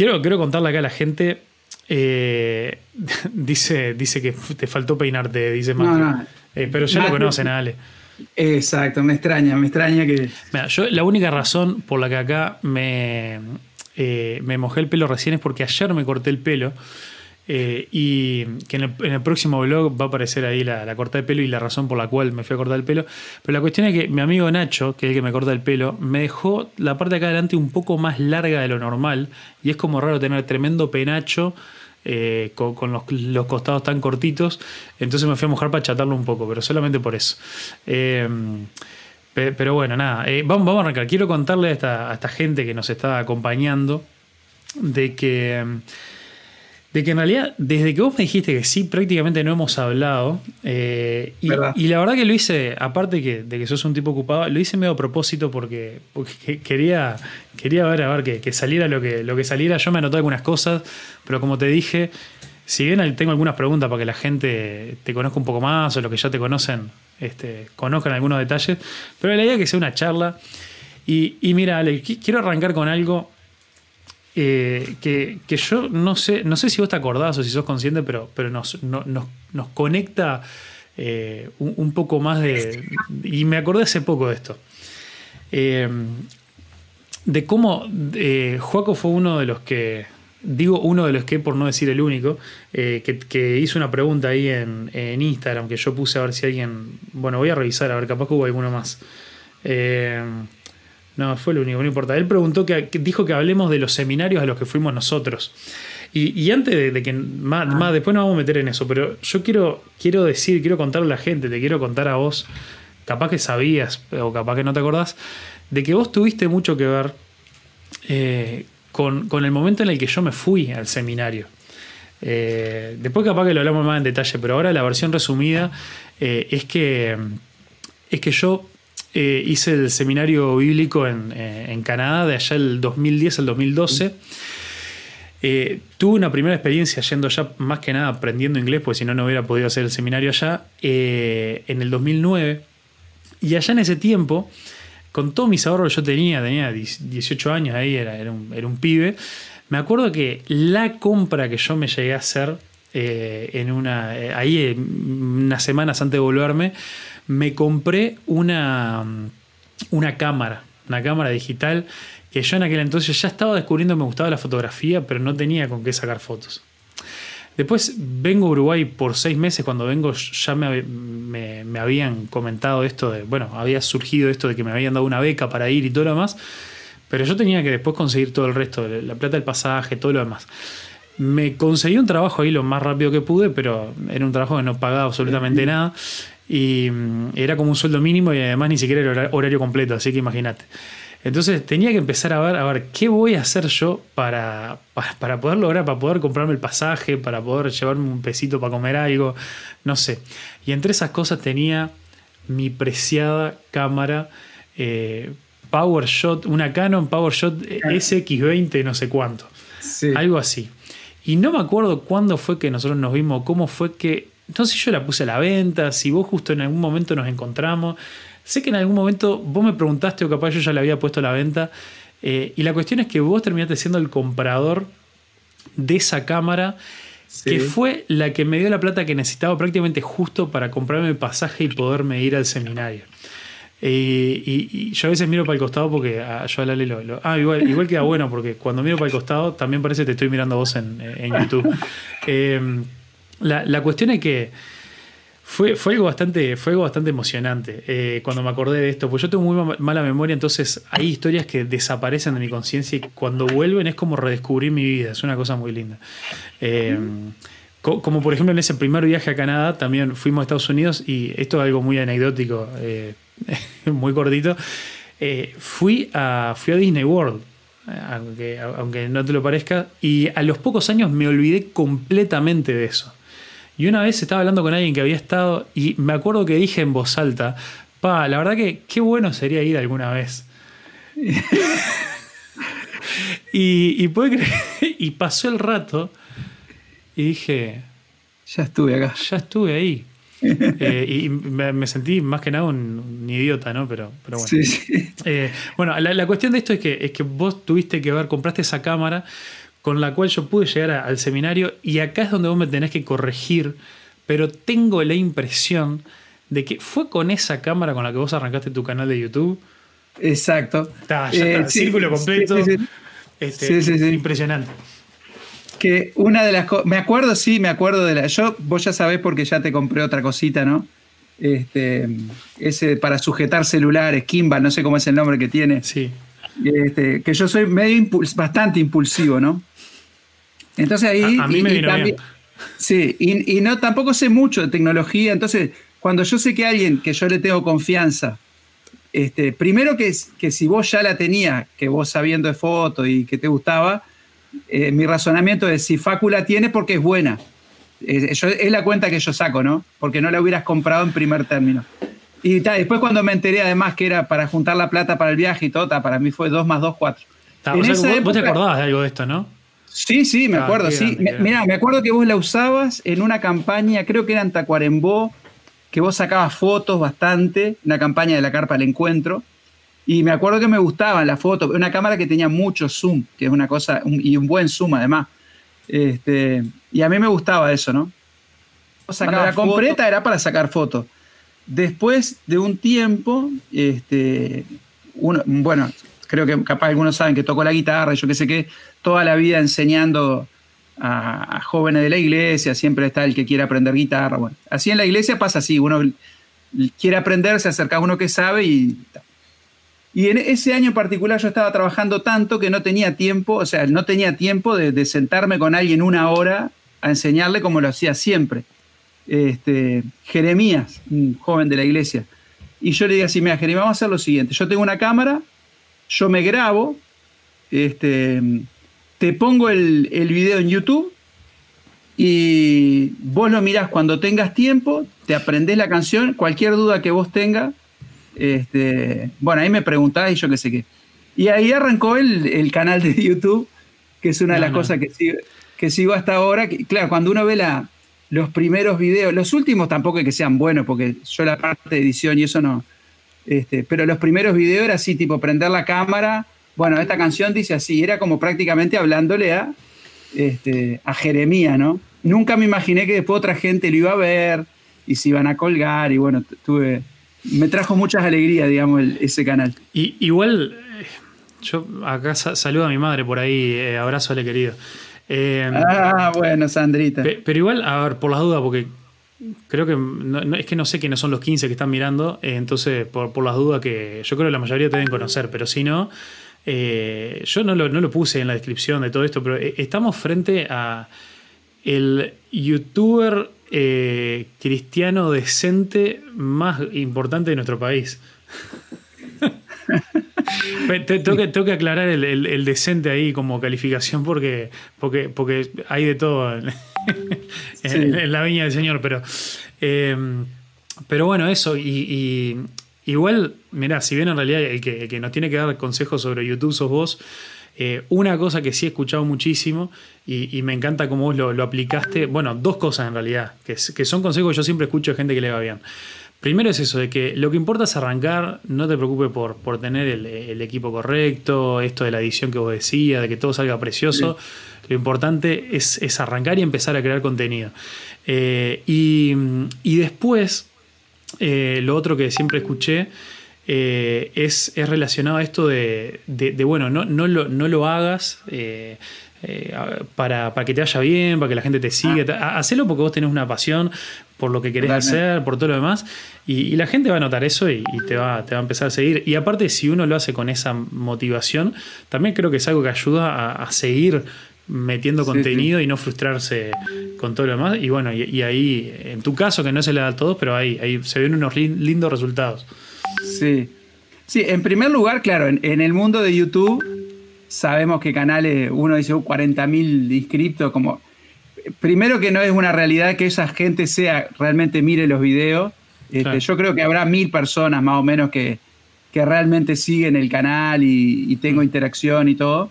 quiero, quiero contarle acá a la gente. eh, dice, dice que te faltó peinarte, dice No, no. Eh, pero ya lo conocen, Ale. Exacto, me extraña, me extraña que. Mira, yo la única razón por la que acá me, eh, me mojé el pelo recién es porque ayer me corté el pelo. Eh, y que en el, próximo blog va a aparecer ahí la, corta de pelo y la razón por la cual me fui a cortar el pelo. Pero la cuestión es que mi amigo Nacho, que es el que me corta el pelo, me dejó la parte de acá adelante un poco más larga de lo normal. Y es como raro tener tremendo penacho eh, con, los, costados tan cortitos. Entonces me fui a mojar para chatarlo un poco, pero solamente por eso. Eh, Pe- Pero bueno, nada, vamos, vamos a arrancar. Quiero contarle a esta, gente que nos está acompañando de que, de que en realidad, desde que vos me dijiste que sí, prácticamente no hemos hablado. eh, y, la verdad que lo hice, aparte que, de que sos un tipo ocupado, lo hice medio a propósito porque, porque que- quería, quería ver, a ver, que, que saliera lo que, lo que saliera. Yo me anoté algunas cosas, pero como te dije, si bien tengo algunas preguntas para que la gente te conozca un poco más o los que ya te conocen este, conozcan algunos detalles, pero la idea es que sea una charla. Y, y mira, Ale, qui- quiero arrancar con algo eh, que, que yo no sé, no sé si vos te acordás o si sos consciente, pero, pero nos, no- nos, nos conecta eh, un, poco más de... Y me acordé hace poco de esto. Eh, de cómo Joaco fue uno de los que, digo uno de los que, por no decir el único, que, que hizo una pregunta ahí en, en Instagram que yo puse a ver si alguien, bueno, voy a revisar, a ver, capaz que hubo alguno más. No, fue el único, no importa. Él preguntó que, que dijo que hablemos de los seminarios a los que fuimos nosotros. Y, y antes de, de que más, más después nos vamos a meter en eso, pero yo quiero, quiero decir, quiero contarle a la gente, te quiero contar a vos, capaz que sabías o capaz que no te acordás, de que vos tuviste mucho que ver eh, con, con el momento en el que yo me fui al seminario. Eh, después capaz que lo hablamos más en detalle, pero ahora la versión resumida eh, es que es que yo eh, hice el seminario bíblico en, eh, Canadá de allá el 2010 al 2012. Eh, tuve una primera experiencia yendo allá, más que nada aprendiendo inglés, porque si no, no hubiera podido hacer el seminario allá, en el 2009. Y allá en ese tiempo, con todos mis ahorros que yo tenía, tenía 18 años ahí, era, era, un, pibe, me acuerdo que la compra que yo me llegué a hacer en una, ahí eh, unas semanas antes de volverme, me compré una, una cámara, una cámara digital que yo en aquel entonces ya estaba descubriendo que me gustaba la fotografía, pero no tenía con qué sacar fotos. Después vengo a Uruguay por seis meses. Cuando vengo ya me, me, me, habían comentado esto de, bueno, había surgido esto de que me habían dado una beca para ir y todo lo demás. Pero yo tenía que después conseguir todo el resto, la plata del pasaje, todo lo demás. Me conseguí un trabajo ahí lo más rápido que pude, pero era un trabajo que no pagaba absolutamente nada. Y era como un sueldo mínimo y además ni siquiera era horario completo, así que imagínate. Entonces tenía que empezar a ver, a ver, ¿qué voy a hacer yo para, para, para, poder lograr, para poder comprarme el pasaje, para poder llevarme un pesito para comer algo? No sé. Y entre esas cosas tenía mi preciada cámara eh, PowerShot, una Canon PowerShot SX20, no sé cuánto. Sí. Algo así. Y no me acuerdo cuándo fue que nosotros nos vimos, cómo fue que. Si yo la puse a la venta, si vos justo en algún momento nos encontramos. Sé que en algún momento vos me preguntaste o capaz yo ya la había puesto a la venta. Eh, y la cuestión es que vos terminaste siendo el comprador de esa cámara, sí. que fue la que me dio la plata que necesitaba prácticamente justo para comprarme el pasaje y poderme ir al seminario. Eh, y, y, yo a veces miro para el costado porque ah, yo a Lale lo, lo, Ah, igual, igual queda bueno porque cuando miro para el costado también parece que te estoy mirando a vos en, en YouTube. Eh, la, la, cuestión es que fue, fue, algo, bastante, fue algo bastante emocionante eh, cuando me acordé de esto, pues yo tengo muy mala memoria, entonces hay historias que desaparecen de mi conciencia y cuando vuelven es como redescubrir mi vida, es una cosa muy linda. Eh, como por ejemplo en ese primer viaje a Canadá, también fuimos a Estados Unidos y esto es algo muy anecdótico, eh, muy cortito. Fui, a, fui a Disney World, aunque, aunque no te lo parezca, y a los pocos años me olvidé completamente de eso. Y una vez estaba hablando con alguien que había estado y me acuerdo que dije en voz alta, pa, la verdad que qué bueno sería ir alguna vez. y, y, puede creer, y pasó el rato y dije, ya estuve acá. Ya estuve ahí. eh, y me, me, sentí más que nada un, un idiota, ¿no? Pero, pero bueno. Sí, sí. Eh, bueno, la, la, cuestión de esto es que, es que vos tuviste que ver, compraste esa cámara con la cual yo pude llegar al seminario y acá es donde vos me tenés que corregir, pero tengo la impresión de que fue con esa cámara con la que vos arrancaste tu canal de YouTube. Exacto. Está, ya está, eh, círculo completo. Este, sí, impresionante. Que una de las cosas, me acuerdo, sí, me acuerdo de la, yo, vos ya sabés porque ya te compré otra cosita, ¿no? Este, ese para sujetar celulares, Kimba, no sé cómo es el nombre que tiene. Sí. Este, que yo soy medio bastante impulsivo, ¿no? Entonces ahí. A, mí me vino bien. Sí, y, no tampoco sé mucho de tecnología. Entonces, cuando yo sé que alguien que yo le tengo confianza, este, primero que, que si vos ya la tenías, que vos sabiendo de foto y que te gustaba, eh, mi razonamiento es si Facu la tiene porque es buena. Es, es la cuenta que yo saco, ¿no? Porque no la hubieras comprado en primer término. Y después cuando me enteré además que era para juntar la plata para el viaje y todo, para mí fue 2 más 2, 4. vos, te acordabas de algo de esto, ¿no? Sí, sí, me acuerdo, sí. Mira, me acuerdo que vos la usabas en una campaña, creo que era en Tacuarembó, que vos sacabas fotos bastante, una campaña de la carpa del encuentro. Y me acuerdo que me gustaban las fotos, una cámara que tenía mucho zoom, que es una cosa, y un buen zoom además. Este, y a mí me gustaba eso, ¿no? Cuando la compré era para sacar fotos. Después de un tiempo, este, uno, bueno, creo que capaz algunos saben que toco la guitarra, yo qué sé qué, toda la vida enseñando a, jóvenes de la iglesia, siempre está el que quiere aprender guitarra. Bueno, así en la iglesia pasa así, uno quiere aprender, se acerca a uno que sabe y... Y en ese año en particular yo estaba trabajando tanto que no tenía tiempo, o sea, no tenía tiempo de sentarme con alguien una hora a enseñarle como lo hacía siempre este, Jeremías, un joven de la iglesia. Y yo le dije así, mira, Jeremías, vamos a hacer lo siguiente. Yo tengo una cámara, yo me grabo, este, te pongo el, el video en YouTube y vos lo mirás cuando tengas tiempo, te aprendés la canción, cualquier duda que vos tengas, este, bueno, ahí me preguntás y yo qué sé qué. Y ahí arrancó el, canal de YouTube, que es una de las cosas que sigo, que sigo hasta ahora. claro, cuando uno ve la, los primeros videos, los últimos tampoco es que sean buenos, porque yo la parte de edición y eso no. Este, pero los primeros videos era así, tipo prender la cámara. Bueno, esta canción dice así, era como prácticamente hablándole a, este, a Jeremía, ¿no? Nunca me imaginé que después otra gente lo iba a ver y se iban a colgar y bueno, tuve, me trajo muchas alegrías, digamos, ese canal. Y, igual, eh, yo acá saludo a mi madre por ahí, eh, abrazo le querido. Em, ah, bueno, Sandrita. pero igual, a ver, por las dudas, porque creo que es que no sé quiénes son los 15 que están mirando, eh, entonces por, las dudas que yo creo que la mayoría te deben conocer, pero si no, eh, yo no lo, puse en la descripción de todo esto, pero eh, estamos frente a el youtuber cristiano decente más importante de nuestro país. tengo, que, tengo que aclarar el, decente ahí como calificación porque, porque, porque hay de todo en, la viña del Señor, pero, eh, pero bueno, eso. Y, igual, mirá, si bien en realidad el que, nos tiene que dar consejos sobre YouTube sos vos, eh, una cosa que sí he escuchado muchísimo y, me encanta cómo vos lo, aplicaste, bueno, dos cosas en realidad, que, son consejos que yo siempre escucho de gente que le va bien. Primero es eso, de que lo que importa es arrancar, no te preocupes por, por tener el, equipo correcto, esto de la edición que vos decías, de que todo salga precioso. Lo importante es, arrancar y empezar a crear contenido. Eh, y, después, eh, lo otro que siempre escuché eh, es, relacionado a esto de, bueno, no, no, lo, no lo hagas. para, que te vaya bien, para que la gente te siga. Ah. Hacelo porque vos tenés una pasión, por lo que querés hacer, por todo lo demás. Y, la gente va a notar eso y, te, va, te va a empezar a seguir. Y aparte, si uno lo hace con esa motivación, también creo que es algo que ayuda a, seguir metiendo contenido y no frustrarse con todo lo demás. Y bueno, y, ahí, en tu caso, que no se le da a todos, pero ahí, ahí se ven unos lindos resultados. Sí. Sí, en primer lugar, claro, en, el mundo de YouTube sabemos que canales, uno dice 40.000 uh, inscriptos, como primero que no es una realidad que esa gente sea, realmente mire los videos. Este, yo creo que habrá mil personas más o menos que, realmente siguen el canal y, tengo interacción y todo.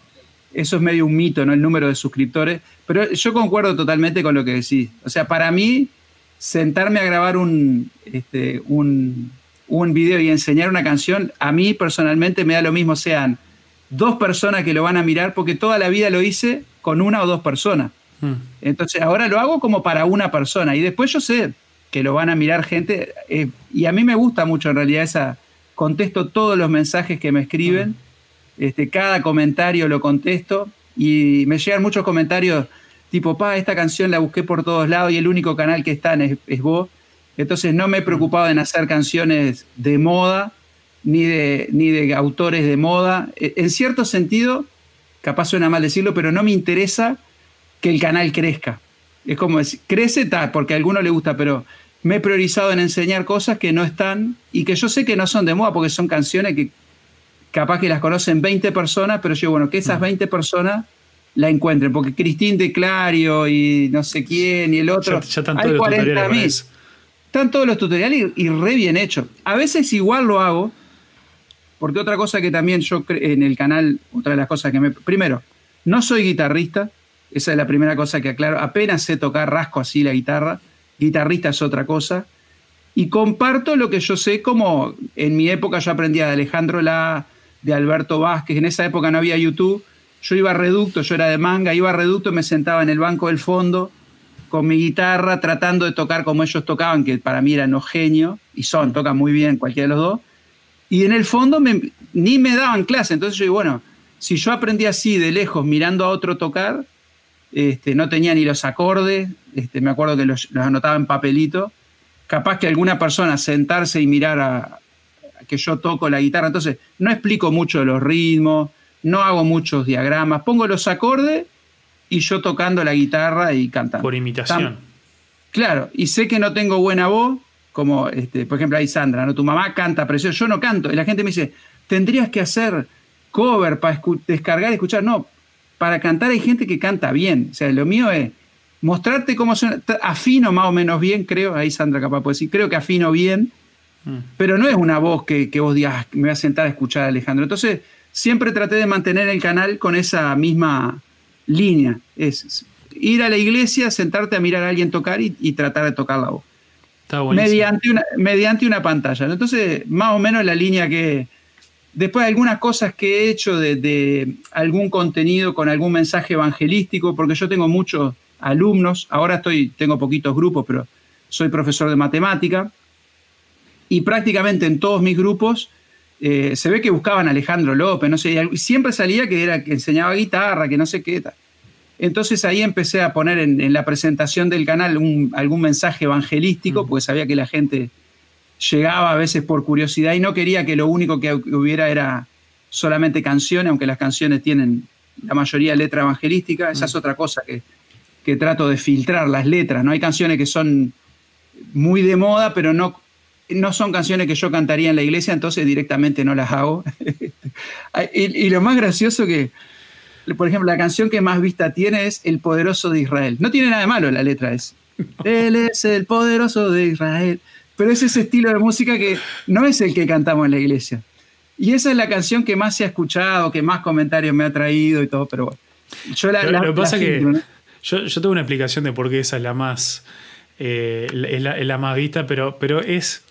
Eso es medio un mito, ¿no? El número de suscriptores. Pero yo concuerdo totalmente con lo que decís. O sea, para mí, sentarme a grabar un, este, un, un video y enseñar una canción, a mí personalmente me da lo mismo, sean dos personas que lo van a mirar, porque toda la vida lo hice con una o dos personas. Hmm. Entonces ahora lo hago como para una persona y después yo sé que lo van a mirar gente eh, y a mí me gusta mucho en realidad esa, contesto todos los mensajes que me escriben, hmm. Este, cada comentario lo contesto y me llegan muchos comentarios tipo, pa, esta canción la busqué por todos lados y el único canal que están es, es vos. Entonces no me he preocupado en hacer canciones de moda, ni de, ni de autores de moda. E, en cierto sentido, capaz suena mal decirlo, pero no me interesa que el canal crezca. Es como decir, crece tal, porque a alguno le gusta, pero me he priorizado en enseñar cosas que no están y que yo sé que no son de moda, porque son canciones que capaz que las conocen 20 personas, pero yo, bueno, que esas 20 mm. personas la encuentren, porque Cristín de Clario y no sé quién y el otro, ya, están todos hay 40 mil. Están todos los tutoriales y, y, re bien hechos. A veces igual lo hago, porque otra cosa que también yo en el canal, otra de las cosas que me... Primero, no soy guitarrista, esa es la primera cosa que aclaro. Apenas sé tocar rasco así la guitarra. Guitarrista es otra cosa. Y comparto lo que yo sé como en mi época yo aprendía de Alejandro La, de Alberto Vázquez. En esa época no había YouTube. Yo iba a reducto, yo era de manga, iba a reducto, me sentaba en el banco del fondo con mi guitarra tratando de tocar como ellos tocaban, que para mí eran los genios, y son, tocan muy bien cualquiera de los dos y en el fondo ni me daban clase. Entonces yo bueno, si yo aprendí así de lejos mirando a otro tocar, este, no tenía ni los acordes, este, me acuerdo que los, anotaba en papelito, capaz que alguna persona sentarse y mirar a, que yo toco la guitarra, entonces no explico mucho los ritmos, no hago muchos diagramas, pongo los acordes y yo tocando la guitarra y cantando. Por imitación. claro, y sé que no tengo buena voz, como, este, por ejemplo, ahí Sandra, ¿no? Tu mamá canta precioso, yo no canto. Y la gente me dice, tendrías que hacer cover para descargar y escuchar. No, para cantar hay gente que canta bien. O sea, lo mío es mostrarte cómo suena. Afino más o menos bien, creo. Ahí Sandra capaz puede decir, creo que afino bien. Mm. Pero no es una voz que, vos digas, me voy a sentar a escuchar a Alejandro. Entonces, siempre traté de mantener el canal con esa misma línea. Es ir a la iglesia, sentarte a mirar a alguien tocar y, y tratar de tocar la voz mediante, una, mediante una pantalla. Entonces, más o menos la línea que... Después algunas cosas que he hecho de, algún contenido con algún mensaje evangelístico, porque yo tengo muchos alumnos, ahora estoy, tengo poquitos grupos, pero soy profesor de matemática, y prácticamente en todos mis grupos eh, se ve que buscaban a Alejandro López, no sé, y siempre salía que era que enseñaba guitarra, que no sé qué tal. Entonces ahí empecé a poner en, la presentación del canal algún mensaje evangelístico, porque sabía que la gente llegaba a veces por curiosidad y no quería que lo único que hubiera era solamente canciones, aunque las canciones tienen la mayoría letra evangelística. Esa es otra cosa que, que trato de filtrar, las letras. ¿no? Hay canciones que son muy de moda, pero no, no son canciones que yo cantaría en la iglesia, entonces directamente no las hago. y, y, lo más gracioso que por ejemplo, la canción que más vista tiene es El Poderoso de Israel. No tiene nada de malo la letra, es Él es el Poderoso de Israel. Pero es ese estilo de música que no es el que cantamos en la iglesia. Y esa es la canción que más se ha escuchado, que más comentarios me ha traído y todo, pero bueno. Yo la, lo, que pasa es que yo, yo, tengo una explicación de por qué esa es la más, eh, la, más vista, pero, pero es...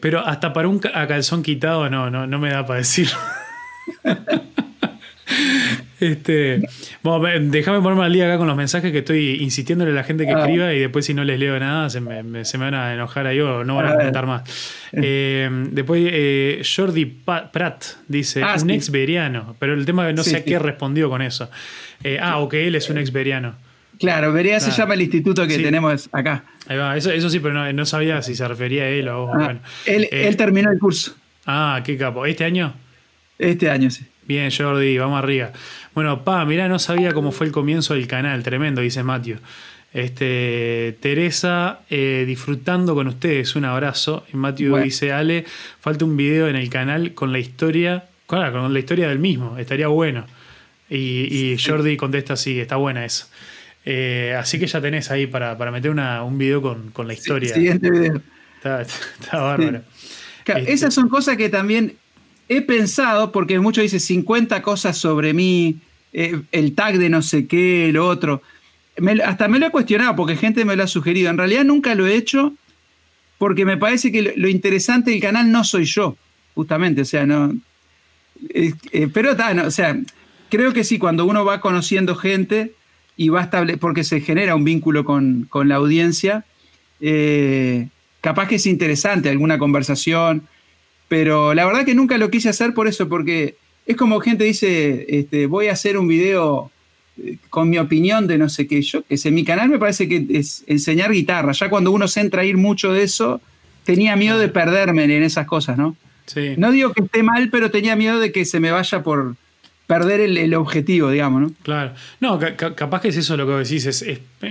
Pero hasta para un calzón quitado no, no, no me da para decirlo. Este, bueno, déjame ponerme al día acá con los mensajes que estoy insistiéndole a la gente que ah. escriba y después si no les leo nada se me, se me van a enojar ahí o no van a comentar más. Eh, después eh, Jordi Pratt dice, ah, un ex veriano, pero el tema no sé a qué respondió con eso. Eh, ah, o que él es un ex veriano. Claro, Vería se llama el instituto que tenemos acá. Ahí va, eso, eso sí, pero no, sabía si se refería a él o... Ah, él, él terminó el curso. Ah, qué capo. ¿Este año? Este año, sí. Bien, Jordi, vamos arriba. Bueno, pa, mirá, no sabía cómo fue el comienzo del canal, tremendo, dice Matthew. Este, Teresa, eh, disfrutando con ustedes, un abrazo. Y Matthew dice, Ale, falta un video en el canal con la historia, claro, con la historia del mismo, estaría bueno. Y, Jordi contesta, sí, está buena eso. Eh, así que ya tenés ahí para, meter un video con, la historia. siguiente video. Está, bárbaro. Este, esas son cosas que también he pensado, porque muchos dicen 50 cosas sobre mí, eh, el tag de no sé qué, lo otro. hasta me lo he cuestionado porque gente me lo ha sugerido. En realidad nunca lo he hecho porque me parece que lo, interesante del canal no soy yo, justamente. O sea, no. Eh, pero está, o sea, creo que sí, cuando uno va conociendo gente y va estable, porque se genera un vínculo con, la audiencia, eh, capaz que es interesante alguna conversación, pero la verdad que nunca lo quise hacer por eso, porque es como gente dice, este, voy a hacer un video eh, con mi opinión de no sé qué, yo que sé, mi canal me parece que es enseñar guitarra, ya cuando uno se entra a ir mucho de eso, tenía miedo de perderme en esas cosas, ¿no? Sí. No digo que esté mal, pero tenía miedo de que se me vaya por, perder el, objetivo, digamos, ¿no? Claro. No, capaz que es eso lo que decís, es,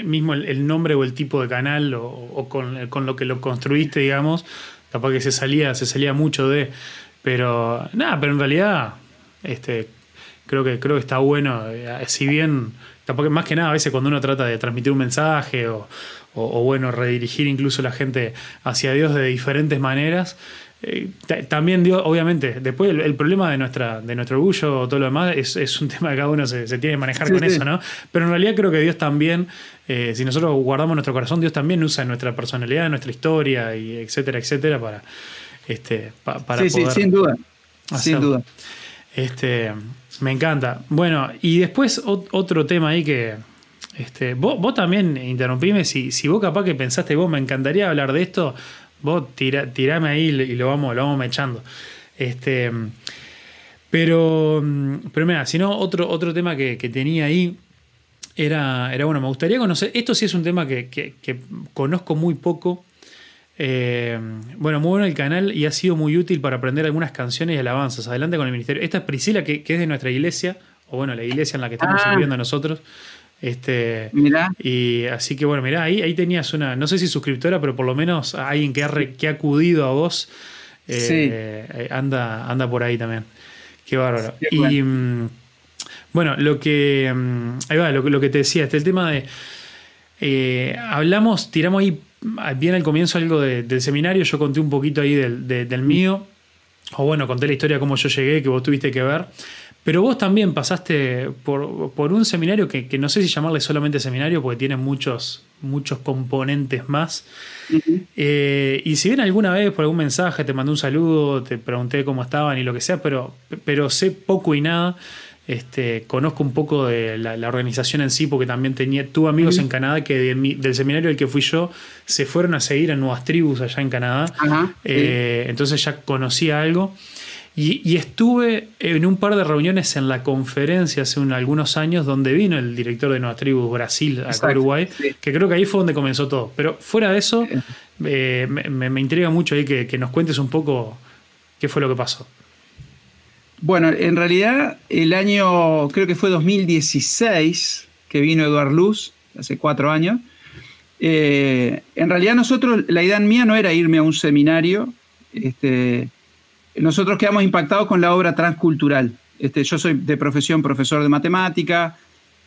mismo el, nombre o el tipo de canal o, con, lo que lo construiste, digamos, capaz que se salía, se salía mucho de. Pero nada, pero en realidad, este, creo que, creo que está bueno. Eh, si bien, capaz que más que nada, a veces cuando uno trata de transmitir un mensaje o, o bueno, redirigir incluso la gente hacia Dios de diferentes maneras. Eh, también Dios, obviamente, después el, problema de, nuestra, de nuestro orgullo o todo lo demás es, un tema que cada uno se, tiene que manejar con eso, ¿no? Pero en realidad creo que Dios también, eh, si nosotros guardamos nuestro corazón, Dios también usa nuestra personalidad, nuestra historia, y etcétera, etcétera, para, este, para sí, Sí, sin duda. Sin duda. Este, me encanta. Bueno, y después otro tema ahí que. Este, vos, vos también interrumpime, si, si vos capaz que pensaste, vos me encantaría hablar de esto, Vos tirame ahí y lo vamos, lo vamos echando. Este, pero, pero mira, si no, otro, otro tema que, tenía ahí era, era, bueno, me gustaría conocer, esto sí es un tema que, conozco muy poco. Eh, bueno, muy bueno el canal y ha sido muy útil para aprender algunas canciones y alabanzas. Adelante con el ministerio. Esta es Priscila, que, es de nuestra iglesia, o bueno, la iglesia en la que estamos ah. sirviendo nosotros. Este, Y así que bueno, mirá, ahí, ahí tenías una, no sé si suscriptora, pero por lo menos alguien que ha, que ha acudido a vos. Eh, eh, anda, anda por ahí también. Qué bárbaro. y mm, bueno, lo que. Mm, ahí va, lo, que te decía, este el tema de. Eh, hablamos, tiramos ahí bien al comienzo algo del seminario. Yo conté un poquito ahí del, del mío. O bueno, conté la historia de cómo yo llegué, que vos tuviste que ver. Pero vos también pasaste por, un seminario que, no sé si llamarle solamente seminario porque tiene muchos, muchos componentes más. Eh, y si bien alguna vez por algún mensaje te mandé un saludo, te pregunté cómo estaban y lo que sea, pero, pero sé poco y nada. Este, conozco un poco de la, organización en sí, porque también tenía, tuve amigos en Canadá que del seminario al que fui yo se fueron a seguir a nuevas tribus allá en Canadá. Eh, entonces ya conocía algo. Y, estuve en un par de reuniones en la conferencia hace algunos años donde vino el director de Nueva Tribu Brasil, a Uruguay, que creo que ahí fue donde comenzó todo. Pero fuera de eso, eh, me, intriga mucho ahí que, nos cuentes un poco qué fue lo que pasó. Bueno, en realidad el año, creo que fue 2016, que vino Eduard Luz, hace cuatro años. Eh, en realidad nosotros, la idea mía no era irme a un seminario, este, nosotros quedamos impactados con la obra transcultural. Este, yo soy de profesión profesor de matemática,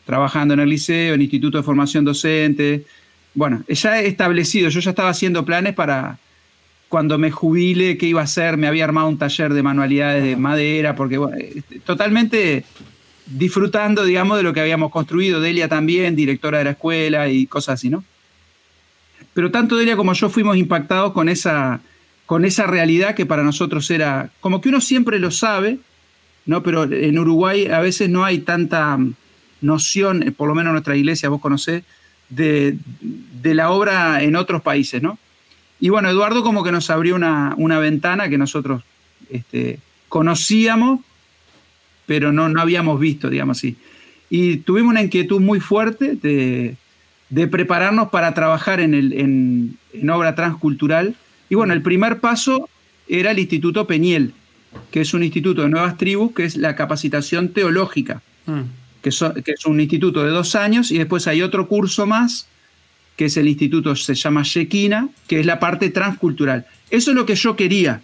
trabajando en el liceo, en el Instituto de Formación Docente. Bueno, ya he establecido, yo ya estaba haciendo planes para cuando me jubile, qué iba a hacer, me había armado un taller de manualidades de madera, porque este, totalmente disfrutando, digamos, de lo que habíamos construido. Delia también, directora de la escuela y cosas así, ¿no? Pero tanto Delia como yo fuimos impactados con esa, con esa realidad que para nosotros era, como que uno siempre lo sabe, ¿no? pero en Uruguay a veces no hay tanta noción, eh, por lo menos en nuestra iglesia, vos conocés, de, la obra en otros países, ¿no? Y bueno, Eduardo como que nos abrió una, ventana que nosotros este, conocíamos, pero no, no habíamos visto, digamos así. Y tuvimos una inquietud muy fuerte de, prepararnos para trabajar en, el, en obra transcultural y bueno, el primer paso era el Instituto Peñiel, que es un instituto de nuevas tribus, que es la capacitación teológica, mm. que, es un instituto de dos años, y después hay otro curso más, que es el instituto, se llama Shekina, que es la parte transcultural. Eso es lo que yo quería.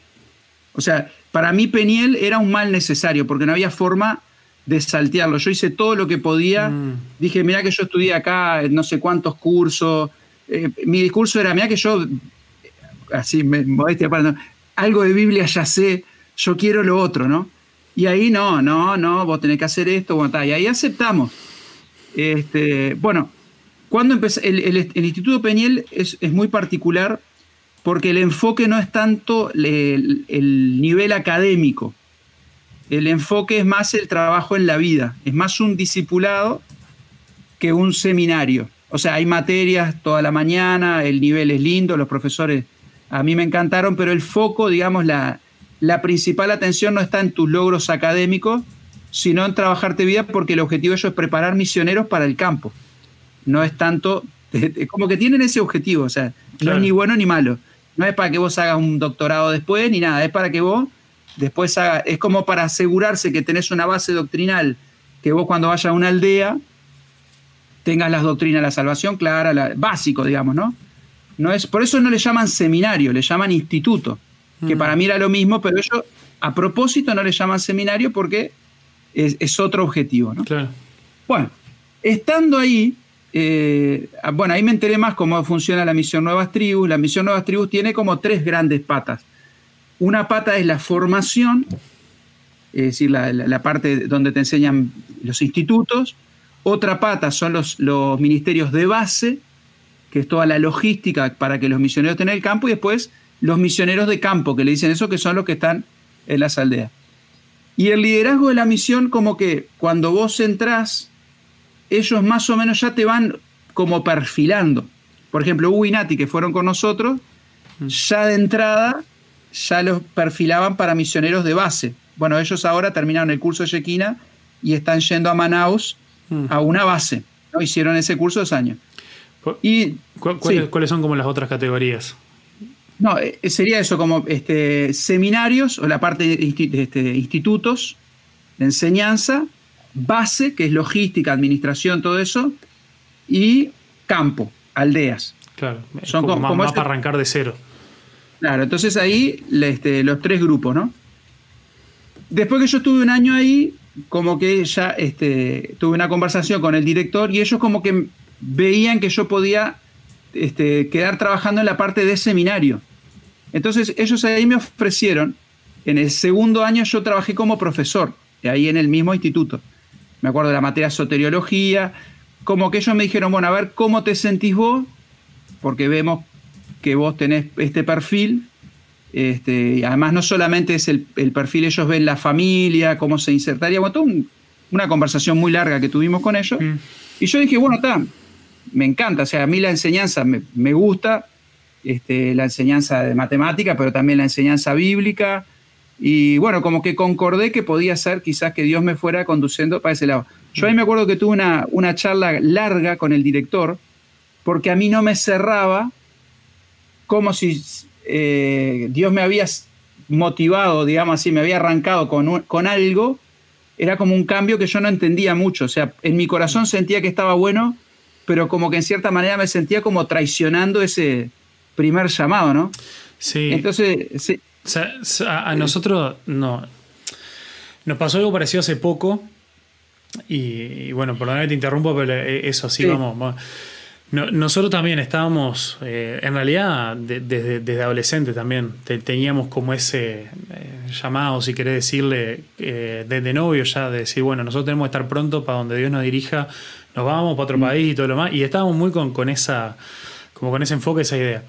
O sea, para mí Peñiel era un mal necesario, porque no había forma de saltearlo. Yo hice todo lo que podía. Mm. Dije, mira que yo estudié acá no sé cuántos cursos. Eh, mi discurso era, mira que yo así, modestia para algo de Biblia ya sé, yo quiero lo otro, ¿no? Y ahí no, no, no, vos tenés que hacer esto, y ahí aceptamos. Este, bueno, cuando empecé, el, Instituto Peñel es, muy particular porque el enfoque no es tanto el, nivel académico. el enfoque es más el trabajo en la vida, es más un discipulado que un seminario. O sea, hay materias toda la mañana, el nivel es lindo, los profesores a mí me encantaron, pero el foco, digamos, la, la principal atención no está en tus logros académicos, sino en trabajarte vida porque el objetivo de ellos es preparar misioneros para el campo. No es tanto, como que tienen ese objetivo, o sea, no es ni bueno ni malo. No es para que vos hagas un doctorado después ni nada, es para que vos después hagas, es como para asegurarse que tenés una base doctrinal, que vos cuando vayas a una aldea tengas las doctrinas de la salvación clara, la, básico, digamos, ¿no? No es, por eso no le llaman seminario, le llaman instituto, que mm. para mí era lo mismo, pero ellos a propósito no le llaman seminario porque es, otro objetivo, ¿no? Claro. Bueno, estando ahí, eh, bueno, ahí me enteré más cómo funciona la misión Nuevas Tribus. La misión Nuevas Tribus tiene como tres grandes patas. Una pata es la formación, es decir, la, parte donde te enseñan los institutos. Otra pata son los, los ministerios de base, que es toda la logística para que los misioneros estén en el campo. Y después los misioneros de campo, que le dicen eso, que son los que están en las aldeas. Y el liderazgo de la misión, como que cuando vos entrás, ellos más o menos ya te van como perfilando. Por ejemplo, Hugo y Nati, que fueron con nosotros, mm. ya de entrada ya los perfilaban para misioneros de base. Bueno, ellos ahora terminaron el curso de Shekina y están yendo a Manaus mm. a una base. ¿no? Hicieron ese curso dos años. Y, ¿Cuáles son como las otras categorías? No, eh, sería eso como este, seminarios o la parte de este, institutos de enseñanza, base, que es logística, administración, todo eso, y campo, aldeas. Claro, son como, más, para arrancar de cero. Claro, entonces ahí este, los tres grupos, ¿no? Después que yo estuve un año ahí, como que ya este, tuve una conversación con el director y ellos como que veían que yo podía este, quedar trabajando en la parte de seminario. Entonces ellos ahí me ofrecieron, en el segundo año yo trabajé como profesor, ahí en el mismo instituto. Me acuerdo de la materia soteriología, como que ellos me dijeron, bueno, a ver cómo te sentís vos, porque vemos que vos tenés este perfil. Este, y además no solamente es el, perfil, ellos ven la familia, cómo se insertaría, bueno, una conversación muy larga que tuvimos con ellos. Mm. Y yo dije, bueno, está, me encanta, o sea, a mí la enseñanza me, me gusta, este, la enseñanza de matemática, pero también la enseñanza bíblica. Y bueno, como que concordé que podía ser quizás que Dios me fuera conduciendo para ese lado. Yo ahí me acuerdo que tuve una, una charla larga con el director, porque a mí no me cerraba como si eh, Dios me había motivado, digamos así, me había arrancado con, con algo. Era como un cambio que yo no entendía mucho. O sea, en mi corazón sentía que estaba bueno, pero como que en cierta manera me sentía como traicionando ese, primer llamado, ¿no? Sí. Entonces, sí. a, nosotros no. Nos pasó algo parecido hace poco. Y, bueno, perdóname que te interrumpo, pero eh, eso sí, vamos. nosotros también estábamos, eh, en realidad, desde, desde adolescente también, teníamos como ese eh, llamado, si querés decirle, desde novio ya, de decir, bueno, nosotros tenemos que estar pronto para donde Dios nos dirija, nos vamos para otro mm. país y todo lo más. Y estábamos muy con, con esa como con ese enfoque, esa idea.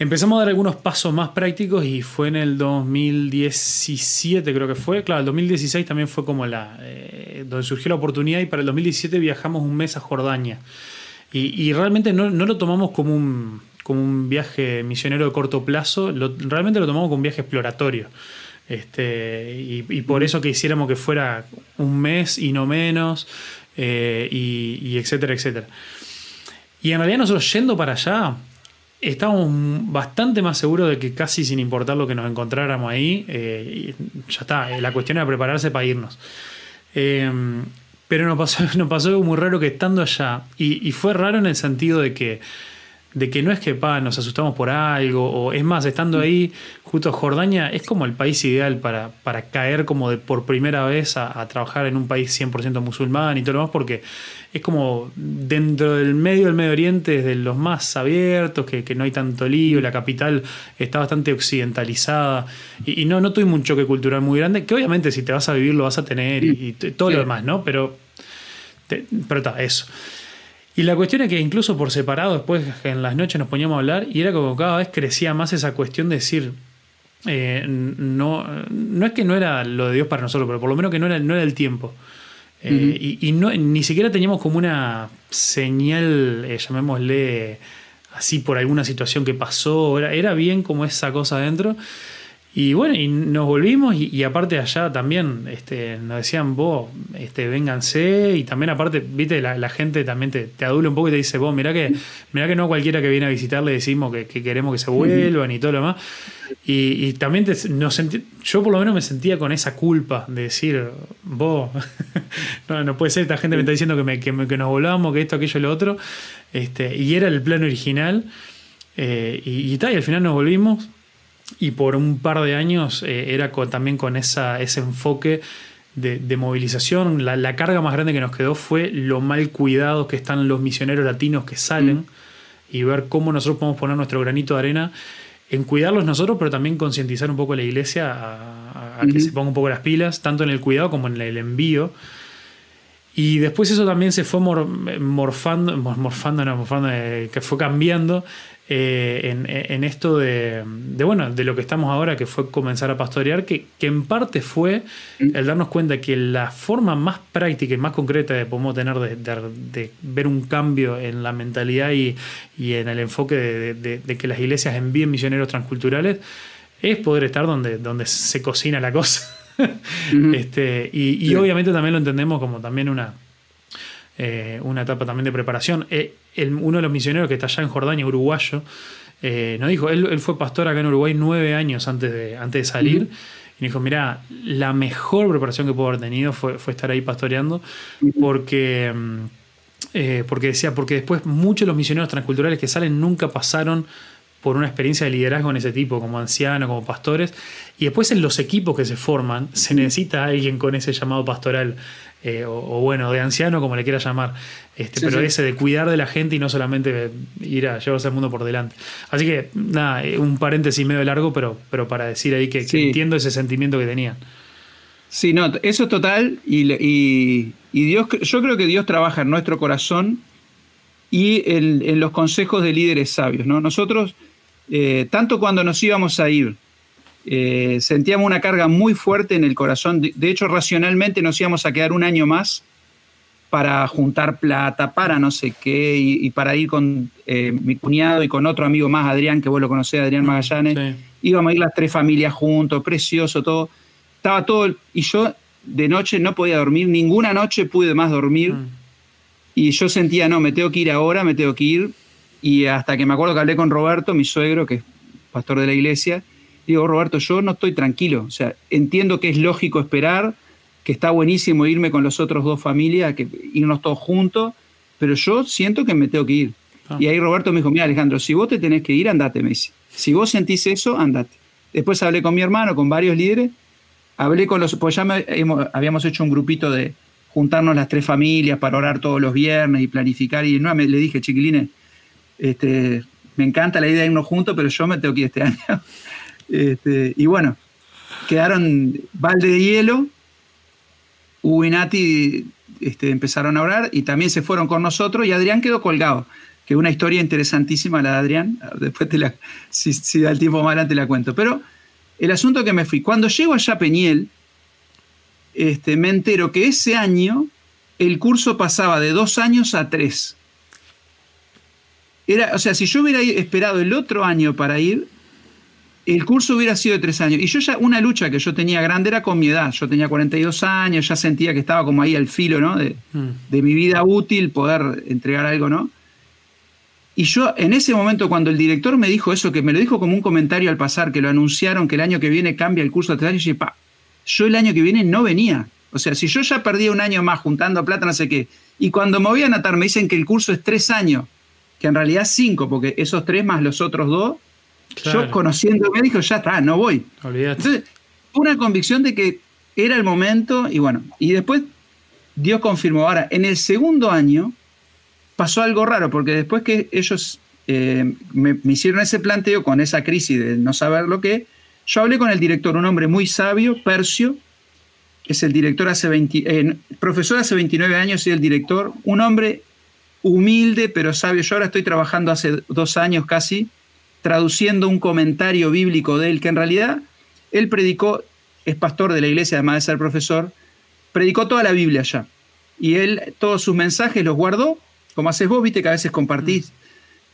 Empezamos a dar algunos pasos más prácticos y fue en el 2017 creo que fue. Claro, el 2016 también fue como la... Eh, donde surgió la oportunidad y para el 2017 viajamos un mes a Jordania. Y, realmente no, lo tomamos como un, como un viaje misionero de corto plazo, realmente lo tomamos como un viaje exploratorio. Este, y, por eso que hiciéramos que fuera un mes y no menos, eh, y, y etcétera, etcétera. Y en realidad nosotros yendo para allá, estábamos bastante más seguros de que casi sin importar lo que nos encontráramos ahí, eh, ya está, eh, la cuestión era prepararse para irnos. Pero nos pasó, nos pasó algo muy raro que estando allá, y, fue raro en el sentido de que, de que no es que pa, nos asustamos por algo, o es más, estando ahí, justo Jordania es como el país ideal para, para caer como de por primera vez a, a trabajar en un país 100% musulmán y todo lo demás, porque es como dentro del medio del Medio Oriente es de los más abiertos, que, no hay tanto lío, la capital está bastante occidentalizada y, no, no tuve un choque cultural muy grande, que obviamente si te vas a vivir lo vas a tener y, todo lo demás, ¿no? Pero, pero está, eso. Y la cuestión es que incluso por separado, después en las noches nos poníamos a hablar y era como cada vez crecía más esa cuestión de decir, eh, no, no es que no era lo de Dios para nosotros, pero por lo menos que no era, no era el tiempo. Eh, y, no, ni siquiera teníamos como una señal, eh, llamémosle así, por alguna situación que pasó. Era, era bien como esa cosa adentro. Y bueno, y nos volvimos y, aparte allá también este, nos decían, vos, este, vénganse y también aparte, viste, la, gente también te, te, adula un poco y te dice, vos, mirá que, mirá que no a cualquiera que viene a visitar le decimos que, queremos que se vuelvan y todo lo demás. Y, también nos sentí, yo por lo menos me sentía con esa culpa de decir, vos, no, no puede ser, esta gente me está diciendo que, me, que, nos volvamos, que esto, aquello y lo otro. Este, y era el plano original. Eh, y, y, tal, y al final nos volvimos y por un par de años eh, era también con esa, ese enfoque de, movilización. La, carga más grande que nos quedó fue lo mal cuidados que están los misioneros latinos que salen mm. y ver cómo nosotros podemos poner nuestro granito de arena en cuidarlos nosotros, pero también concientizar un poco a la iglesia a, que se ponga un poco las pilas, tanto en el cuidado como en el envío. Y después eso también se fue morfando, morfando, no, morfando, eh, que fue cambiando eh, en, esto de, bueno, de lo que estamos ahora, que fue comenzar a pastorear, que, que, en parte fue el darnos cuenta que la forma más práctica y más concreta que podemos tener de, ver un cambio en la mentalidad y, en el enfoque de, que las iglesias envíen misioneros transculturales es poder estar donde, donde se cocina la cosa. este, y, obviamente también lo entendemos como también una, eh, una etapa también de preparación. Eh, uno de los misioneros que está allá en Jordania, uruguayo, eh, nos dijo, él, fue pastor acá en Uruguay nueve años antes de, antes de salir. Y nos dijo, mira, la mejor preparación que puedo haber tenido fue, fue estar ahí pastoreando, porque, mm, eh, porque decía, porque después muchos de los misioneros transculturales que salen nunca pasaron por una experiencia de liderazgo en ese tipo, como ancianos, como pastores, y después en los equipos que se forman se necesita alguien con ese llamado pastoral eh, o, bueno, de anciano, como le quiera llamar, este, pero ese de cuidar de la gente y no solamente ir a llevarse al mundo por delante. Así que, nada, eh, un paréntesis medio largo, pero, pero para decir ahí que, entiendo ese sentimiento que tenían. Sí, no, eso es total, y, Dios, yo creo que Dios trabaja en nuestro corazón y en, los consejos de líderes sabios. ¿no? Nosotros, eh, tanto cuando nos íbamos a ir, eh, sentíamos una carga muy fuerte en el corazón. De, hecho, racionalmente nos íbamos a quedar un año más para juntar plata, para no sé qué, y, para ir con eh, mi cuñado y con otro amigo más, Adrián, que vos lo conocés, Adrián mm, Magallanes. Íbamos a ir las tres familias juntos, precioso todo. Estaba todo, y yo de noche no podía dormir, ninguna noche pude más dormir. Mm. Y yo sentía, no, me tengo que ir ahora, me tengo que ir. Y hasta que me acuerdo que hablé con Roberto, mi suegro, que es pastor de la iglesia, digo, Roberto, yo no estoy tranquilo. O sea, entiendo que es lógico esperar, que está buenísimo irme con los otros dos familias, que irnos todos juntos, pero yo siento que me tengo que ir. Ah. Y ahí Roberto me dijo, mira Alejandro, si vos te tenés que ir, andate, me dice. Si vos sentís eso, andate. Después hablé con mi hermano, con varios líderes, hablé con los, pues ya habíamos hecho un grupito de juntarnos las tres familias para orar todos los viernes y planificar, y no, me, le dije, chiquilines, este, me encanta la idea de irnos juntos, pero yo me tengo que ir este año. Este, y bueno, quedaron balde de hielo. Hugo este, empezaron a orar y también se fueron con nosotros y Adrián quedó colgado. Que una historia interesantísima la de Adrián. Después, si, da el tiempo más adelante, la cuento. Pero el asunto que me fui. Cuando llego allá a Peñiel, este, me entero que ese año el curso pasaba de dos años a tres. Era, o sea, si yo hubiera esperado el otro año para ir, el curso hubiera sido de tres años. Y yo ya, una lucha que yo tenía grande era con mi edad. Yo tenía 42 años, ya sentía que estaba como ahí al filo, ¿no? De, mm. de mi vida útil, poder entregar algo, ¿no? Y yo en ese momento cuando el director me dijo eso, que me lo dijo como un comentario al pasar, que lo anunciaron que el año que viene cambia el curso de tres años, yo dije, pa, yo el año que viene no venía. O sea, si yo ya perdí un año más juntando plata, no sé qué, y cuando me voy a anotar me dicen que el curso es tres años, que en realidad cinco, porque esos tres más los otros dos yo conociendo me dijo, ya está, no voy. Entonces, una convicción de que era el momento y bueno, y después Dios confirmó. Ahora, en el segundo año pasó algo raro, porque después que ellos eh, me, hicieron ese planteo con esa crisis de no saber lo que, yo hablé con el director, un hombre muy sabio, Percio, es el director hace 20, eh, profesor hace 29 años y el director, un hombre humilde pero sabio. Yo ahora estoy trabajando hace dos años casi traduciendo un comentario bíblico de él, que en realidad él predicó, es pastor de la iglesia, además de ser profesor, predicó toda la Biblia ya. Y él todos sus mensajes los guardó, como haces vos, viste que a veces compartís.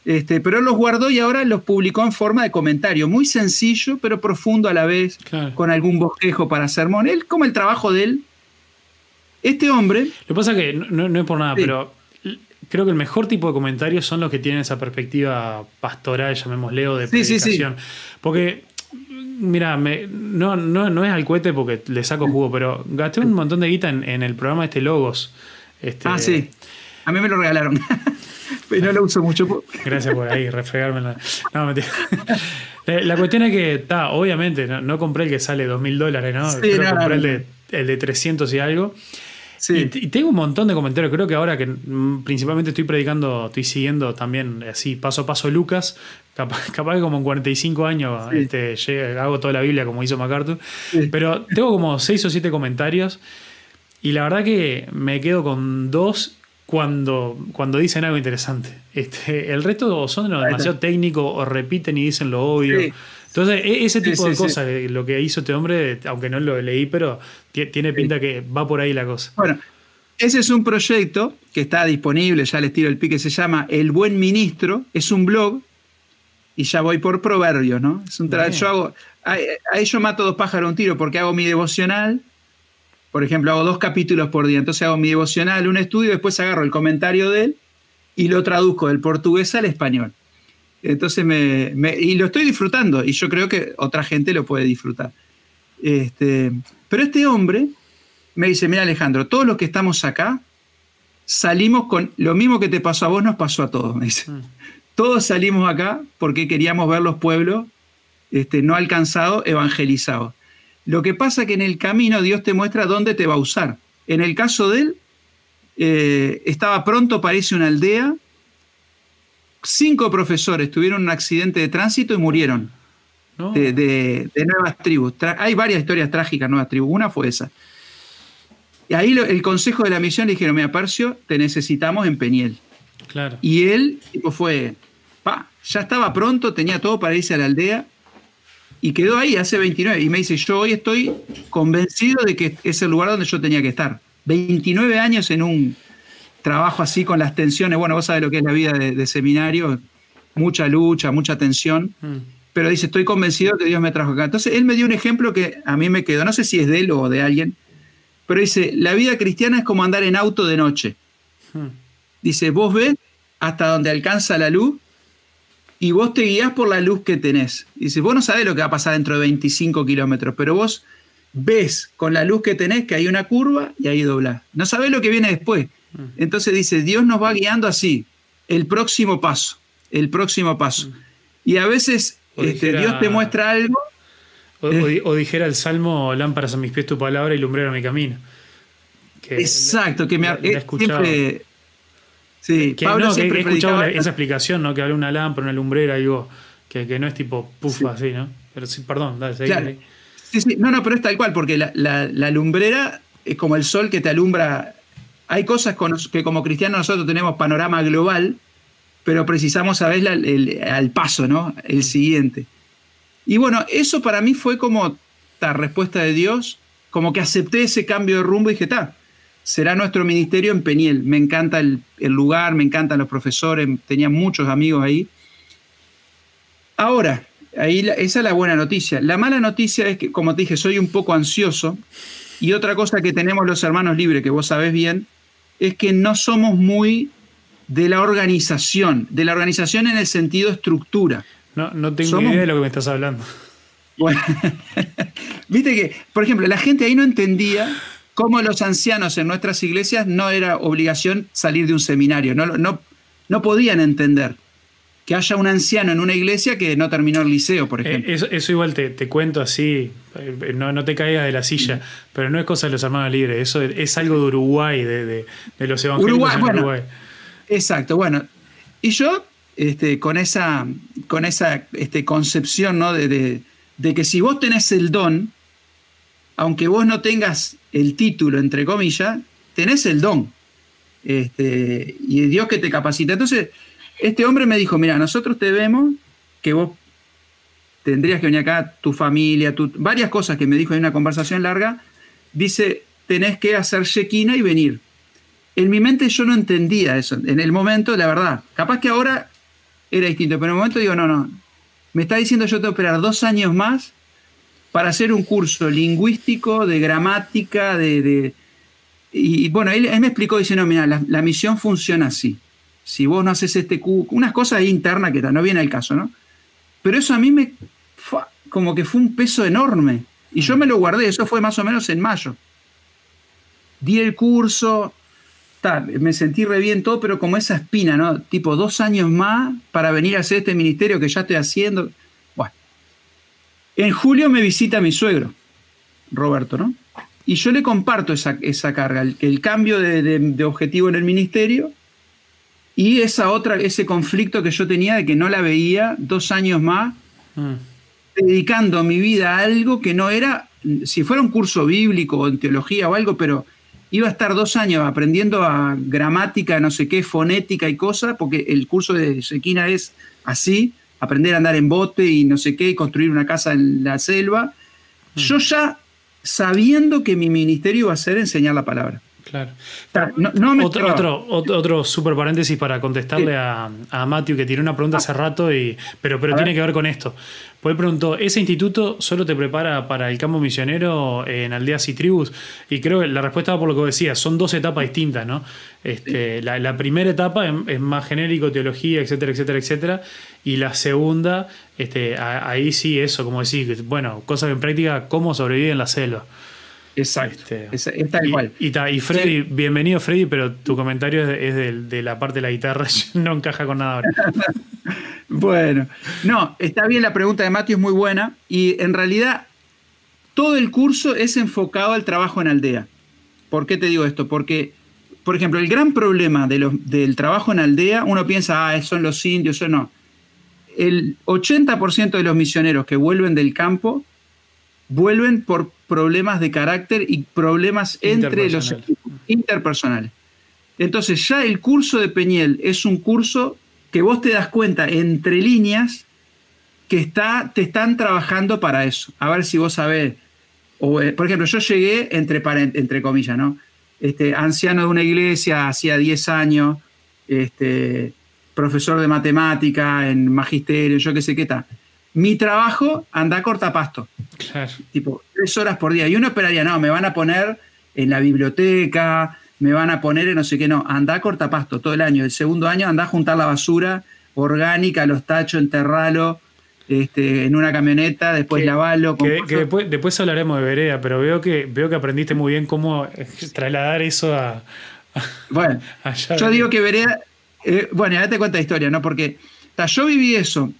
Este, pero él los guardó y ahora los publicó en forma de comentario, muy sencillo, pero profundo a la vez, con algún bosquejo para sermón. Él, como el trabajo de él, este hombre. Lo que pasa es que no, es por nada, pero creo que el mejor tipo de comentarios son los que tienen esa perspectiva pastoral, llamémosle, o de predicación. Porque Mira, no, no, es al cohete porque le saco jugo, pero gasté un montón de guita en, el programa este Logos. Este, ah, sí. A mí me lo regalaron. pero no lo uso mucho. Gracias por ahí, refregarme la. No, mentira. La cuestión es que, está, obviamente, no, compré el que sale dos mil dólares, ¿no? Sí, compré el, de, el de 300 y algo. Sí. Y, tengo un montón de comentarios. Creo que ahora que mm, principalmente estoy predicando, estoy siguiendo también así paso a paso Lucas, Capaz, que como en 45 años este, hago toda la Biblia como hizo MacArthur. Pero tengo como 6 o 7 comentarios. Y la verdad que me quedo con dos cuando, cuando dicen algo interesante. Este, el resto son demasiado técnicos o repiten y dicen lo obvio. Entonces, e, ese tipo de cosas, lo que hizo este hombre, aunque no lo leí, pero tiene pinta que va por ahí la cosa. Bueno, ese es un proyecto que está disponible, ya les tiro el pique, se llama El Buen Ministro, es un blog y ya voy por proverbio, ¿no? Es un yo hago, ahí yo mato dos pájaros un tiro porque hago mi devocional, por ejemplo, hago dos capítulos por día, entonces hago mi devocional, un estudio, después agarro el comentario de él y lo traduzco del portugués al español. Entonces me, y lo estoy disfrutando y yo creo que otra gente lo puede disfrutar. Este, pero este hombre me dice, mira Alejandro, todos los que estamos acá salimos con lo mismo que te pasó a vos, nos pasó a todos, me dice. Mm. Todos salimos acá porque queríamos ver los pueblos este, no alcanzados, evangelizados. Lo que pasa es que en el camino Dios te muestra dónde te va a usar. En el caso de él, eh, estaba pronto, parece una aldea. Cinco profesores tuvieron un accidente de tránsito y murieron de, nuevas tribus. hay varias historias trágicas, nuevas tribus. Una fue esa. Y ahí el consejo de la misión le dijeron, mira, Parcio, te necesitamos en Peniel. Claro. Y él tipo, fue, ya estaba pronto, tenía todo para irse a la aldea y quedó ahí hace 29. Y me dice, yo hoy estoy convencido de que es el lugar donde yo tenía que estar. 29 años en un trabajo así con las tensiones. Bueno, vos sabés lo que es la vida de, seminario, mucha lucha, mucha tensión. Mm. Pero dice, estoy convencido que Dios me trajo acá. Entonces, él me dio un ejemplo que a mí me quedó, no sé si es de él o de alguien, pero dice, la vida cristiana es como andar en auto de noche. Mm. Dice, vos ves hasta donde alcanza la luz y vos te guías por la luz que tenés. Dice, vos no sabés lo que va a pasar dentro de 25 kilómetros, pero vos ves con la luz que tenés que hay una curva y ahí doblás. No sabés lo que viene después. Entonces dice, Dios nos va guiando así, el próximo paso, el próximo paso. Y a veces este, Dios te muestra algo. O, dijera el Salmo, lámparas a mis pies tu palabra y lumbrera mi camino. exacto, que me ha siempre Sí, que Pablo he escuchado esa explicación, ¿no? Que habla una lámpara, una lumbrera, algo que, que no es tipo pufa así, ¿no? Pero sí, perdón, dale, Sí, sí, no, no, pero es tal cual, porque la, lumbrera es como el sol que te alumbra. Hay cosas que como cristianos nosotros tenemos panorama global, pero precisamos saber el, al paso, ¿no? El siguiente. Y bueno, eso para mí fue como la respuesta de Dios, como que acepté ese cambio de rumbo y dije, está, será nuestro ministerio en Peniel. Me encanta el, lugar, me encantan los profesores, tenía muchos amigos ahí. Ahora, ahí esa es la buena noticia. La mala noticia es que, como te dije, soy un poco ansioso. Y otra cosa que tenemos los hermanos libres, que vos sabés bien, es que no somos muy de la organización, de la organización en el sentido estructura. No, no tengo idea de lo que me estás hablando. Bueno, viste que, por ejemplo, la gente ahí no entendía como los ancianos en nuestras iglesias no era obligación salir de un seminario, no, no, no podían entender que haya un anciano en una iglesia que no terminó el liceo, por eh, ejemplo. eso, igual te, cuento así, eh, no, no, te caigas de la silla, pero no es cosa de los hermanos libres, eso es algo de Uruguay, de, los evangélicos Uruguay, Uruguay. Exacto, bueno. Y yo, este, con esa, con esa este, concepción ¿no? de, de que si vos tenés el don, aunque vos no tengas el título, entre comillas, tenés el don. Este, y Dios que te capacita. Entonces, este hombre me dijo, mira, nosotros te vemos que vos tendrías que venir acá, tu familia, varias cosas que me dijo en una conversación larga, dice, tenés que hacer chequina y venir. En mi mente yo no entendía eso. En el momento, la verdad, capaz que ahora era distinto, pero en el momento digo, no, no, me está diciendo yo tengo que esperar dos años más para hacer un curso lingüístico, de gramática, de... y, bueno, él, me explicó, dice, no, mira, la, misión funciona así. Si vos no haces este Q, unas cosas internas que no viene al caso, ¿no? Pero eso a mí me, como que fue un peso enorme. Y yo me lo guardé, eso fue más o menos en mayo. Di el curso, me sentí re bien todo, pero como esa espina, ¿no? Tipo dos años más para venir a hacer este ministerio que ya estoy haciendo. Bueno. En julio me visita mi suegro, Roberto, ¿no? Y yo le comparto esa, carga, el, cambio de, objetivo en el ministerio y esa otra, ese conflicto que yo tenía de que no la veía dos años más, mm. dedicando mi vida a algo que no era, si fuera un curso bíblico o en teología o algo, pero iba a estar dos años aprendiendo a gramática, no sé qué, fonética y cosas, porque el curso de Sequina es así, aprender a andar en bote y no sé qué, y construir una casa en la selva. Mm. Yo ya sabiendo que mi ministerio iba a ser enseñar la palabra. Claro. otro, otro, otro, super paréntesis para contestarle a, a Matthew que tiene una pregunta hace rato, y, pero, pero tiene que ver con esto. Pues él preguntó, ¿ese instituto solo te prepara para el campo misionero en aldeas y tribus? Y creo que la respuesta va por lo que decía, son dos etapas distintas, ¿no? Este, la, primera etapa es, más genérico, teología, etcétera, etcétera, etcétera. Y la segunda, este, ahí sí eso, como decir, bueno, cosas en práctica, cómo sobrevivir en la selva. Exacto. Este, es, tal cual. Y, y, Freddy, bienvenido Freddy, pero tu comentario es, de, la parte de la guitarra, no encaja con nada ahora. bueno, no, está bien la pregunta de Mateo, es muy buena. Y en realidad, todo el curso es enfocado al trabajo en aldea. ¿Por qué te digo esto? Porque, por ejemplo, el gran problema de los, del trabajo en aldea, uno piensa, ah, son los indios, o no. El 80% de los misioneros que vuelven del campo vuelven por problemas de carácter y problemas entre los interpersonales. Entonces ya el curso de Peñel es un curso que vos te das cuenta entre líneas que está, te están trabajando para eso. A ver si vos sabés. O, eh, por ejemplo, yo llegué entre, entre comillas, ¿no? Este, anciano de una iglesia, hacía 10 años, este, profesor de matemática en magisterio, yo qué sé qué tal mi trabajo anda a cortapasto. Claro. Tipo, tres horas por día. Y uno esperaría, no, me van a poner en la biblioteca, me van a poner en no sé qué, no, anda a cortapasto todo el año. El segundo año anda a juntar la basura orgánica, los tachos, enterralo este, en una camioneta, después lavalo. después, después hablaremos de vereda, pero veo que, veo que aprendiste muy bien cómo trasladar eso a. bueno, yo digo que vereda. Eh, bueno, ya te cuento la historia, ¿no? Porque yo viví eso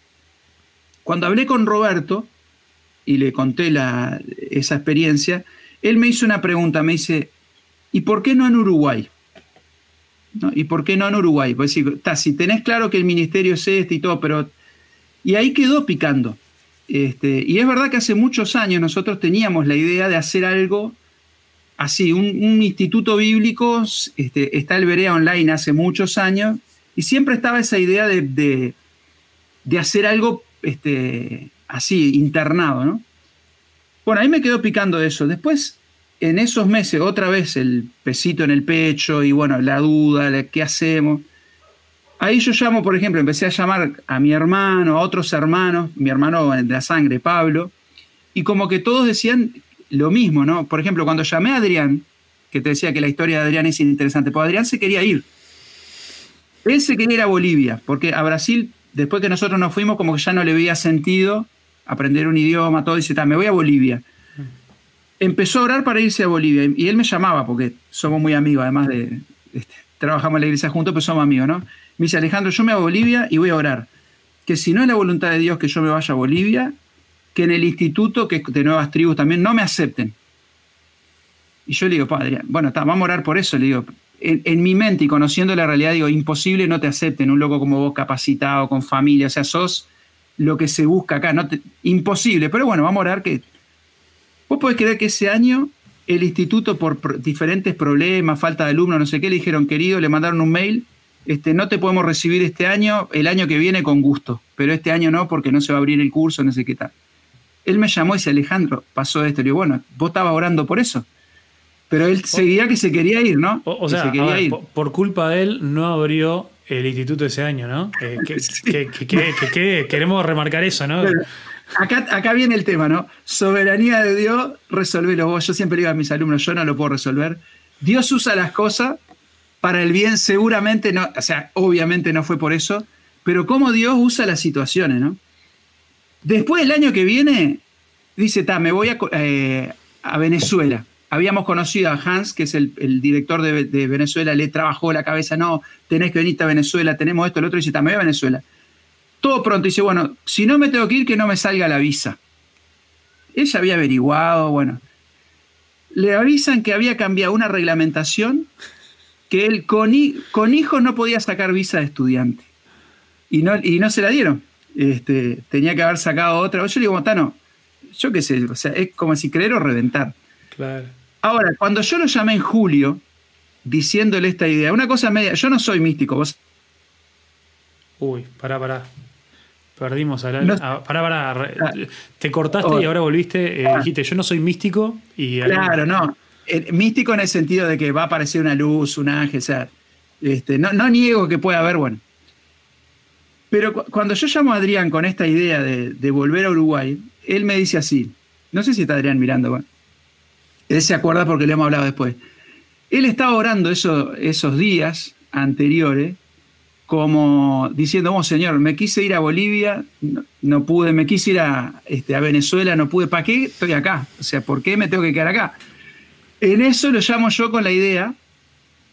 cuando hablé con Roberto y le conté esa experiencia, él me hizo una pregunta, me dice, ¿y por qué no en Uruguay? ¿Y por qué no en Uruguay? Pues si, si tenés claro que el ministerio es este y todo, pero... Y ahí quedó picando. Este, y es verdad que hace muchos años nosotros teníamos la idea de hacer algo así, un, instituto bíblico, este, está el Berea Online hace muchos años, y siempre estaba esa idea de, de hacer algo este, así, internado, ¿no? Bueno, ahí me quedó picando eso. Después, en esos meses, otra vez el pesito en el pecho y bueno, la duda, ¿qué hacemos? Ahí yo llamo, por ejemplo, empecé a llamar a mi hermano, a otros hermanos, mi hermano de la sangre, Pablo, y como que todos decían lo mismo, ¿no? Por ejemplo, cuando llamé a Adrián, que te decía que la historia de Adrián es interesante, pues Adrián se quería ir. Él se quería ir a Bolivia, porque a Brasil después que nosotros nos fuimos, como que ya no le veía sentido aprender un idioma, todo, dice, me voy a Bolivia. Empezó a orar para irse a Bolivia, y él me llamaba, porque somos muy amigos, además de, este, trabajamos en la iglesia juntos, pero somos amigos, ¿no? Me dice, Alejandro, yo me voy a Bolivia y voy a orar. Que si no es la voluntad de Dios que yo me vaya a Bolivia, que en el instituto, que de nuevas tribus también, no me acepten. Y yo le digo, padre, bueno, vamos a orar por eso, le digo, en, mi mente y conociendo la realidad, digo, imposible no te acepten un loco como vos capacitado, con familia, o sea, sos lo que se busca acá, no imposible, pero bueno, vamos a orar que... Vos podés creer que ese año el instituto por diferentes problemas, falta de alumnos, no sé qué, le dijeron, querido, le mandaron un mail, este, no te podemos recibir este año, el año que viene con gusto. pero este año no porque no se va a abrir el curso, no sé qué tal. Él me llamó y dice, Alejandro, pasó esto. Le digo, bueno, vos estabas orando por eso. Pero él seguía que se quería ir, ¿no? O, sea, Por, culpa de él no abrió el instituto ese año, ¿no? Eh, que, queremos remarcar eso, ¿no? acá, acá viene el tema, ¿no? Soberanía de Dios, resolvelo vos. Yo siempre digo a mis alumnos, yo no lo puedo resolver. Dios usa las cosas para el bien, seguramente no, o sea, obviamente no fue por eso, pero cómo Dios usa las situaciones, ¿no? Después del año que viene, dice, ta, me voy a, eh, Venezuela. Habíamos conocido a Hans, que es el, director de, Venezuela, le trabajó la cabeza, no, tenés que venir a Venezuela, tenemos esto, el otro, dice, ta, me voy a Venezuela. Todo pronto, dice, bueno, si no me tengo que ir, que no me salga la visa. Ella había averiguado, bueno. Le avisan que había cambiado una reglamentación que él con, con hijos no podía sacar visa de estudiante. Y no, y no se la dieron. Este, tenía que haber sacado otra. Yo le digo, Montano, yo qué sé, o sea, es como si creer o reventar. Claro. Ahora, cuando yo lo llamé en julio, diciéndole esta idea, una cosa media, yo no soy místico, vos. Uy, pará, pará. Perdimos a la. Ah, pará, pará. Ah. te cortaste y ahora volviste. Eh, ah. dijiste, yo no soy místico. y Claro, no. Eh, místico en el sentido de que va a aparecer una luz, un ángel, o sea. Este, no, no niego que pueda haber, bueno, pero cuando yo llamo a Adrián con esta idea de, volver a Uruguay, él me dice así, no sé si está Adrián mirando, él se acuerda porque le hemos hablado después. Él estaba orando esos días anteriores como diciendo, oh Señor, me quise ir a Bolivia, no, pude, me quise ir a, este, a Venezuela, no pude, ¿para qué estoy acá? O sea, ¿por qué me tengo que quedar acá? En eso lo llamo yo con la idea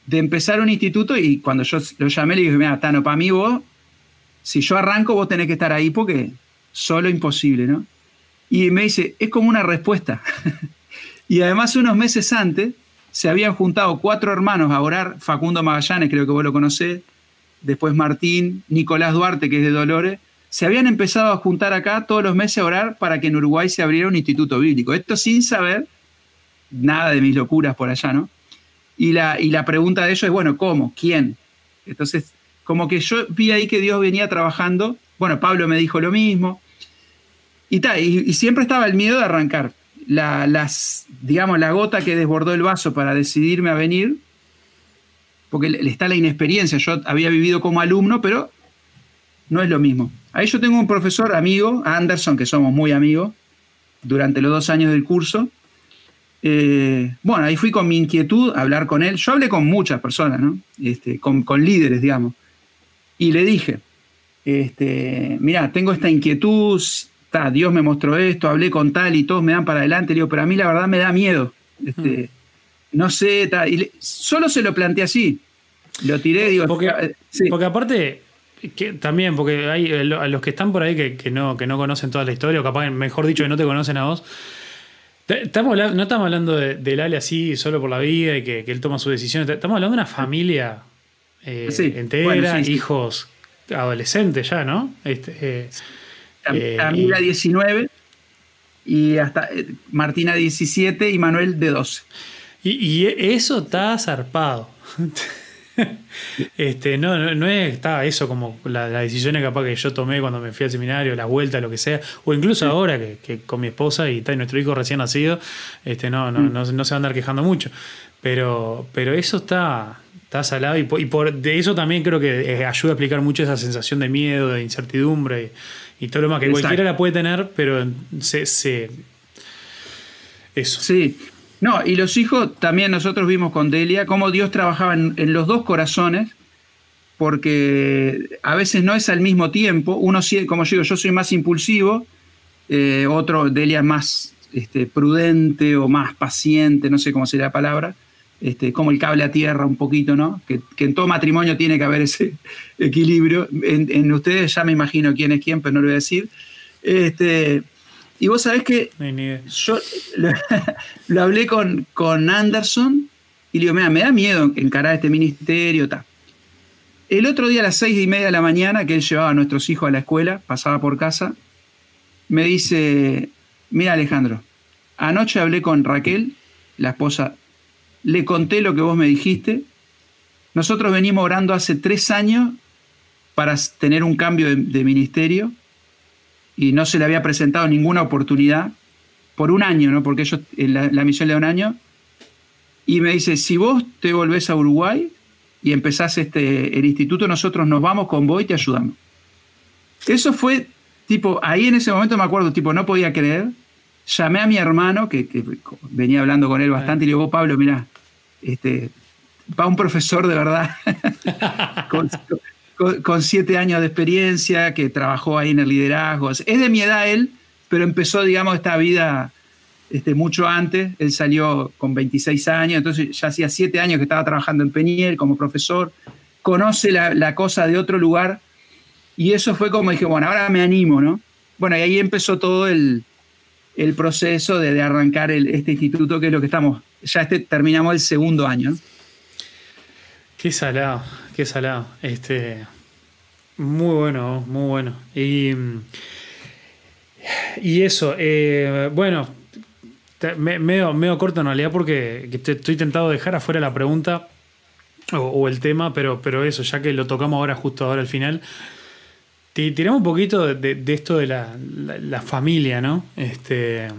de empezar un instituto y cuando yo lo llamé le dije, mira, Tano, para mí vos si yo arranco, vos tenés que estar ahí porque solo imposible, ¿no? Y me dice, es como una respuesta. y además unos meses antes se habían juntado cuatro hermanos a orar, Facundo Magallanes, creo que vos lo conocés, después Martín, Nicolás Duarte, que es de Dolores, se habían empezado a juntar acá todos los meses a orar para que en Uruguay se abriera un instituto bíblico. Esto sin saber nada de mis locuras por allá, ¿no? Y la, y la pregunta de ellos es, bueno, ¿cómo? ¿Quién? Entonces como que yo vi ahí que Dios venía trabajando. Bueno, Pablo me dijo lo mismo. Y, y, siempre estaba el miedo de arrancar. La, las, digamos, la gota que desbordó el vaso para decidirme a venir, porque le está la inexperiencia. Yo había vivido como alumno, pero no es lo mismo. Ahí yo tengo un profesor amigo, Anderson, que somos muy amigos, durante los dos años del curso. Eh, bueno, ahí fui con mi inquietud a hablar con él. Yo hablé con muchas personas, ¿no? Este, con, con líderes, digamos. Y le dije, este, mira, tengo esta inquietud, Dios me mostró esto, hablé con tal y todos me dan para adelante, le digo, pero a mí la verdad me da miedo. Este, mm. No sé, y solo se lo planteé así. Lo tiré, digo. Porque, eh, porque aparte, que, también, porque hay eh, a los que están por ahí que, no, que no conocen toda la historia, o capaz, mejor dicho, que no te conocen a vos. Estamos, no estamos hablando de, del Ale así solo por la vida y que, que él toma sus decisiones. Estamos hablando de una familia eh, entera, hijos adolescentes ya, ¿no? Este, eh, eh, Camila 19 y hasta Martina 17 y Manuel de 12. Y, eso está zarpado. este, no, no, está eso como la, decisión decisiones capaz que yo tomé cuando me fui al seminario, la vuelta, lo que sea, o incluso ahora que, con mi esposa y, está nuestro hijo recién nacido, este, no, no, mm. no, no, se va a andar quejando mucho. Pero, pero eso está, Está salado y, por, de eso también creo que eh, ayuda a explicar mucho esa sensación de miedo, de incertidumbre y, todo lo más que cualquiera la puede tener, pero se, eso. Sí. No, y los hijos también nosotros vimos con Delia cómo Dios trabajaba en, los dos corazones, porque a veces no es al mismo tiempo. Uno, como yo digo, yo soy más impulsivo, eh, otro, Delia es más este, prudente o más paciente, no sé cómo sería la palabra. Este, como el cable a tierra un poquito, ¿no? Que, en todo matrimonio tiene que haber ese equilibrio. En, ustedes ya me imagino quién es quién, pero no lo voy a decir. Este, y vos sabés que yo lo, hablé con, con, Anderson y le digo, mira, me da miedo encarar este ministerio, tal. El otro día a las seis y media de la mañana, que él llevaba a nuestros hijos a la escuela, pasaba por casa, me dice, mira Alejandro, anoche hablé con Raquel, la esposa le conté lo que vos me dijiste. Nosotros venimos orando hace tres años para tener un cambio de, ministerio y no se le había presentado ninguna oportunidad por un año, ¿no? porque ellos, la, la misión le da un año, y me dice, si vos te volvés a Uruguay y empezás este, el instituto, nosotros nos vamos con vos y te ayudamos. Eso fue, tipo, ahí en ese momento me acuerdo, tipo, no podía creer. Llamé a mi hermano, que, venía hablando con él bastante, y le digo, Pablo, mira, este, va un profesor de verdad, con, siete años de experiencia, que trabajó ahí en el liderazgo. Es de mi edad él, pero empezó, digamos, esta vida este, mucho antes. Él salió con 26 años, entonces ya hacía siete años que estaba trabajando en Peñiel como profesor. Conoce la, cosa de otro lugar. Y eso fue como dije, bueno, ahora me animo, ¿no? Bueno, y ahí empezó todo el, proceso de, arrancar este instituto, que es lo que estamos, ya este, terminamos el segundo año. Qué salado, qué salado. Este, muy bueno, muy bueno. Y, y eso, eh, bueno, me, medio, corto en realidad porque estoy tentado de dejar afuera la pregunta o, el tema, pero, pero eso, ya que lo tocamos ahora, justo ahora al final. Tiramos un poquito de, esto de la, familia, ¿no? Este,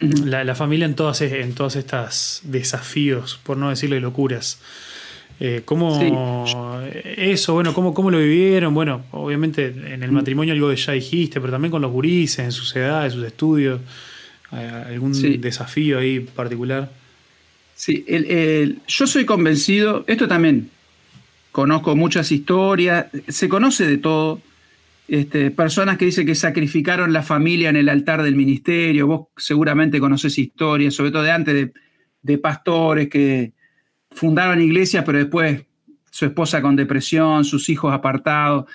la, familia en todas, en todas estas desafíos, por no decirle locuras. Eh, ¿Cómo eso, bueno, cómo, cómo lo vivieron? Bueno, obviamente en el matrimonio algo que ya dijiste, pero también con los gurises, en sus edades, sus estudios. ¿Algún desafío ahí particular? Sí, yo soy convencido, esto también, conozco muchas historias, se conoce de todo. Este, personas que dicen que sacrificaron la familia en el altar del ministerio, vos seguramente conoces historias, sobre todo de antes de, de pastores que fundaron iglesias, pero después su esposa con depresión, sus hijos apartados.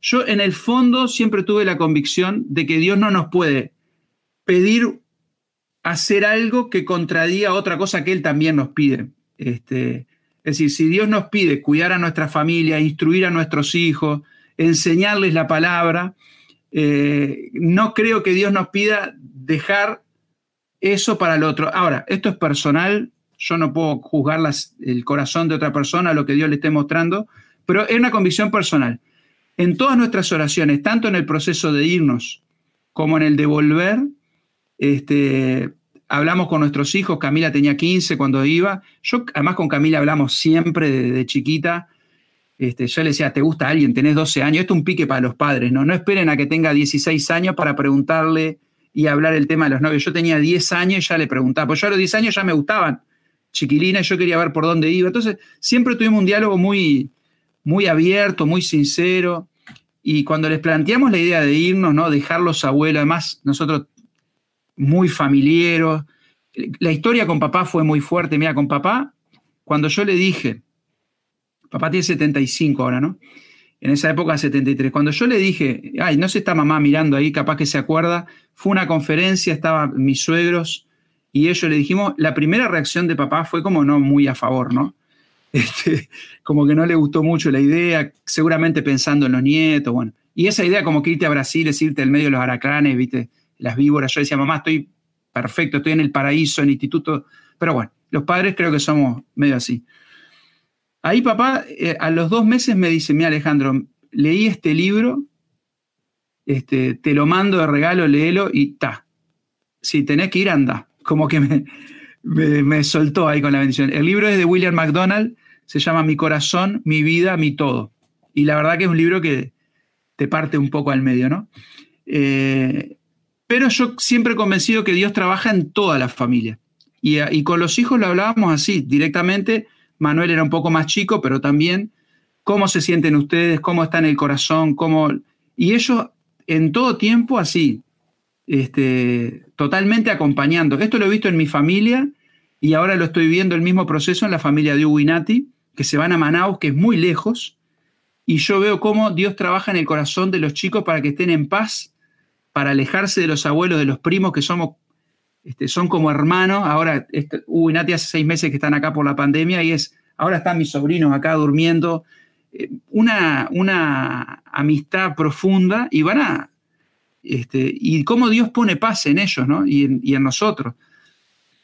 Yo en el fondo siempre tuve la convicción de que Dios no nos puede pedir hacer algo que contradiga otra cosa que Él también nos pide. Este, es decir, si Dios nos pide cuidar a nuestra familia, instruir a nuestros hijos, enseñarles la palabra, eh, no creo que Dios nos pida dejar eso para el otro. Ahora, esto es personal, yo no puedo juzgar el corazón de otra persona, lo que Dios le esté mostrando, pero es una convicción personal. En todas nuestras oraciones, tanto en el proceso de irnos como en el de volver, este, hablamos con nuestros hijos, Camila tenía 15 cuando iba, yo además con Camila hablamos siempre de, chiquita, este, yo le decía, ¿te gusta alguien? Tenés 12 años, esto es un pique para los padres, ¿no? No esperen a que tenga 16 años para preguntarle y hablar el tema de los novios. Yo tenía 10 años y ya le preguntaba, pues yo a los 10 años ya me gustaban chiquilina, yo quería ver por dónde iba. Entonces, siempre tuvimos un diálogo muy, muy abierto, muy sincero. Y cuando les planteamos la idea de irnos, ¿no? Dejar los abuelos, además, nosotros muy familiares. La historia con papá fue muy fuerte. Mira, con papá, cuando yo le dije, papá tiene 75 ahora, ¿no? En esa época 73. Cuando yo le dije, ay, no se está mamá mirando ahí, capaz que se acuerda, fue una conferencia, estaban mis suegros y ellos le dijimos, la primera reacción de papá fue como no muy a favor, ¿no? Este, como que no le gustó mucho la idea, seguramente pensando en los nietos, bueno. Y esa idea como que irte a Brasil es irte al medio de los aracranes, ¿viste? las víboras. Yo decía, mamá, estoy perfecto, estoy en el paraíso, en el instituto. Pero bueno, los padres creo que somos medio así. Ahí papá, eh, a los dos meses me dice, mira Alejandro, leí este libro, este, te lo mando de regalo, léelo y ta. Si tenés que ir, anda. Como que me, me, soltó ahí con la bendición. El libro es de William McDonald, se llama Mi corazón, mi vida, mi todo. Y la verdad que es un libro que te parte un poco al medio, ¿no? Eh, pero yo siempre he convencido que Dios trabaja en toda la familia. Y, con los hijos lo hablábamos así, directamente. Manuel era un poco más chico, pero también cómo se sienten ustedes, cómo está en el corazón, cómo... Y ellos en todo tiempo así, este, totalmente acompañando. Esto lo he visto en mi familia y ahora lo estoy viendo el mismo proceso en la familia de Uguinati, que se van a Manaus, que es muy lejos, y yo veo cómo Dios trabaja en el corazón de los chicos para que estén en paz para alejarse de los abuelos, de los primos que somos, este, son como hermanos. Ahora, este, hubo Nati hace seis meses que están acá por la pandemia y es, ahora están mis sobrinos acá durmiendo. Eh, una, una amistad profunda y van a, este, y cómo Dios pone paz en ellos ¿no? y, en, y en nosotros.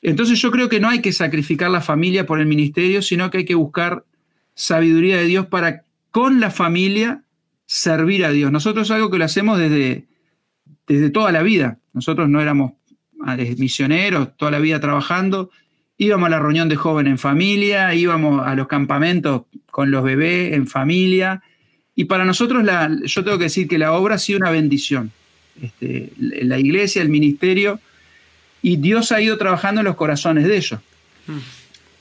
Entonces yo creo que no hay que sacrificar la familia por el ministerio, sino que hay que buscar sabiduría de Dios para con la familia servir a Dios. Nosotros es algo que lo hacemos desde, desde toda la vida. Nosotros no éramos misioneros, toda la vida trabajando. Íbamos a la reunión de jóvenes en familia, íbamos a los campamentos con los bebés en familia. Y para nosotros, la, yo tengo que decir que la obra ha sido una bendición. Este, la iglesia, el ministerio, y Dios ha ido trabajando en los corazones de ellos. Hmm.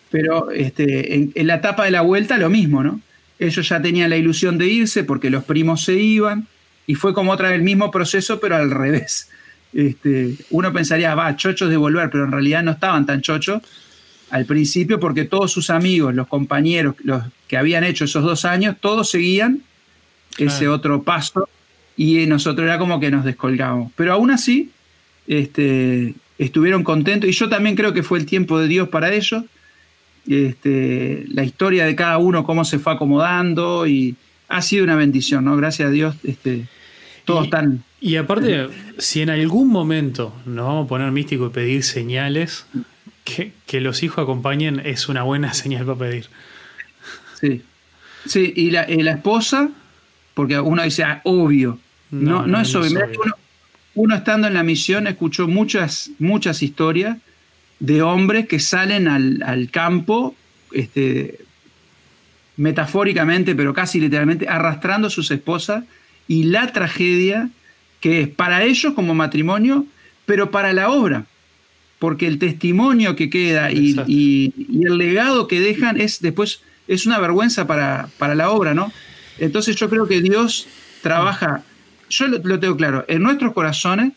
Pero este, en, en, la etapa de la vuelta lo mismo, ¿no? Ellos ya tenían la ilusión de irse porque los primos se iban, y fue como otra vez el mismo proceso, pero al revés. Este, uno pensaría, va, chochos de volver, pero en realidad no estaban tan chochos al principio porque todos sus amigos, los compañeros, los que habían hecho esos dos años, todos seguían ese otro paso y nosotros era como que nos descolgamos. Pero aún así, este, estuvieron contentos y yo también creo que fue el tiempo de Dios para ellos. Este, la historia de cada uno, cómo se fue acomodando y ha sido una bendición, ¿no? Gracias a Dios, este, todos están. Y aparte, si en algún momento nos vamos a poner místico y pedir señales, que, los hijos acompañen es una buena señal para pedir. Sí. Sí, y la, esposa, porque uno dice, ah, obvio. No, no, es obvio. Uno, estando en la misión escuchó muchas, muchas historias de hombres que salen al, al campo este, metafóricamente, pero casi literalmente, arrastrando a sus esposas y la tragedia que es para ellos como matrimonio, pero para la obra, porque el testimonio que queda y, el legado que dejan es después es una vergüenza para, para, la obra, ¿no? Entonces yo creo que Dios trabaja, yo lo, lo, tengo claro, en nuestros corazones,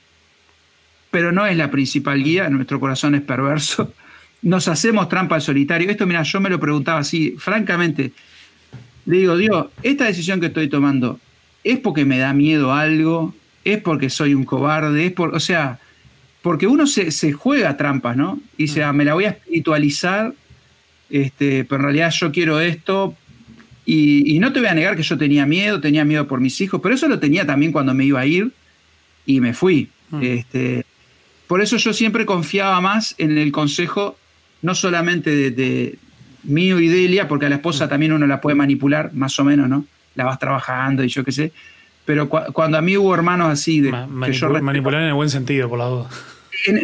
pero no es la principal guía, nuestro corazón es perverso, nos hacemos trampa al solitario. Esto, mira, yo me lo preguntaba así, francamente. Le digo, Dios, esta decisión que estoy tomando, ¿es porque me da miedo algo? ¿Es porque soy un cobarde? ¿Es por, o sea, porque uno se, juega trampas, ¿no? Y dice, ah, me la voy a espiritualizar, este, pero en realidad yo quiero esto. Y, no te voy a negar que yo tenía miedo, tenía miedo por mis hijos, pero eso lo tenía también cuando me iba a ir y me fui. Mm. Este, por eso yo siempre confiaba más en el consejo no solamente de, mío y Delia, porque a la esposa mm. también uno la puede manipular, más o menos, ¿no? La vas trabajando y yo qué sé. Pero cuando a mí hubo hermanos así de... manipular en el buen sentido, por la duda.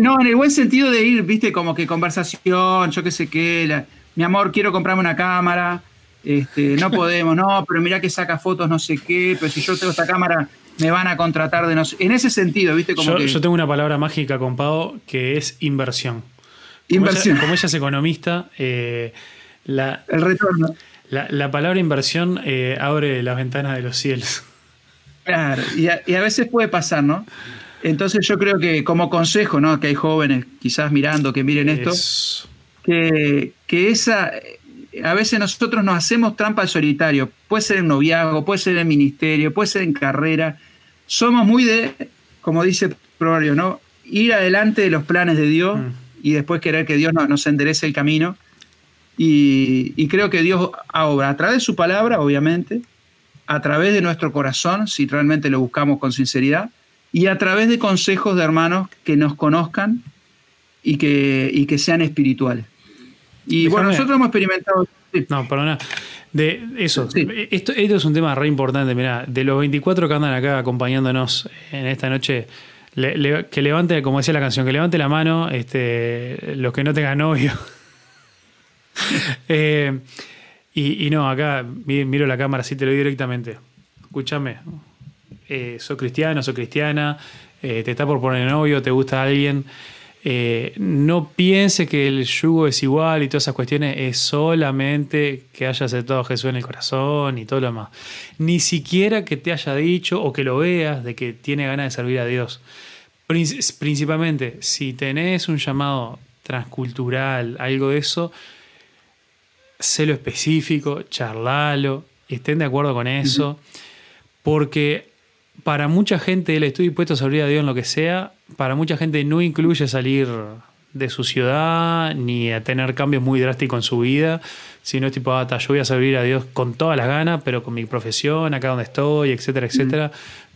no, en el buen sentido de ir, viste, como que conversación, yo qué sé qué, mi amor, quiero comprarme una cámara, este, no podemos, no, pero mira que saca fotos, no sé qué, pero si yo tengo esta cámara, me van a contratar de no sé. En ese sentido, viste, como yo, que... Yo tengo una palabra mágica con Pau que es inversión. Inversión. Como ella, es economista, eh, la, el retorno. La, palabra inversión eh, abre las ventanas de los cielos. Claro, y a, veces puede pasar, ¿no? Entonces yo creo que como consejo, ¿no? Que hay jóvenes quizás mirando, que miren esto, que, que, esa, a veces nosotros nos hacemos trampa al solitario, puede ser en noviazgo, puede ser en ministerio, puede ser en carrera, somos muy de, como dice proverbio, ¿no? Ir adelante de los planes de Dios. Mm y después querer que Dios nos, enderece el camino. Y, creo que Dios obra a través de su palabra, obviamente, a través de nuestro corazón, si realmente lo buscamos con sinceridad, y a través de consejos de hermanos que nos conozcan y que, que sean espirituales. Y bueno, nosotros hemos experimentado... No, perdona. De eso, esto, esto, es un tema re importante. Mira, de los 24 que andan acá acompañándonos en esta noche, que levante, como decía la canción, que levante la mano este, los que no tengan novio. Eh, y, no, acá miro la cámara, así te lo digo directamente. Escúchame, eh, soy cristiano, soy cristiana, eh, te está por poner novio, te gusta alguien. Eh, no piense que el yugo es igual y todas esas cuestiones es solamente que haya aceptado a Jesús en el corazón y todo lo demás. Ni siquiera que te haya dicho o que lo veas de que tiene ganas de servir a Dios. Principalmente, si tenés un llamado transcultural, algo de eso, sé lo específico, charlalo, estén de acuerdo con eso, porque para mucha gente el estoy dispuesto a servir a Dios en lo que sea, para mucha gente no incluye salir de su ciudad ni a tener cambios muy drásticos en su vida, sino es tipo, ah, yo voy a servir a Dios con todas las ganas, pero con mi profesión, acá donde estoy, etcétera, etcétera.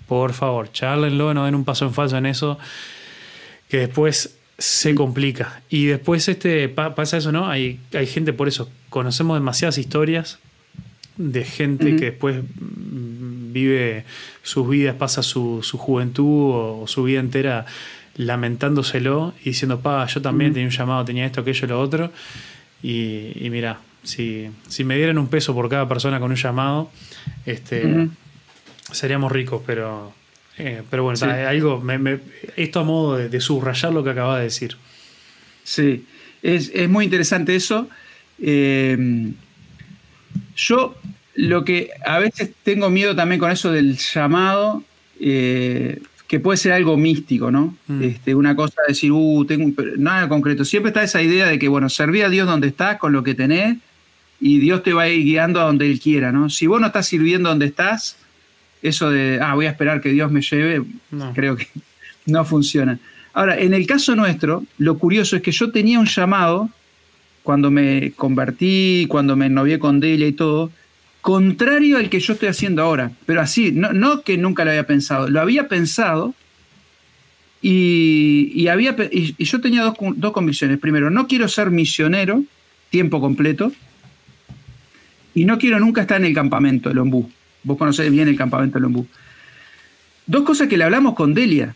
Por favor, charlenlo, no den un paso en falso en eso, que después se complica. Y después este, pasa eso, ¿no? Hay, hay gente por eso. Conocemos demasiadas historias de gente que después vive sus vidas, pasa su, juventud o, su vida entera lamentándoselo y diciendo, pa, yo también tenía un llamado, tenía esto, aquello, lo otro. Y, y mira, si, si, me dieran un peso por cada persona con un llamado, este, seríamos ricos, pero, eh, pero bueno, algo, esto a modo de, subrayar lo que acaba de decir. Sí, es, muy interesante eso. Eh, yo lo que a veces tengo miedo también con eso del llamado, eh, que puede ser algo místico, ¿no? Mm. Este, una cosa de decir, uh, tengo nada concreto. Siempre está esa idea de que, bueno, serví a Dios donde estás, con lo que tenés, y Dios te va a ir guiando a donde Él quiera, ¿no? Si vos no estás sirviendo donde estás, eso de, ah, voy a esperar que Dios me lleve, creo que no funciona. Ahora, en el caso nuestro, lo curioso es que yo tenía un llamado cuando me convertí, cuando me novié con Delia y todo, contrario al que yo estoy haciendo ahora. Pero así, no, que nunca lo había pensado, lo había pensado y, había, y, yo tenía dos, dos, convicciones. Primero, no quiero ser misionero tiempo completo y no quiero nunca estar en el campamento del Ombú. Vos conocés bien el campamento del Ombú. Dos cosas que le hablamos con Delia.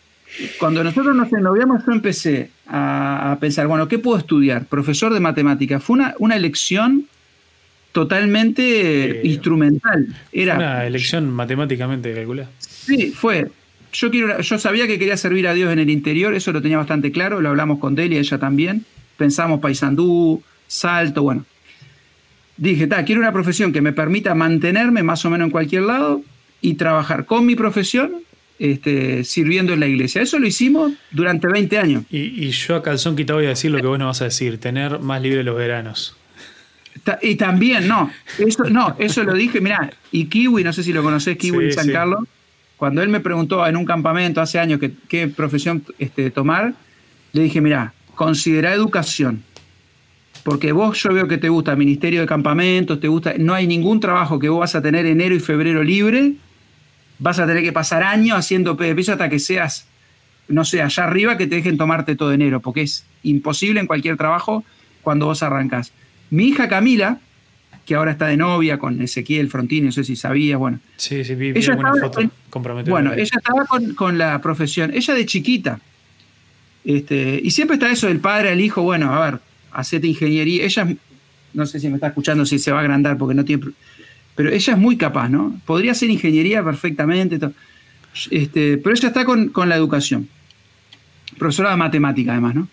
Cuando nosotros nos ennoviamos, yo empecé a, pensar, bueno, ¿qué puedo estudiar? Profesor de matemáticas. Fue una, una elección totalmente instrumental. Era una elección matemáticamente calculada. Sí, fue. Yo, quiero, yo sabía que quería servir a Dios en el interior, eso lo tenía bastante claro, lo hablamos con Delia, ella también. Pensamos Paysandú, Salto, bueno. Dije, ta, quiero una profesión que me permita mantenerme más o menos en cualquier lado y trabajar con mi profesión este, sirviendo en la iglesia. Eso lo hicimos durante 20 años. Y, yo a calzón quitado voy a decir lo que vos no vas a decir, tener más libre los veranos. Y también, no, eso, no, eso lo dije, mirá, y Kiwi, no sé si lo conocés, Kiwi en San Carlos, cuando él me preguntó en un campamento hace años qué profesión este, tomar, le dije, mirá, considera educación. Porque vos yo veo que te gusta Ministerio de Campamentos, te gusta, no hay ningún trabajo que vos vas a tener enero y febrero libre vas a tener que pasar años haciendo piso hasta que seas, no sé, allá arriba que te dejen tomarte todo enero, porque es imposible en cualquier trabajo cuando vos arrancás. Mi hija Camila, que ahora está de novia con Ezequiel Frontini, no sé si sabías, bueno. Sí, sí, vi, ella estaba, foto Bueno, ella estaba con, la profesión, ella de chiquita. Este, y siempre está eso del padre al hijo, bueno, a ver, hacete ingeniería. Ella, no sé si me está escuchando, si se va a agrandar porque no tiene pero ella es muy capaz, ¿no? Podría hacer ingeniería perfectamente, este, pero ella está con, la educación. Profesora de matemática, además, ¿no?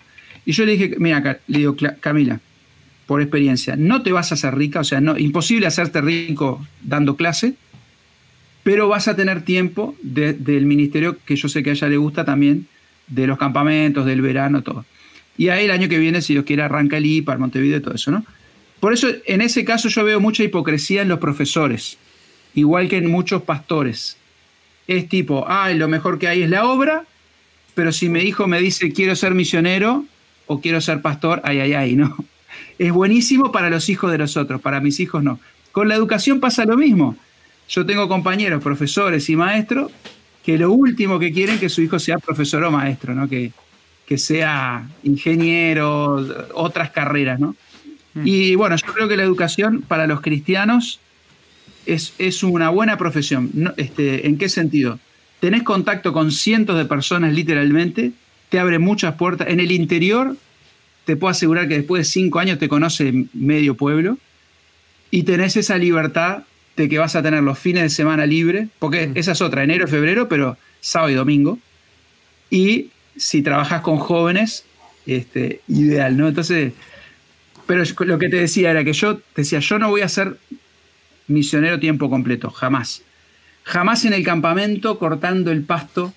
Y yo le dije, mira, le digo, Camila, por experiencia, no te vas a hacer rica, o sea, no, imposible hacerte rico dando clase, pero vas a tener tiempo del ministerio, que yo sé que a ella le gusta también, de los campamentos, del verano, todo. Y ahí el año que viene, si Dios quiere, arranca el IPA, el Montevideo y todo eso, ¿no? Por eso, en ese caso, yo veo mucha hipocresía en los profesores, igual que en muchos pastores. Es tipo, ah, lo mejor que hay es la obra, pero si mi hijo me dice quiero ser misionero o quiero ser pastor, ay, ay, ay, no. Es buenísimo para los hijos de los otros, para mis hijos no. Con la educación pasa lo mismo. Yo tengo compañeros, profesores y maestros, que lo último que quieren es que su hijo sea profesor o maestro, ¿no? Que, que sea ingeniero, otras carreras, ¿no? Mm. Y bueno, yo creo que la educación para los cristianos es, es una buena profesión. este, ¿En qué sentido? Tenés contacto con cientos de personas literalmente, te abre muchas puertas. En el interior, te puedo asegurar que después de cinco años te conoce medio pueblo y tenés esa libertad de que vas a tener los fines de semana libre, porque mm. esa es otra, enero febrero, pero sábado y domingo. Y si trabajas con jóvenes, este, ideal, ¿no? Entonces, pero lo que te decía era que yo decía, yo no voy a ser misionero tiempo completo, jamás. Jamás en el campamento cortando el pasto.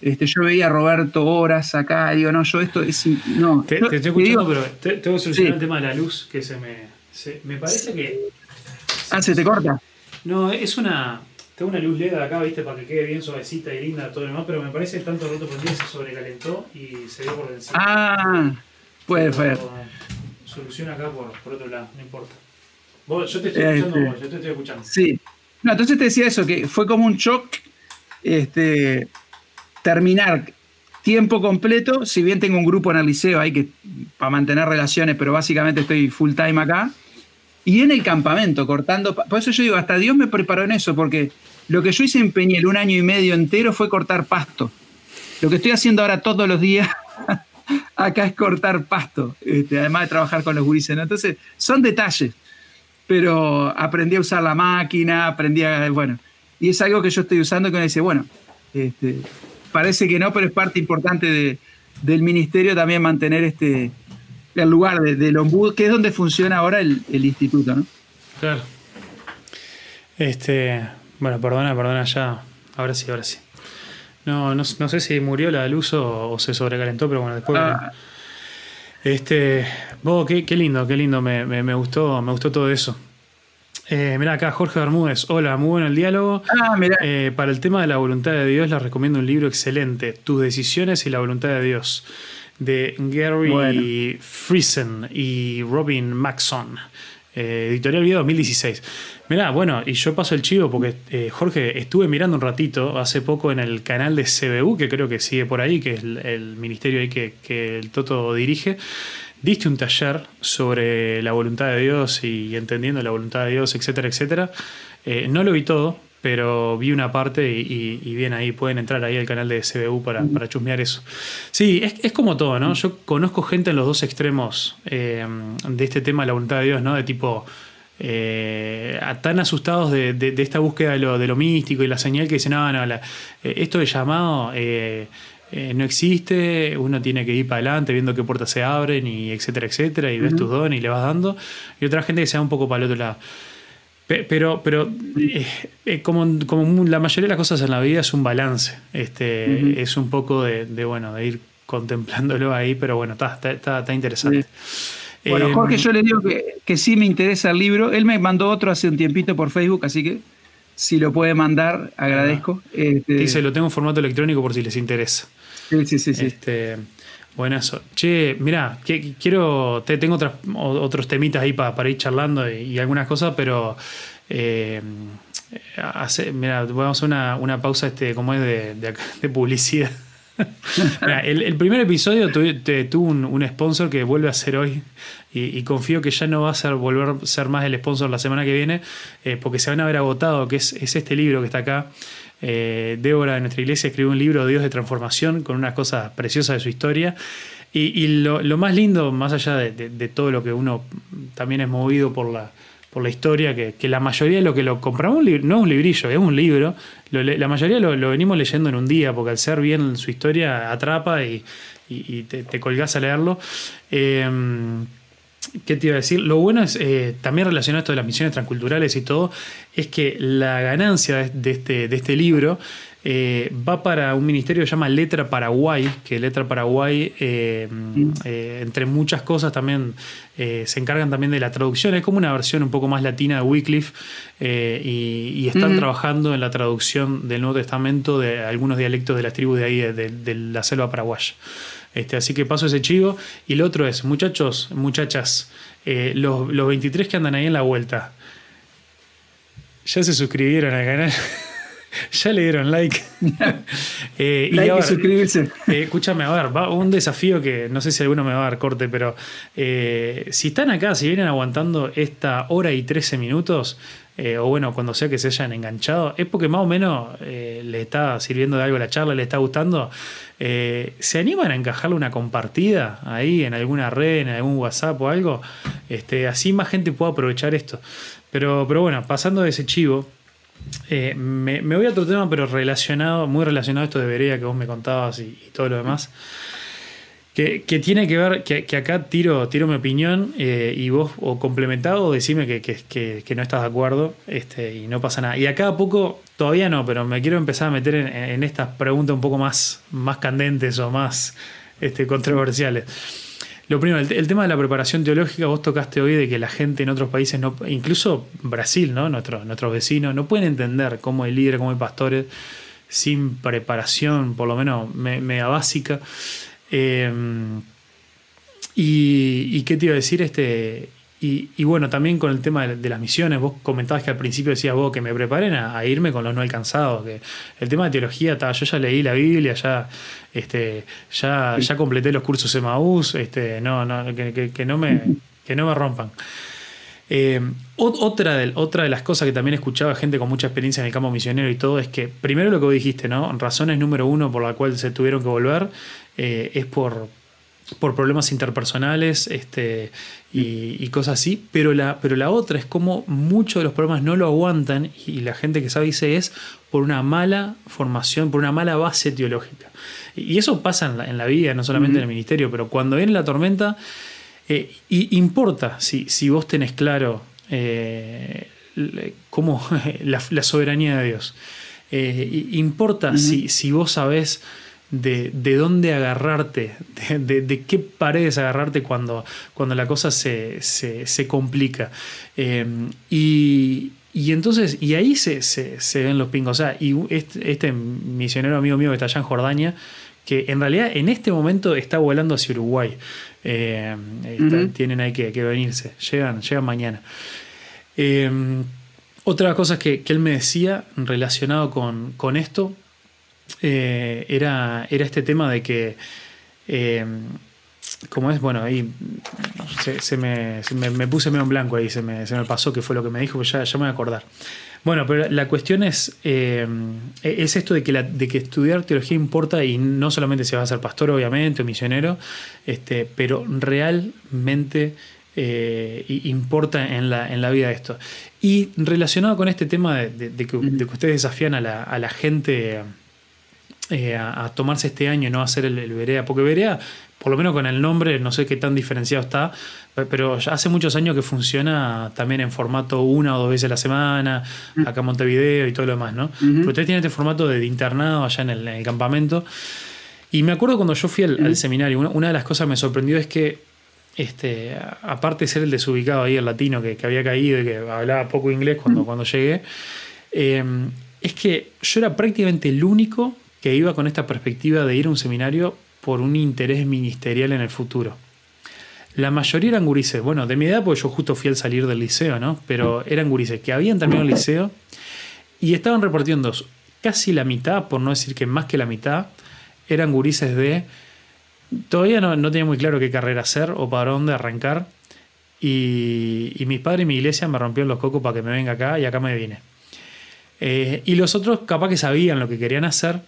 Este, yo veía a Roberto horas acá, digo, no, yo esto es. No, te, estoy escuchando, pero tengo que solucionar el tema de la luz, que se me. me parece que. Ah, se te corta. No, es una. Tengo una luz LED acá, viste, para que quede bien suavecita y linda todo lo demás, pero me parece que tanto roto por se sobrecalentó y se dio por encima. Ah, puede ser solución acá por, otro lado, no importa. yo te estoy escuchando, este, yo te estoy escuchando. Sí. No, entonces te decía eso, que fue como un shock este, terminar tiempo completo, si bien tengo un grupo en el liceo ahí que para mantener relaciones, pero básicamente estoy full time acá. Y en el campamento, cortando. Por eso yo digo, hasta Dios me preparó en eso, porque Lo que yo hice en Peñel un año y medio entero fue cortar pasto. Lo que estoy haciendo ahora todos los días acá es cortar pasto, este, además de trabajar con los gurises. Entonces, son detalles, pero aprendí a usar la máquina, aprendí a, bueno, y es algo que yo estoy usando que me dice, bueno, este, parece que no, pero es parte importante del ministerio también mantener este, el lugar del de que es donde funciona ahora el, instituto, ¿no? Claro. Este, bueno, perdona, perdona ya. Ahora sí, ahora sí. No, no, sé si murió la luz o, se sobrecalentó, pero bueno, después. Ah. Este. vos qué, lindo, qué lindo. Me, gustó, me gustó todo eso. Eh, mira acá, Jorge Bermúdez. Hola, muy bueno el diálogo. Ah, eh, para el tema de la voluntad de Dios, les recomiendo un libro excelente: Tus decisiones y la voluntad de Dios de Gary Friesen y Robin Maxon. Eh, editorial Vida 2016. Mirá, bueno, y yo paso el chivo porque, eh, Jorge, estuve mirando un ratito hace poco en el canal de CBU, que creo que sigue por ahí, que es el, ministerio ahí que, que, el Toto dirige. Diste un taller sobre la voluntad de Dios y entendiendo la voluntad de Dios, etcétera, etcétera. Eh, no lo vi todo, pero vi una parte y, bien ahí, pueden entrar ahí al canal de CBU para, para chusmear eso. Sí, es, como todo, ¿no? Yo conozco gente en los dos extremos eh, de este tema de la voluntad de Dios, ¿no? De tipo, eh, tan asustados de, esta búsqueda de lo, de lo, místico y la señal que dicen, no, no, eh, esto de llamado... no existe, uno tiene que ir para adelante viendo qué puertas se abren y etcétera, etcétera, y ves tus dones y le vas dando, y otra gente que se va un poco para el otro lado. Pero, pero eh, eh, como, como, la mayoría de las cosas en la vida es un balance. Este, Es un poco de, bueno, de ir contemplándolo ahí, pero bueno, está, está, está interesante. Bueno, Jorge, em, yo le digo que, que, sí me interesa el libro. Él me mandó otro hace un tiempito por Facebook, así que si lo puede mandar, agradezco. Este, Dice, lo tengo en formato electrónico por si les interesa. Sí, sí, sí. sí. Buenazo. Che, mira, quiero. Te, tengo otros temitas ahí para ir charlando y, algunas cosas, pero. Eh, mira, vamos a una, una pausa este, como es de, de, publicidad. el, primer episodio tuvo un, sponsor que vuelve a ser hoy y, confío que ya no va a ser, volver a ser más el sponsor la semana que viene eh, porque se van a haber agotado, que es, es este libro que está acá. Eh, Débora de nuestra iglesia escribió un libro, Dios de Transformación, con unas cosas preciosas de su historia. Y, lo, más lindo, más allá de, todo lo que uno también es movido por la, por la historia, que, la mayoría de lo que lo compramos no es un librillo, es un libro. la mayoría lo, venimos leyendo en un día, porque al ser bien su historia atrapa y, te, te, colgás a leerlo. Eh, ¿Qué te iba a decir? Lo bueno es, eh, también relacionado a esto de las misiones transculturales y todo, es que la ganancia de este, de este libro eh, va para un ministerio que se llama Letra Paraguay, que Letra Paraguay, eh, entre muchas cosas, también se encargan también de la traducción. Es como una versión un poco más latina de Wycliffe y, están trabajando en la traducción del Nuevo Testamento de algunos dialectos de las tribus de ahí, de la selva paraguaya. Este, así que paso ese chivo. Y el otro es, muchachos, muchachas, eh, los, 23 que andan ahí en la vuelta, ya se suscribieron al canal. ya le dieron like. eh, like y, suscribirse. Eh, escúchame, a ver, va un desafío que no sé si alguno me va a dar corte, pero eh, si están acá, si vienen aguantando esta hora y 13 minutos, o bueno, cuando sea que se hayan enganchado, es porque más o menos le está sirviendo de algo la charla, le está gustando. Eh, ¿Se animan a encajarle una compartida ahí en alguna red, en algún WhatsApp o algo? Este, así más gente puede aprovechar esto. Pero, pero bueno, pasando de ese chivo, eh, me, voy a otro tema, pero relacionado, muy relacionado a esto de Berea que vos me contabas y todo lo demás. Que, tiene que ver, que, acá tiro, tiro mi opinión eh, y vos o complementado o decime que, no estás de acuerdo este, y no pasa nada. Y acá a poco, todavía no, pero me quiero empezar a meter en, estas preguntas un poco más, más candentes o más este, controversiales. Lo primero, el, tema de la preparación teológica, vos tocaste hoy de que la gente en otros países, no, incluso Brasil, ¿no? Nuestro, nuestros vecinos, no pueden entender cómo hay líderes, cómo hay pastores sin preparación, por lo menos mega básica. Em, y, qué te iba a decir? Este, y, bueno, también con el tema de, las misiones, vos comentabas que al principio decías vos que me preparen a, irme con los no alcanzados. Que el tema de teología, yo ya leí la Biblia, ya, este, ya, ya completé los cursos Emmaús, este, no, no, que, no me, que no me rompan. Eh, otra, de, otra de las cosas que también escuchaba gente con mucha experiencia en el campo misionero y todo es que, primero lo que vos dijiste, ¿no? Razones número uno por la cual se tuvieron que volver eh, es por, por problemas interpersonales este, y, cosas así, pero la, pero la otra es como muchos de los problemas no lo aguantan y la gente que sabe dice es por una mala formación, por una mala base teológica. Y eso pasa en la, vida, no solamente en el ministerio, pero cuando viene la tormenta eh, y importa si, si, vos tenés claro eh, cómo, la, soberanía de Dios. Eh, importa si, si, vos sabés de, dónde agarrarte, de, qué paredes agarrarte cuando, cuando la cosa se, complica. y, entonces, y ahí se, ven los pingos. O sea, y este, este, misionero amigo mío que está allá en Jordania, que en realidad en este momento está volando hacia Uruguay. Eh, tienen ahí que, venirse, llegan, llegan mañana. Eh, otra cosa que, que, él me decía relacionado con, esto eh, era, era, este tema de que, como es, bueno, ahí se, me, me, puse medio en blanco ahí, se me, se me pasó que fue lo que me dijo, ya, ya me voy a acordar. Bueno, pero la cuestión es, eh, es esto de que, de que estudiar teología importa y no solamente se va a ser pastor, obviamente, o misionero, este, pero realmente eh, importa en la, en la vida esto. Y relacionado con este tema de, que, ustedes desafían a la, a la gente eh, a, tomarse este año y no hacer el, el Berea, porque Berea, por lo menos con el nombre, no sé qué tan diferenciado está, pero ya hace muchos años que funciona también en formato una o dos veces a la semana, mm. acá en Montevideo y todo lo demás, ¿no? Pero ustedes tienen este formato de, internado allá en el, campamento. Y me acuerdo cuando yo fui al, seminario, una, de las cosas que me sorprendió es que, este, aparte de ser el desubicado ahí, el latino que, había caído y que hablaba poco inglés cuando, cuando llegué, eh, es que yo era prácticamente el único que iba con esta perspectiva de ir a un seminario por un interés ministerial en el futuro. La mayoría eran gurises, bueno, de mi edad, porque yo justo fui al salir del liceo, ¿no? Pero eran gurises que habían terminado el liceo y estaban repartiendo casi la mitad, por no decir que más que la mitad, eran gurises de. Todavía no, tenía muy claro qué carrera hacer o para dónde arrancar. Y, y mis padres y mi iglesia me rompieron los cocos para que me venga acá y acá me vine. Eh, y los otros capaz que sabían lo que querían hacer,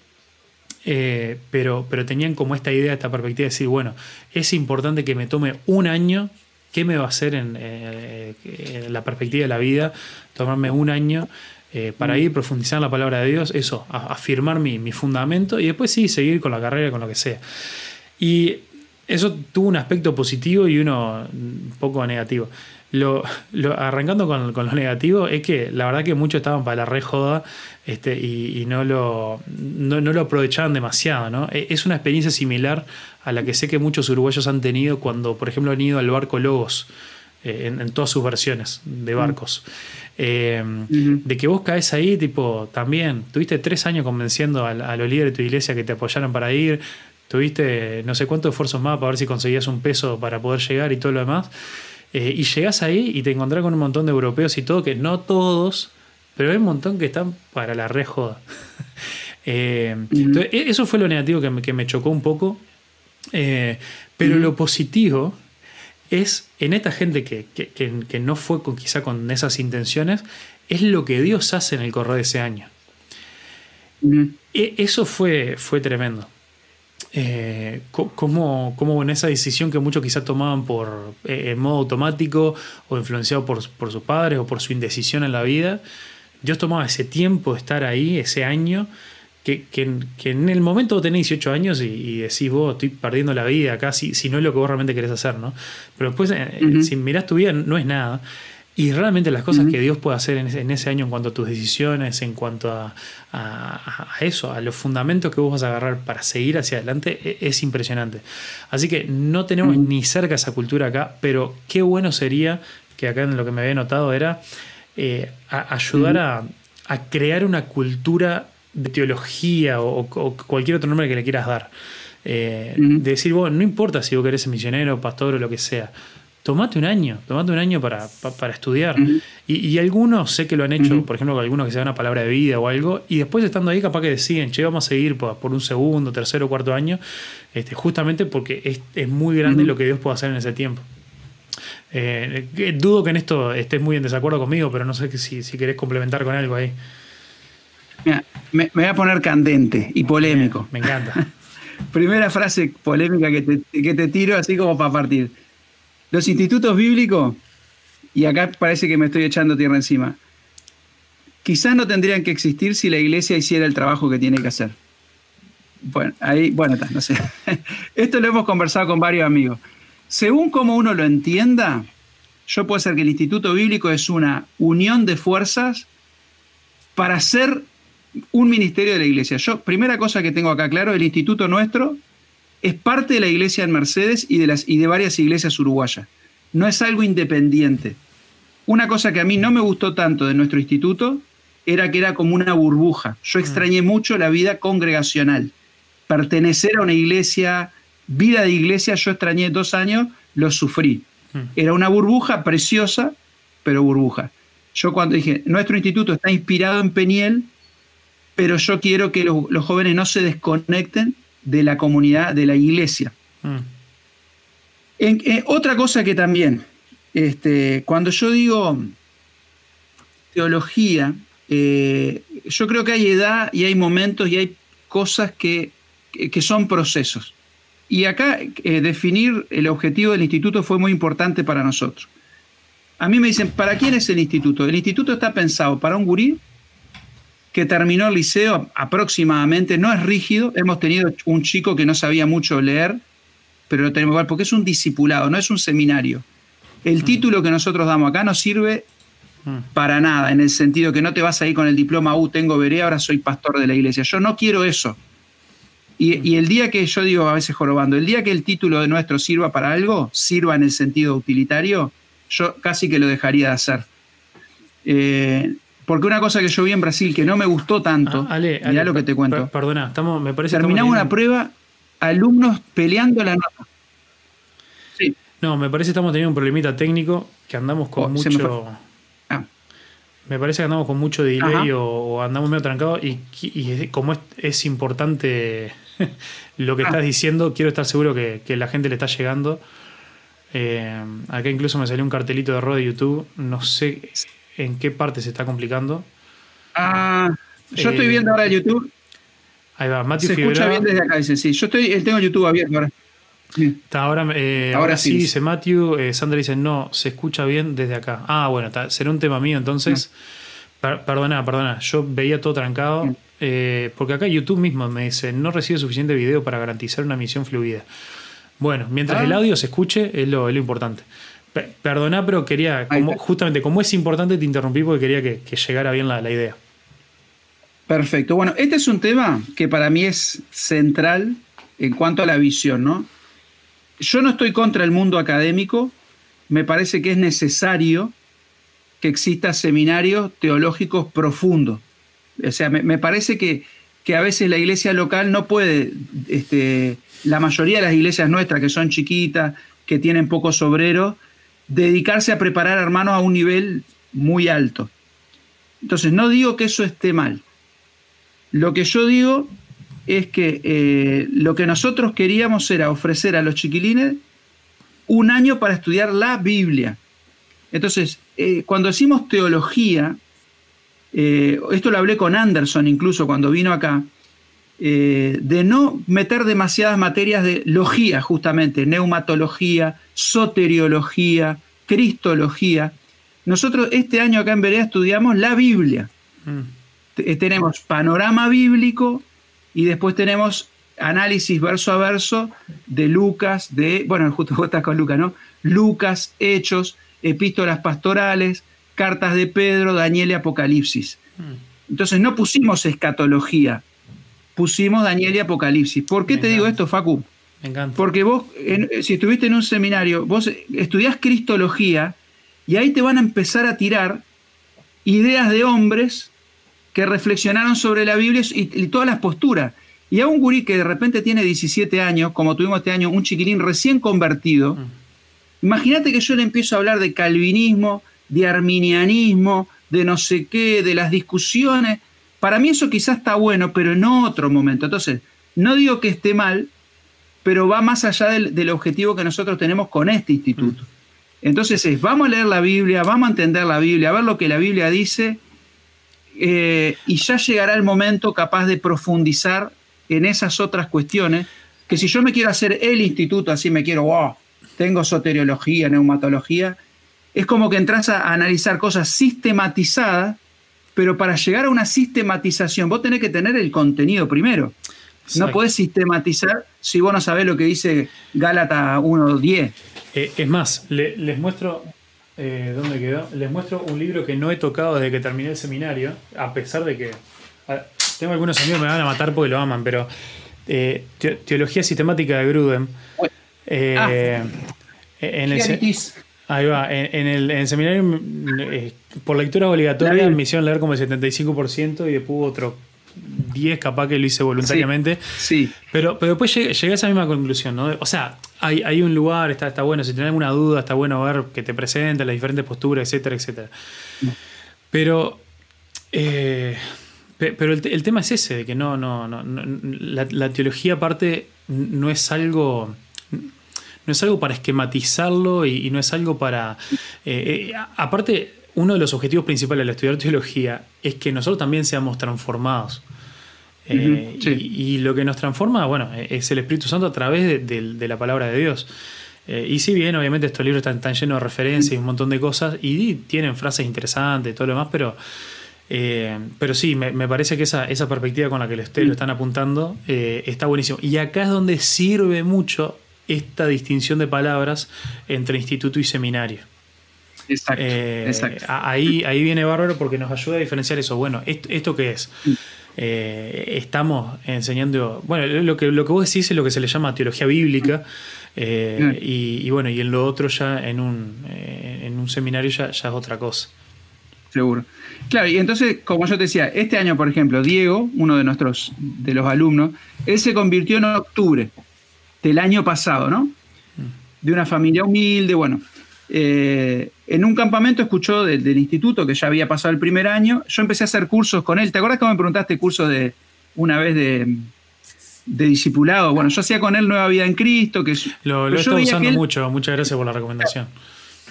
eh, pero, pero tenían como esta idea, esta perspectiva de decir, bueno, es importante que me tome un año, ¿qué me va a hacer en, eh, la perspectiva de la vida? Tomarme un año eh, para mm. ir profundizar en la palabra de Dios, eso, afirmar mi, mi, fundamento y después sí, seguir con la carrera, con lo que sea. Y eso tuvo un aspecto positivo y uno un poco negativo. Lo, arrancando con, lo negativo, es que la verdad que muchos estaban para la re joda este, y, no, lo, no, lo aprovechaban demasiado. ¿no? E, es una experiencia similar a la que sé que muchos uruguayos han tenido cuando, por ejemplo, han ido al barco Logos. Eh, en, todas sus versiones de barcos. Eh, de que vos caes ahí, tipo, también, tuviste tres años convenciendo a, a, los líderes de tu iglesia que te apoyaran para ir, tuviste no sé cuántos esfuerzos más para ver si conseguías un peso para poder llegar y todo lo demás. Eh, y llegas ahí y te encontrás con un montón de europeos y todo, que no todos, pero hay un montón que están para la re joda. Eh, e-, eso fue lo negativo que me, que me chocó un poco. Eh, pero lo positivo es en esta gente que, que, no fue con, quizá con esas intenciones, es lo que Dios hace en el correr de ese año. E-, eso fue, fue tremendo eh, cómo, en esa decisión que muchos quizás tomaban por, eh, en modo automático o influenciado por, por, sus padres o por su indecisión en la vida, Dios tomaba ese tiempo de estar ahí, ese año, que, en el momento tenés 18 años y, decís, vos, estoy perdiendo la vida acá, si, si, no es lo que vos realmente querés hacer, ¿no? Pero después, eh, si mirás tu vida, no es nada. Y realmente las cosas que Dios puede hacer en ese, año en cuanto a tus decisiones, en cuanto a, eso, a los fundamentos que vos vas a agarrar para seguir hacia adelante, e, es, impresionante. Así que no tenemos ni cerca esa cultura acá, pero qué bueno sería, que acá en lo que me había notado era eh, ayudar a, crear una cultura de teología o, cualquier otro nombre que le quieras dar. Eh, de decir, bueno, no importa si vos querés ser misionero, pastor o lo que sea tomate un año, tomate un año para, estudiar. y, algunos sé que lo han hecho, por ejemplo, algunos que se dan una palabra de vida o algo, y después estando ahí capaz que deciden, che, vamos a seguir por, un segundo, tercero, cuarto año, este, justamente porque es, muy grande lo que Dios puede hacer en ese tiempo. Eh, dudo que en esto estés muy en desacuerdo conmigo, pero no sé si, si querés complementar con algo ahí. me, voy a poner candente y polémico. me encanta. Primera frase polémica que te, que te tiro, así como para partir. Los institutos bíblicos, y acá parece que me estoy echando tierra encima, quizás no tendrían que existir si la iglesia hiciera el trabajo que tiene que hacer. Bueno, ahí, bueno, no sé. Esto lo hemos conversado con varios amigos. Según como uno lo entienda, yo puedo ser que el Instituto Bíblico es una unión de fuerzas para hacer un ministerio de la iglesia. Yo, primera cosa que tengo acá claro, el instituto nuestro es parte de la iglesia en Mercedes y de, las, y de varias iglesias uruguayas. No es algo independiente. Una cosa que a mí no me gustó tanto de nuestro instituto era que era como una burbuja. Yo mm. extrañé mucho la vida congregacional. Pertenecer a una iglesia, vida de iglesia, yo extrañé dos años, lo sufrí. Mm. Era una burbuja preciosa, pero burbuja. Yo cuando dije, nuestro instituto está inspirado en Peniel, pero yo quiero que los, jóvenes no se desconecten de la comunidad, de la iglesia. Mm. En, otra cosa que también, este, cuando yo digo teología, eh, yo creo que hay edad y hay momentos y hay cosas que, son procesos. Y acá eh, definir el objetivo del instituto fue muy importante para nosotros. A mí me dicen, ¿para quién es el instituto? El instituto está pensado para un gurí que terminó el liceo aproximadamente, no es rígido, hemos tenido un chico que no sabía mucho leer, pero lo tenemos igual, porque es un discipulado, no es un seminario. El mm. título que nosotros damos acá no sirve mm. para nada, en el sentido que no te vas a ir con el diploma, uh, tengo veré, ahora soy pastor de la iglesia. Yo no quiero eso. Y, mm. y, el día que yo digo a veces jorobando, el día que el título de nuestro sirva para algo, sirva en el sentido utilitario, yo casi que lo dejaría de hacer. Eh, porque una cosa que yo vi en Brasil que no me gustó tanto, ah, mirá lo que te cuento. perdona, estamos, me parece Terminamos una prueba, alumnos peleando la nota. Sí. No, me parece que estamos teniendo un problemita técnico que andamos con oh, mucho. Ah. Me, parece que andamos con mucho delay o, andamos medio trancados y, como es, importante lo que ah. estás diciendo, quiero estar seguro que, la gente le está llegando. Eh, acá incluso me salió un cartelito de error de YouTube. No sé en qué parte se está complicando. Ah, yo estoy eh, viendo ahora YouTube. Ahí va, Matthew Se escucha bien desde acá, dice, sí. Yo estoy, tengo YouTube abierto ahora. Está ahora, eh, ahora, sí, dice Matthew. Eh, Sandra dice, no, se escucha bien desde acá. Ah, bueno, será un tema mío entonces. perdona, perdona, yo veía todo trancado. porque acá YouTube mismo me dice, no recibe suficiente video para garantizar una emisión fluida. Bueno, mientras el ah. audio se escuche, es lo, es lo importante. Perdona, pero quería, justamente como es importante, te interrumpí porque quería que, llegara bien la, idea. Perfecto. Bueno, este es un tema que para mí es central en cuanto a la visión, ¿no? Yo no estoy contra el mundo académico, me parece que es necesario que exista seminarios teológicos profundos. O sea, me, parece que, que, a veces la iglesia local no puede, este, la mayoría de las iglesias nuestras que son chiquitas, que tienen pocos obreros, dedicarse a preparar hermanos a un nivel muy alto. Entonces, no digo que eso esté mal. Lo que yo digo es que eh, lo que nosotros queríamos era ofrecer a los chiquilines un año para estudiar la Biblia. Entonces, eh, cuando decimos teología, eh, esto lo hablé con Anderson incluso cuando vino acá, de no meter demasiadas materias de logía, justamente, neumatología, soteriología, cristología. Nosotros este año acá en Berea estudiamos la Biblia. Mm. Eh, tenemos panorama bíblico y después tenemos análisis verso a verso de Lucas, de, bueno, justo vos estás con Lucas, ¿no? Lucas, Hechos, epístolas pastorales, cartas de Pedro, Daniel y Apocalipsis. Mm. Entonces no pusimos escatología, pusimos Daniel y Apocalipsis. ¿Por qué te digo esto, Facu? Porque vos, si estuviste en un seminario, vos estudiás Cristología y ahí te van a empezar a tirar ideas de hombres que reflexionaron sobre la Biblia y, todas las posturas. Y a un gurí que de repente tiene 17 años, como tuvimos este año, un chiquilín recién convertido, mm. imagínate que yo le empiezo a hablar de calvinismo, de arminianismo, de no sé qué, de las discusiones. Para mí eso quizás está bueno, pero en otro momento. Entonces, no digo que esté mal, pero va más allá del, objetivo que nosotros tenemos con este instituto. Entonces es, vamos a leer la Biblia, vamos a entender la Biblia, a ver lo que la Biblia dice, eh, y ya llegará el momento capaz de profundizar en esas otras cuestiones, que si yo me quiero hacer el instituto, así me quiero, wow, tengo soteriología, neumatología, es como que entras a analizar cosas sistematizadas, pero para llegar a una sistematización vos tenés que tener el contenido primero. No podés sistematizar si vos no sabés lo que dice Gálata 1.10. Eh, es más, les muestro. Eh, ¿Dónde quedó? Les muestro un libro que no he tocado desde que terminé el seminario, a pesar de que. tengo algunos amigos que me van a matar porque lo aman, pero. Eh, teología sistemática de Grudem. Ah. en el, ahí va. En, el, seminario, por lectura obligatoria, me hicieron leer como el 75% y después otro 10 capaz que lo hice voluntariamente. Sí. Pero, pero después llegué, a esa misma conclusión, ¿no? O sea, hay, un lugar, está, está bueno, si tenés alguna duda, está bueno ver que te presenten las diferentes posturas, etcétera, etcétera. Pero. Eh, pero el, tema es ese, de que no, no, no, la, teología aparte no es algo no es algo para esquematizarlo y, no es algo para... Eh, eh, aparte, uno de los objetivos principales al estudiar teología es que nosotros también seamos transformados. Eh, y, lo que nos transforma, bueno, es el Espíritu Santo a través de, la palabra de Dios. Eh, y si bien, obviamente, estos libros están, llenos de referencias y un montón de cosas, y tienen frases interesantes y todo lo demás, pero, eh, pero sí, me, parece que esa, esa perspectiva con la que ustedes lo están apuntando está buenísimo. Y acá es donde sirve mucho esta distinción de palabras entre instituto y seminario. Exacto, exacto. Ahí, ahí viene bárbaro porque nos ayuda a diferenciar eso. Bueno, ¿esto, esto qué es? Eh, estamos enseñando, bueno, lo que, lo que vos decís es lo que se le llama teología bíblica, eh, y, bueno, y en lo otro ya en un, eh, en un seminario ya, ya, es otra cosa. Seguro. Claro, y entonces, como yo te decía, este año, por ejemplo, Diego, uno de nuestros, de los alumnos, él se convirtió en octubre del año pasado, ¿no? Mm. De una familia humilde, bueno. Eh, en un campamento escuchó del, instituto que ya había pasado el primer año. Yo empecé a hacer cursos con él. ¿Te acuerdas cómo me preguntaste cursos de una vez de, de discipulado? Bueno, yo hacía con él Nueva Vida en Cristo. Que, lo, lo he usando mucho. Muchas gracias por la recomendación.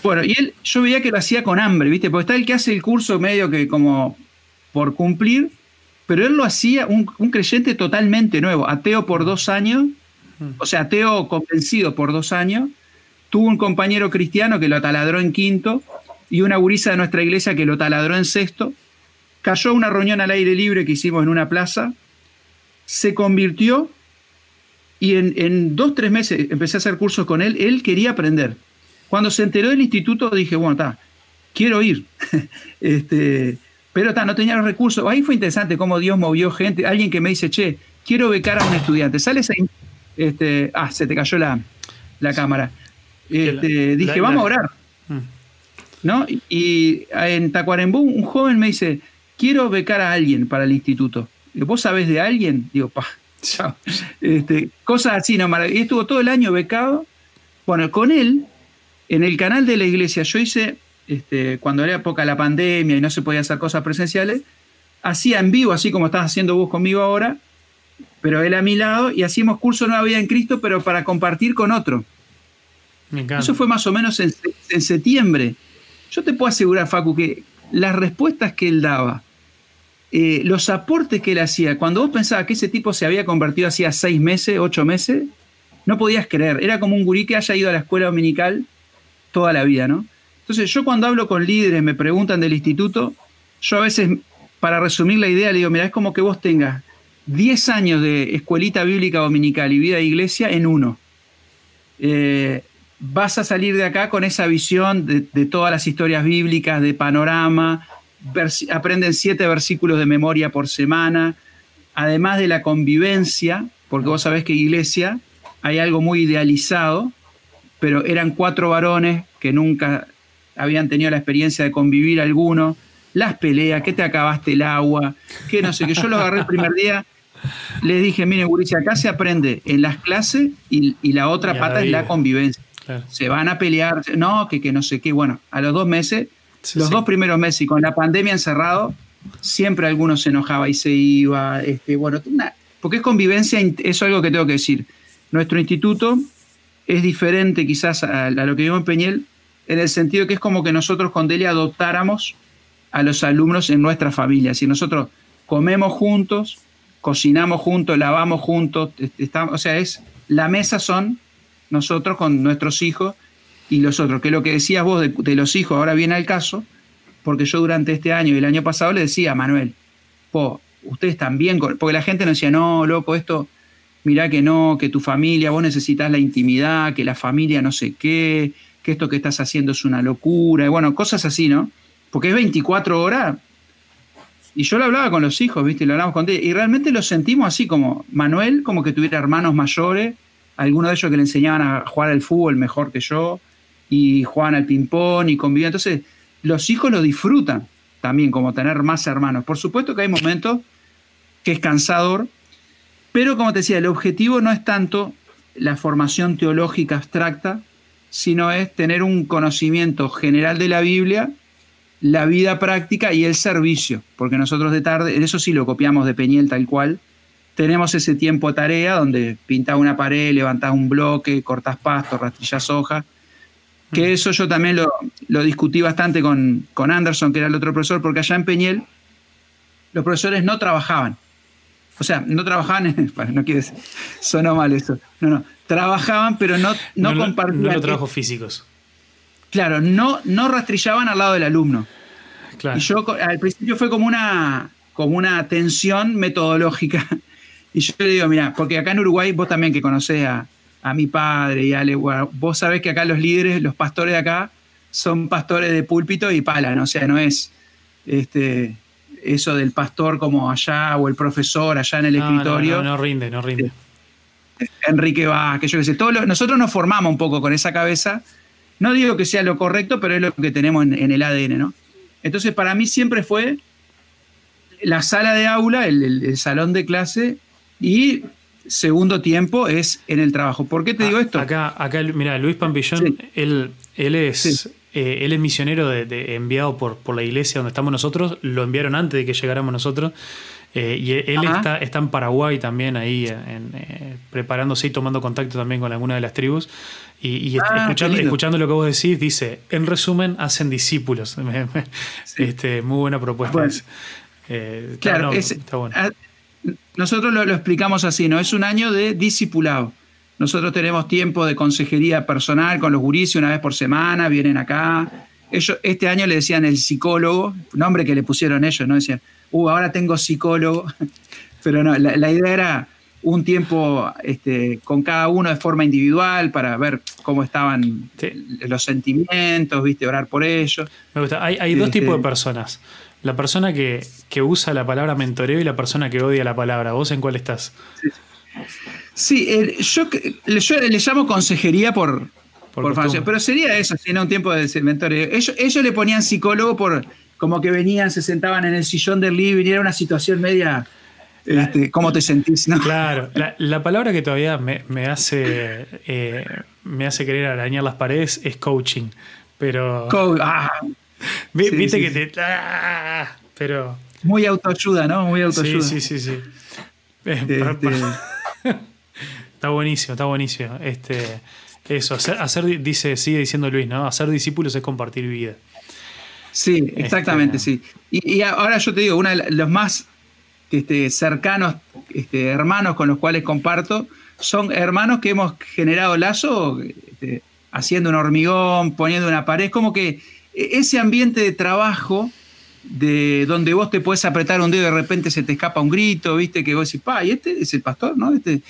Bueno, y él, yo veía que lo hacía con hambre, ¿viste? Porque está el que hace el curso medio que como por cumplir, pero él lo hacía un, un creyente totalmente nuevo, ateo por dos años, mm. o sea, ateo convencido por dos años tuvo un compañero cristiano que lo taladró en quinto y una gurisa de nuestra iglesia que lo taladró en sexto. Cayó una reunión al aire libre que hicimos en una plaza, se convirtió y en, en dos, tres meses empecé a hacer cursos con él. Él quería aprender. Cuando se enteró del instituto dije, bueno, está, quiero ir. este, pero está, no tenía los recursos. Ahí fue interesante cómo Dios movió gente. Alguien que me dice, che, quiero becar a un estudiante. Sales ahí. Este, ah, se te cayó la, la cámara. Este, dije, vamos a orar. Mm. ¿No? Y en Tacuarembú un joven me dice, quiero becar a alguien para el instituto. ¿Vos sabés de alguien? Digo, pa, chao. Este, cosas así, no, y estuvo todo el año becado. Bueno, con él, en el canal de la iglesia, yo hice, este, cuando era época la pandemia y no se podía hacer cosas presenciales, hacía en vivo, así como estás haciendo vos conmigo ahora, pero él a mi lado, y hacíamos curso Nueva Vida en Cristo, pero para compartir con otro. Eso fue más o menos en, septiembre. Yo te puedo asegurar, Facu, que las respuestas que él daba, eh, los aportes que él hacía, cuando vos pensabas que ese tipo se había convertido hacía seis meses, ocho meses, no podías creer. Era como un gurí que haya ido a la escuela dominical toda la vida, ¿no? Entonces, yo cuando hablo con líderes, me preguntan del instituto, yo a veces, para resumir la idea, le digo, mira, es como que vos tengas 10 años de escuelita bíblica dominical y vida de iglesia en uno. Eh, vas a salir de acá con esa visión de, todas las historias bíblicas, de panorama, aprenden siete versículos de memoria por semana, además de la convivencia, porque vos sabés que iglesia hay algo muy idealizado, pero eran cuatro varones que nunca habían tenido la experiencia de convivir alguno, las peleas, que te acabaste el agua, que no sé, que yo lo agarré el primer día, les dije, mire, Guricia, acá se aprende en las clases y, la otra pata es la convivencia. Se van a pelear, no, que, que no sé qué. Bueno, a los dos meses, los dos primeros meses y con la pandemia encerrado, siempre alguno se enojaba y se iba. Este, bueno, porque es convivencia, es algo que tengo que decir. Nuestro instituto es diferente quizás a, lo que vimos en Peñel, en el sentido que es como que nosotros con Delia adoptáramos a los alumnos en nuestra familia. Si nosotros comemos juntos, cocinamos juntos, lavamos juntos, estamos, o sea, es la mesa son nosotros con nuestros hijos y los otros, que lo que decías vos de, los hijos ahora viene al caso, porque yo durante este año y el año pasado le decía a Manuel, po, ustedes también, porque la gente nos decía, no, loco, esto, mirá que no, que tu familia, vos necesitas la intimidad, que la familia no sé qué, que esto que estás haciendo es una locura, y bueno, cosas así, ¿no? Porque es 24 horas. Y yo lo hablaba con los hijos, ¿viste? Lo hablamos con y realmente lo sentimos así como Manuel, como que tuviera hermanos mayores, algunos de ellos que le enseñaban a jugar al fútbol mejor que yo, y jugaban al ping-pong y convivían. Entonces, los hijos lo disfrutan también, como tener más hermanos. Por supuesto que hay momentos que es cansador, pero como te decía, el objetivo no es tanto la formación teológica abstracta, sino es tener un conocimiento general de la Biblia, la vida práctica y el servicio, porque nosotros de tarde, eso sí lo copiamos de Peñel tal cual, tenemos ese tiempo tarea donde pintás una pared, levantás un bloque, cortás pasto, rastrillas hojas, que mm. eso yo también lo, discutí bastante con, con, Anderson, que era el otro profesor, porque allá en Peñel los profesores no trabajaban. O sea, no trabajaban, en, no quieres, sonó mal eso. No, no, trabajaban, pero no, no, compartían. No los trabajos físicos. Claro, no, no rastrillaban al lado del alumno. Claro. Y yo al principio fue como una, como una tensión metodológica. Y yo le digo, mira, porque acá en Uruguay, vos también que conocés a, a mi padre y a Ale, vos sabés que acá los líderes, los pastores de acá, son pastores de púlpito y pala, ¿no? o sea, no es este, eso del pastor como allá o el profesor allá en el escritorio. No, no, rinde, no rinde. Enrique va, que yo qué sé. Todo nosotros nos formamos un poco con esa cabeza. No digo que sea lo correcto, pero es lo que tenemos en, el ADN, ¿no? Entonces, para mí siempre fue la sala de aula, el, salón de clase y segundo tiempo es en el trabajo. ¿Por qué te digo esto? Acá, acá mira, Luis Pampillón, él, él es eh, él es misionero de, enviado por, por, la iglesia donde estamos nosotros, lo enviaron antes de que llegáramos nosotros. Eh, y él está, está, en Paraguay también, ahí eh, preparándose y tomando contacto también con alguna de las tribus. Y, ah, escuchando, escuchando, lo que vos decís, dice, en resumen, hacen discípulos. este, muy buena propuesta. claro, está bueno. Nosotros lo, lo, explicamos así, ¿no? Es un año de discipulado. Nosotros tenemos tiempo de consejería personal con los gurises una vez por semana, vienen acá. Ellos, este año le decían el psicólogo, nombre que le pusieron ellos, ¿no? Decían, uh, ahora tengo psicólogo. Pero no, la, idea era un tiempo este, con cada uno de forma individual para ver cómo estaban los sentimientos, ¿viste? Orar por ellos. Me gusta. Hay, dos tipos de personas. La persona que, usa la palabra mentoreo y la persona que odia la palabra. ¿Vos en cuál estás? Sí. Sí, yo, le llamo consejería por, por, pero sería eso, si no un tiempo de mentorio. Ellos, ellos le ponían psicólogo por como que venían, se sentaban en el sillón del living y era una situación media. Este, ¿Cómo te sentís? Claro, la, palabra que todavía me, hace eh, me hace querer arañar las paredes es coaching. Pero. Ah. Viste que te. Ah, pero. Muy autoayuda, ¿no? Muy autoayuda. Sí, sí, sí. sí. Este, Está buenísimo, está buenísimo. Este, eso, hacer, dice, sigue diciendo Luis, ¿no? Hacer discípulos es compartir vida. Sí, este, exactamente, sí. Y, ahora yo te digo, uno de los más este, cercanos este, hermanos con los cuales comparto son hermanos que hemos generado lazo este, haciendo un hormigón, poniendo una pared. Como que ese ambiente de trabajo de donde vos te puedes apretar un dedo y de repente se te escapa un grito, viste, que vos decís, pa, y este es el pastor, ¿no? Este,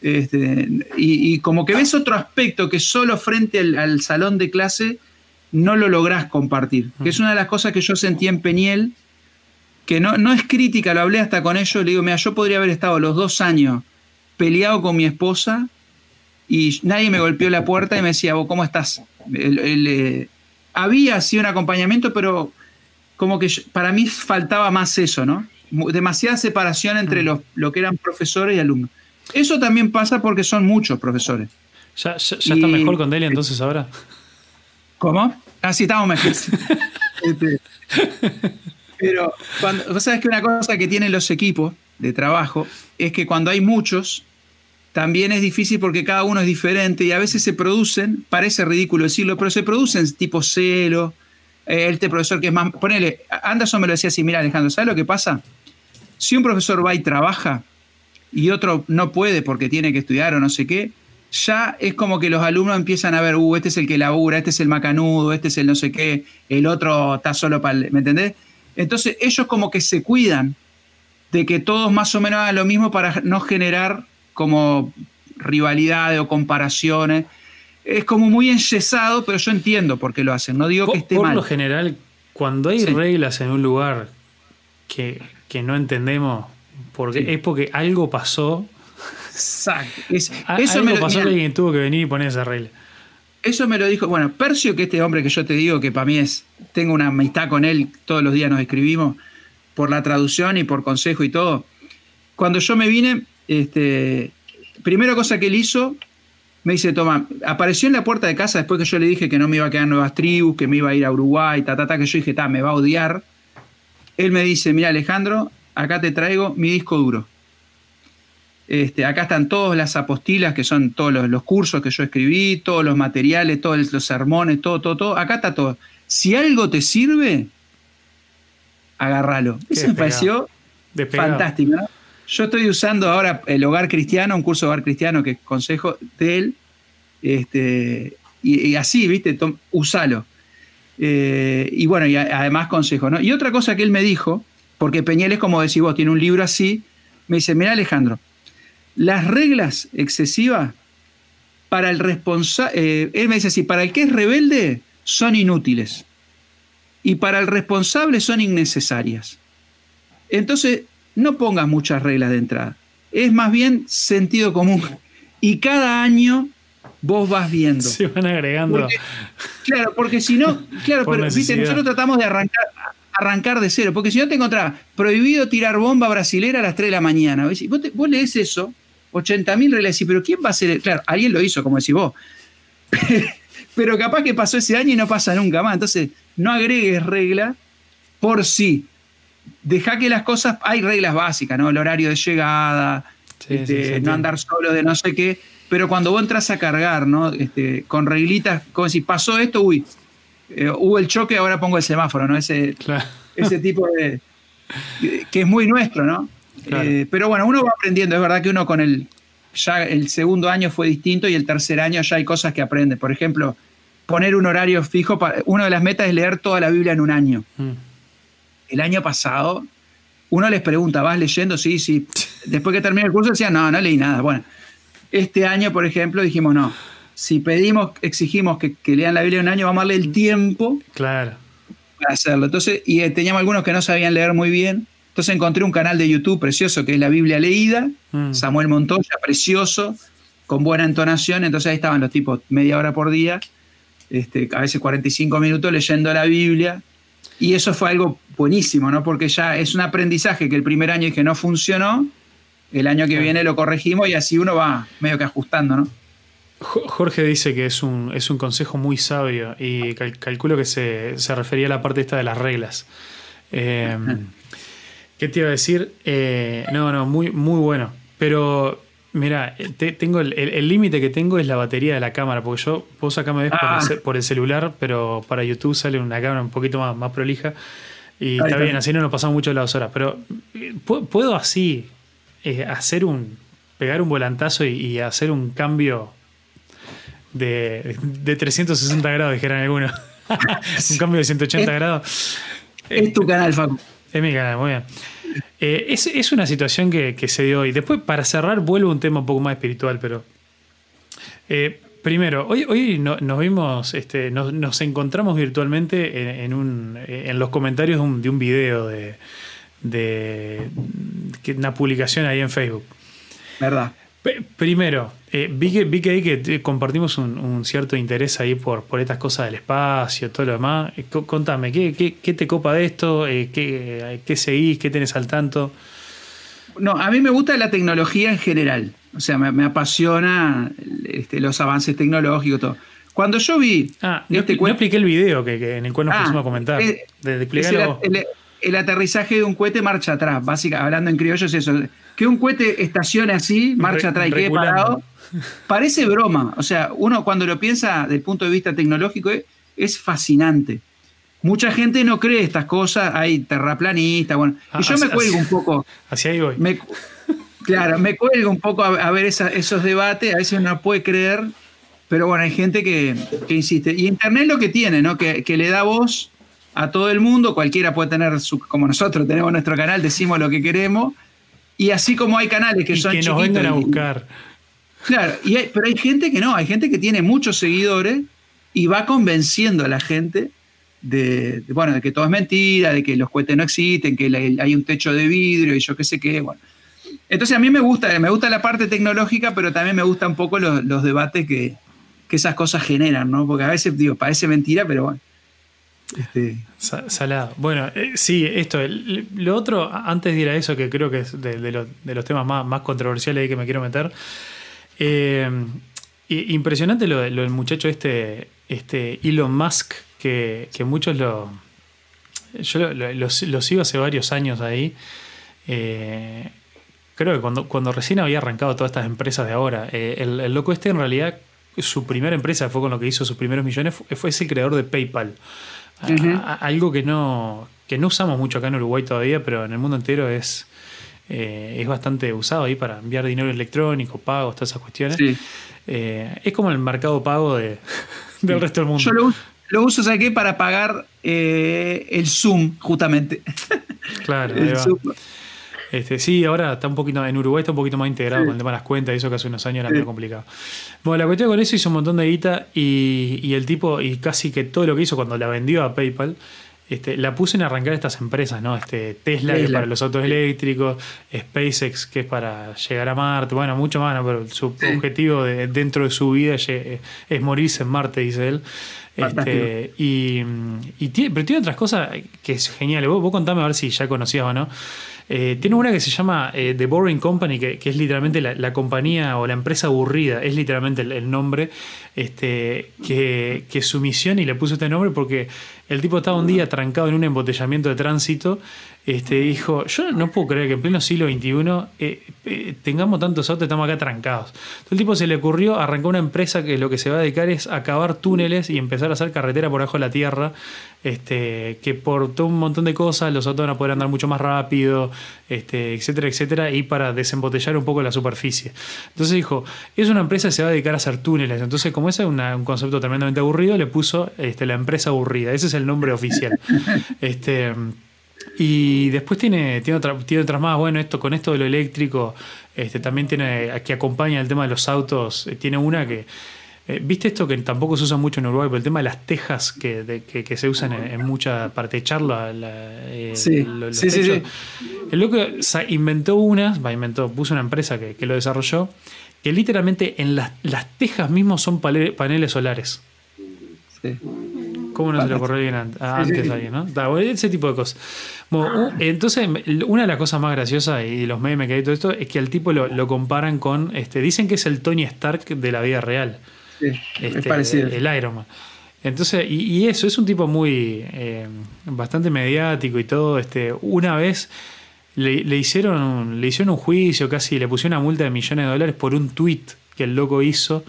este, y, como que ves otro aspecto que solo frente al, salón de clase no lo lográs compartir. Que es una de las cosas que yo sentí en Peniel, que no, no es crítica, lo hablé hasta con ellos, le digo, mira, yo podría haber estado los dos años peleado con mi esposa y nadie me golpeó la puerta y me decía, ¿cómo estás? Eh, había sido un acompañamiento, pero como que para mí faltaba más eso, ¿no? Demasiada separación entre los, lo que eran profesores y alumnos. Eso también pasa porque son muchos profesores. ¿Ya, está mejor con Delia entonces ahora? ¿Cómo? Ah, sí, estamos mejor. Este, pero vos sabés que una cosa que tienen los equipos de trabajo es que cuando hay muchos, también es difícil porque cada uno es diferente y a veces se producen, parece ridículo decirlo, pero se producen tipo celo. Eh, este profesor que es más. Ponele, Anderson me lo decía así: mira, Alejandro, ¿sabes lo que pasa? Si un profesor va y trabaja y otro no puede porque tiene que estudiar o no sé qué, ya es como que los alumnos empiezan a ver, uh, este es el que labura, este es el macanudo, este es el no sé qué, el otro está solo para. ¿Me entendés? Entonces ellos como que se cuidan de que todos más o menos hagan lo mismo para no generar como rivalidades o comparaciones. Es como muy enyesado, pero yo entiendo por qué lo hacen. No digo que esté mal. Por lo general, cuando hay reglas en un lugar que, no entendemos, porque es porque algo pasó. Exacto. eso me pasó que alguien tuvo que venir y poner esa regla. Eso me lo dijo, bueno, Percio, que este hombre que yo te digo, que para mí es, tengo una amistad con él, todos los días nos escribimos, por la traducción y por consejo y todo. Cuando yo me vine, este, primera cosa que él hizo, me dice, toma, apareció en la puerta de casa después que yo le dije que no me iba a quedar nuevas tribus, que me iba a ir a Uruguay, ta, ta, ta, que yo dije, ta, me va a odiar. Él me dice, mira Alejandro, acá te traigo mi disco duro. Este, acá están todas las apostilas, que son todos los, cursos que yo escribí, todos los materiales, todos los sermones, todo, todo, todo. Acá está todo. Si algo te sirve, agárralo. Eso me pareció fantástico. Yo estoy usando ahora el hogar cristiano, un curso de hogar cristiano que consejo de él. Este, y, así, ¿viste? usalo. Eh, y bueno, y además consejo, ¿no? Y otra cosa que él me dijo, porque Peñel es como decís vos, tiene un libro así, me dice, mira Alejandro, las reglas excesivas para el responsable, eh, él me dice así, para el que es rebelde son inútiles y para el responsable son innecesarias. Entonces, no pongas muchas reglas de entrada. Es más bien sentido común. Y cada año vos vas viendo. Se van agregando. claro, porque si no, claro, pero ¿viste? nosotros tratamos de arrancar, arrancar de cero, porque si no te encontrás prohibido tirar bomba brasilera a las 3 de la mañana. Vos, lees eso, 80.000 reglas, y pero ¿quién va a hacer? Claro, alguien lo hizo, como decís vos. pero capaz que pasó ese año y no pasa nunca más. Entonces, no agregues regla por sí deja que las cosas, hay reglas básicas, ¿no? El horario de llegada, este, no andar solo de no sé qué, pero cuando vos entras a cargar, ¿no? Este, con reglitas, como si pasó esto, uy, eh, hubo el choque, ahora pongo el semáforo, ¿no? Ese, ese tipo de, que es muy nuestro, ¿no? Eh, pero bueno, uno va aprendiendo, es verdad que uno con el, ya el segundo año fue distinto y el tercer año ya hay cosas que aprende. Por ejemplo, poner un horario fijo, para, una de las metas es leer toda la Biblia en un año. Mm el año pasado, uno les pregunta, ¿vas leyendo? Sí, sí. Después que termina el curso decían, no, no leí nada. Bueno, este año, por ejemplo, dijimos, no, si pedimos, exigimos que, lean la Biblia un año, vamos a darle el tiempo claro. para hacerlo. Entonces, y eh, teníamos algunos que no sabían leer muy bien. Entonces encontré un canal de YouTube precioso que es la Biblia leída, mm. Samuel Montoya, precioso, con buena entonación. Entonces ahí estaban los tipos media hora por día, este, a veces 45 minutos leyendo la Biblia. Y eso fue algo buenísimo, ¿no? Porque ya es un aprendizaje que el primer año que no funcionó, el año que viene lo corregimos y así uno va medio que ajustando, ¿no? Jorge dice que es un, es un consejo muy sabio y calculo que se, refería a la parte esta de las reglas. Em, ¿Qué te iba a decir? Eh, no, no, muy, muy bueno. Pero Mira, tengo el límite que tengo es la batería de la cámara, porque yo, vos acá me ves por, el, ah. celular, pero para YouTube sale una cámara un poquito más, más prolija. Y está bien, así no nos pasamos mucho de las horas. Pero eh, puedo así eh, hacer un. pegar un volantazo y, hacer un cambio de, de 360 grados, dijeran algunos. un cambio de 180 grados. Es tu canal, Facu. Es mi canal, muy bien. Eh, es, una situación que, se dio hoy. Después, para cerrar, vuelvo a un tema un poco más espiritual, pero. Eh, primero, hoy, hoy nos vimos, este, nos, encontramos virtualmente en, los comentarios de un, de un video de, de, una publicación ahí en Facebook. ¿Verdad? Primero, eh, vi, que, vi que ahí que compartimos un, cierto interés ahí por, por estas cosas del espacio, todo lo demás. Eh, contame, ¿qué, ¿qué, te copa de esto? Eh, ¿qué, seguís? ¿Qué tenés al tanto? No, a mí me gusta la tecnología en general. O sea, me, apasiona este, los avances tecnológicos, todo. Cuando yo vi. Ah, este expliqué el video que, en el cual nos ah, pusimos a comentar. de, el, aterrizaje de un cohete marcha atrás. Básicamente, hablando en criollo, es eso que un cohete estacione así, marcha atrás y quede parado, parece broma. O sea, uno cuando lo piensa desde el punto de vista tecnológico es, fascinante. Mucha gente no cree estas cosas, hay terraplanistas, bueno, y yo me cuelgo un poco. Hacia ahí voy. claro, me cuelgo un poco a, ver esos debates, a veces uno puede creer, pero bueno, hay gente que, insiste. Y Internet lo que tiene, ¿no? Que, que le da voz a todo el mundo, cualquiera puede tener su, como nosotros tenemos nuestro canal, decimos lo que queremos, y así como hay canales que son que nos vengan a buscar. Claro, y pero hay gente que no, hay gente que tiene muchos seguidores y va convenciendo a la gente de, bueno, de que todo es mentira, de que los cohetes no existen, que hay un techo de vidrio y yo qué sé qué, bueno. Entonces a mí me gusta, me gusta la parte tecnológica, pero también me gusta un poco los, debates que, que, esas cosas generan, ¿no? Porque a veces, digo, parece mentira, pero bueno. Este... Salado. Bueno, eh, sí, esto. lo otro, antes de ir a eso, que creo que es de, los temas más, controversiales ahí que me quiero meter. Eh, impresionante lo, del muchacho este, este Elon Musk, que, muchos lo. Yo lo, sigo hace varios años ahí. Eh, creo que cuando, cuando recién había arrancado todas estas empresas de ahora, el, el, loco este en realidad, su primera empresa fue con lo que hizo sus primeros millones, fue, fue el creador de PayPal algo que no, que no usamos mucho acá en Uruguay todavía, pero en el mundo entero es, eh, es bastante usado ahí para enviar dinero electrónico, pagos, todas esas cuestiones. Eh, es como el mercado pago de, del resto del mundo. Yo lo, uso, ¿sabes qué? Para pagar eh, el Zoom, justamente. Claro, el Zoom. Este, sí, ahora está un poquito, en Uruguay está un poquito más integrado con el tema de las cuentas y eso que hace unos años era más complicado. Bueno, la cuestión con eso hizo un montón de guita y, el tipo, y casi que todo lo que hizo cuando la vendió a PayPal, este, la puso en arrancar estas empresas, ¿no? Este, Tesla, que es para los autos eléctricos, SpaceX, que es para llegar a Marte, bueno, mucho más, ¿no? pero su objetivo dentro de su vida es, morirse en Marte, dice él. Este, y, tiene, pero tiene otras cosas que es genial. Vos, vos contame a ver si ya conocías o no. Eh, tiene una que se llama eh, The Boring Company, que, es literalmente la, compañía o la empresa aburrida, es literalmente el, nombre, este, que, que, su misión, y le puso este nombre porque el tipo estaba un día trancado en un embotellamiento de tránsito. Este, dijo, yo no puedo creer que en pleno siglo XXI eh, eh, tengamos tantos autos y estamos acá trancados. Entonces el tipo se le ocurrió arrancar una empresa que lo que se va a dedicar es a cavar túneles y empezar a hacer carretera por abajo de la tierra, este, que por todo un montón de cosas los autos van a poder andar mucho más rápido, este, etcétera, etcétera, y para desembotellar un poco la superficie. Entonces dijo, es una empresa que se va a dedicar a hacer túneles. Entonces como ese es un concepto tremendamente aburrido, le puso este, la empresa aburrida. Ese es el nombre oficial. este, y después tiene, tiene, otra, tiene otras más. Bueno, esto con esto de lo eléctrico, este, también tiene, que acompaña el tema de los autos, eh, tiene una que. Eh, ¿Viste esto que tampoco se usa mucho en Uruguay? Pero el tema de las tejas que, que, se usan en, mucha parte de charla. Eh, sí. sí, sí, El loco inventó unas, va, inventó, puso una empresa que, lo desarrolló, que literalmente en las, las tejas mismos son paneles solares. Sí. ¿Cómo no se le ocurrió bien antes, a alguien, no? ese tipo de cosas. entonces, una de las cosas más graciosas y los memes que hay todo esto es que al tipo lo, comparan con. Este, dicen que es el Tony Stark de la vida real. Sí, es este, parecido. El, Iron Man. Entonces, y, eso, es un tipo muy. Eh, bastante mediático y todo. Este, una vez. Le, hicieron, le hicieron un juicio, casi le pusieron una multa de millones de dólares por un tweet que el loco hizo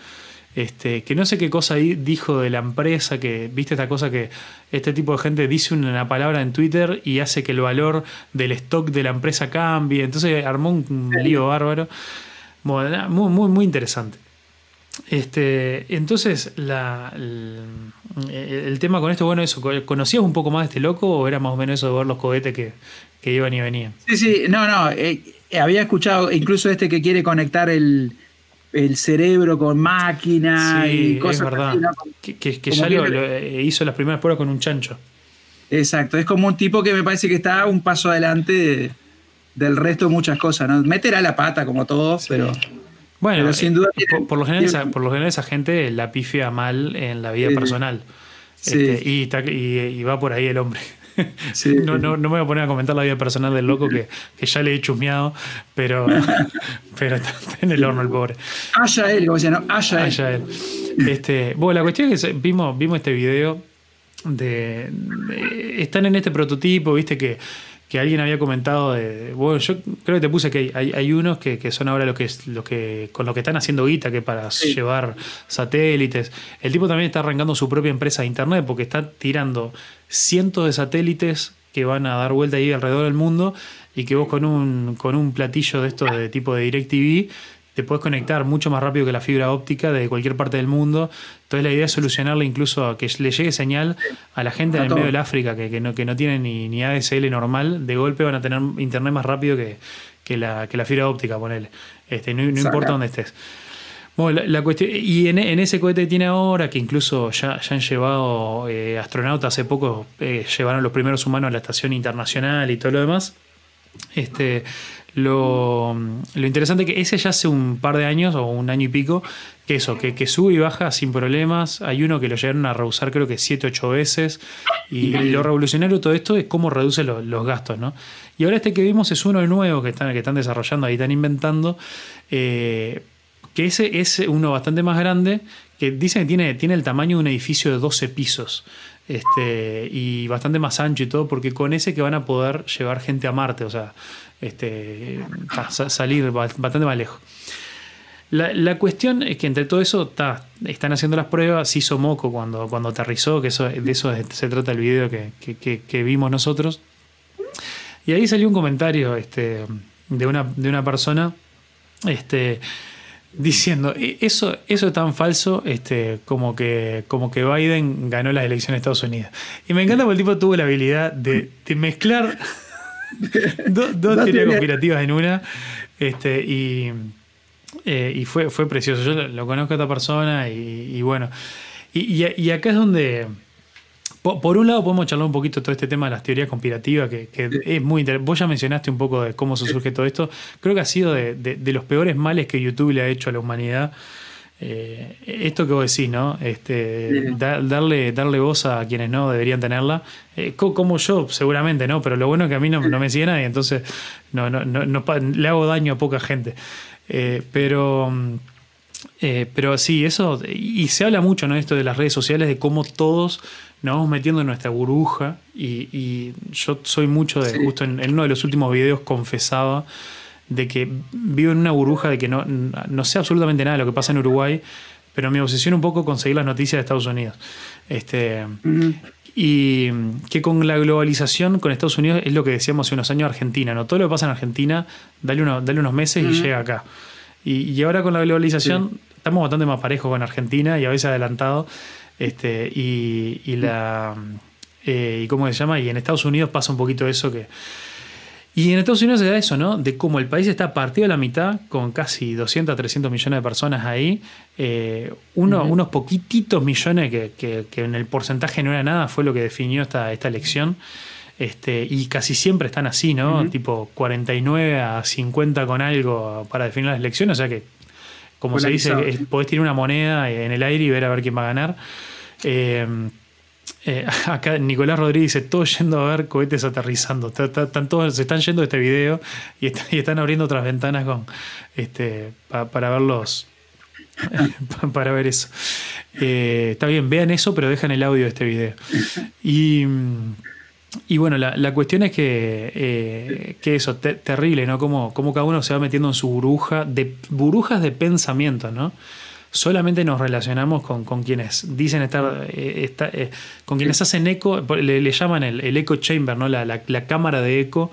este, que no sé qué cosa dijo de la empresa, que viste esta cosa que este tipo de gente dice una palabra en Twitter y hace que el valor del stock de la empresa cambie. Entonces armó un lío bárbaro. muy, muy, muy interesante. Este, entonces, la, el, tema con esto, bueno, eso, ¿conocías un poco más de este loco o era más o menos eso de ver los cohetes que, iban y venían? Sí, sí, no, no, eh, había escuchado incluso este que quiere conectar el, el cerebro con máquina y cosas. Es verdad. Que, ya lo, hizo las primeras pruebas con un chancho. Exacto, es como un tipo que me parece que está un paso adelante del resto de muchas cosas. ¿no? Meterá la pata como todos, pero. Bueno, sin duda. por, lo general, esa, por lo general, esa gente la pifia mal en la vida personal. Este, y, va por ahí el hombre. No, no, no, me voy a poner a comentar la vida personal del loco que, ya le he chusmeado, pero, pero está en el horno el pobre. Haya él, como decía, ¿no? Haya, él. Este, bueno, la cuestión es que vimos, vimos este video de, están en este prototipo, viste que que alguien había comentado de. Bueno, yo creo que te puse que hay, unos que, son ahora lo que, lo que, con lo que están haciendo guita, que para llevar satélites. El tipo también está arrancando su propia empresa de internet porque está tirando cientos de satélites que van a dar vuelta ahí alrededor del mundo y que vos con un, con un platillo de estos de tipo de DirecTV te puedes conectar mucho más rápido que la fibra óptica de cualquier parte del mundo. Entonces la idea es solucionarle incluso a que le llegue señal a la gente en el medio del África que, no, que no tiene ni, ni, ADSL normal, de golpe van a tener internet más rápido que, la, que la fibra óptica, ponele. Este, no, importa dónde estés. Bueno, la, cuestión, y en, ese cohete que tiene ahora, que incluso ya, ya han llevado eh, astronautas hace poco, eh, llevaron los primeros humanos a la estación internacional y todo lo demás. Este, lo, interesante es que ese ya hace un par de años o un año y pico, que eso, que, que sube y baja sin problemas. Hay uno que lo llegaron a reusar creo que 7, 8 veces. Y, lo revolucionario de todo esto es cómo reduce los gastos, ¿no? Y ahora este que vimos es uno nuevo que están, que están desarrollando, ahí están inventando. Eh, que ese es uno bastante más grande, que dicen que tiene, tiene el tamaño de un edificio de 12 pisos. Este, y bastante más ancho y todo, porque con ese que van a poder llevar gente a Marte, o sea, este, salir bastante más lejos. La, cuestión es que entre todo eso están haciendo las pruebas, hizo moco cuando, cuando aterrizó, que eso, de eso se trata el video que, vimos nosotros. Y ahí salió un comentario este, de, una, de una persona este, diciendo, e, eso, eso es tan falso este, como, que, como que Biden ganó las elecciones de Estados Unidos. Y me encanta porque el tipo tuvo la habilidad de mezclar dos, teorías conspirativas en una. Este, y, eh, y fue, fue precioso. Yo lo, conozco a esta persona y, bueno. Y, acá es donde. Por, un lado podemos charlar un poquito todo este tema de las teorías conspirativas, que, es muy interesante. Vos ya mencionaste un poco de cómo se surge todo esto. Creo que ha sido de, de los peores males que YouTube le ha hecho a la humanidad. Eh, esto que vos decís, ¿no? Este, darle, darle voz a quienes no deberían tenerla, eh, como yo seguramente, ¿no? Pero lo bueno es que a mí no, me sigue nadie, entonces no, no, no, le hago daño a poca gente. Eh, pero, pero sí, eso, y se habla mucho, ¿no? Esto de las redes sociales, de cómo todos nos vamos metiendo en nuestra burbuja, y, yo soy mucho de, justo en, en uno de los últimos videos confesaba de que vivo en una burbuja de que no, no sé absolutamente nada de lo que pasa en Uruguay, pero me obsesiona un poco conseguir las noticias de Estados Unidos. Este, Y que con la globalización con Estados Unidos es lo que decíamos hace unos años Argentina, ¿no? Todo lo que pasa en Argentina, dale, uno, dale unos meses y llega acá. Y, ahora con la globalización estamos bastante más parejos con Argentina y a veces adelantado. Este, y, y la. Eh, ¿Y cómo se llama? Y en Estados Unidos pasa un poquito eso que y en Estados Unidos se da eso, ¿no? De cómo el país está partido a la mitad, con casi 200 a 300 millones de personas ahí. Eh, unos poquititos millones que, en el porcentaje no era nada, fue lo que definió esta, esta elección. Este, y casi siempre están así, ¿no? Tipo 49 a 50 con algo para definir las elecciones. O sea que, como se dice, podés tirar una moneda en el aire y ver a ver quién va a ganar. Eh, eh, acá Nicolás Rodríguez dice, todos yendo a ver cohetes aterrizando. Están todos, se están yendo a este video y, están abriendo otras ventanas este para verlos. para ver eso. Eh, está bien, vean eso, pero dejan el audio de este video. Y, bueno, la, cuestión es que, eh, que eso, terrible, ¿no? Como, como cada uno se va metiendo en su burbuja, de burbujas de pensamiento, ¿no? Solamente nos relacionamos con, quienes dicen estar, eh, eh, con quienes hacen eco, le, llaman el, echo chamber, ¿no? La, cámara de eco,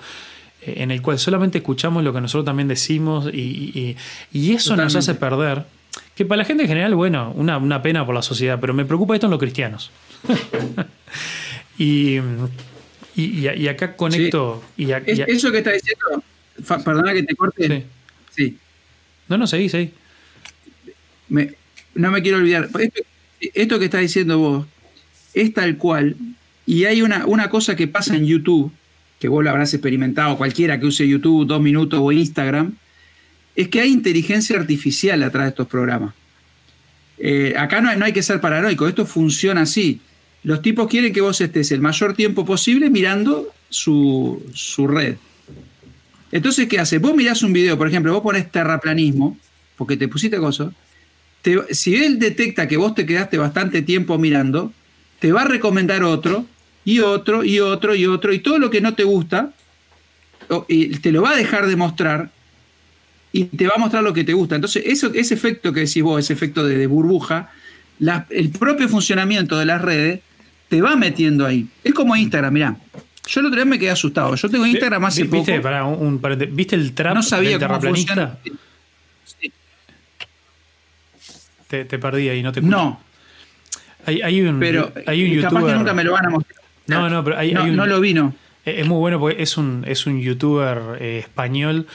eh, en el cual solamente escuchamos lo que nosotros también decimos y, eso nos hace perder. Que para la gente en general, bueno, una, pena por la sociedad, pero me preocupa esto en los cristianos. y, y, acá conecto. Y eso que está diciendo, perdona que te corte. Sí. No, no, seguí, seguí no me quiero olvidar, esto, que estás diciendo vos es tal cual, y hay una, una cosa que pasa en YouTube, que vos lo habrás experimentado, cualquiera que use YouTube dos minutos o Instagram, es que hay inteligencia artificial atrás de estos programas. Eh, acá no hay, no hay, que ser paranoico, esto funciona así. Los tipos quieren que vos estés el mayor tiempo posible mirando su, su red. Entonces, ¿qué hace? Vos mirás un video, por ejemplo, vos pones terraplanismo, porque te pusiste cosas, si él detecta que vos te quedaste bastante tiempo mirando, te va a recomendar otro, y otro, y otro, y otro, y todo lo que no te gusta, y te lo va a dejar de mostrar y te va a mostrar lo que te gusta. Entonces, eso, ese efecto que decís vos, ese efecto de, burbuja, el propio funcionamiento de las redes te va metiendo ahí. Es como Instagram, mirá. Yo el otro día me quedé asustado. Yo tengo Instagram hace ¿Viste, poco. ¿Viste el trap no sabía del terraplanista? Te, perdí ahí, no te No. Hay, un, pero hay un capaz que nunca me lo van a mostrar. No, no, pero hay, no, un, no lo vino. Es muy bueno porque es un, es un youtuber eh, español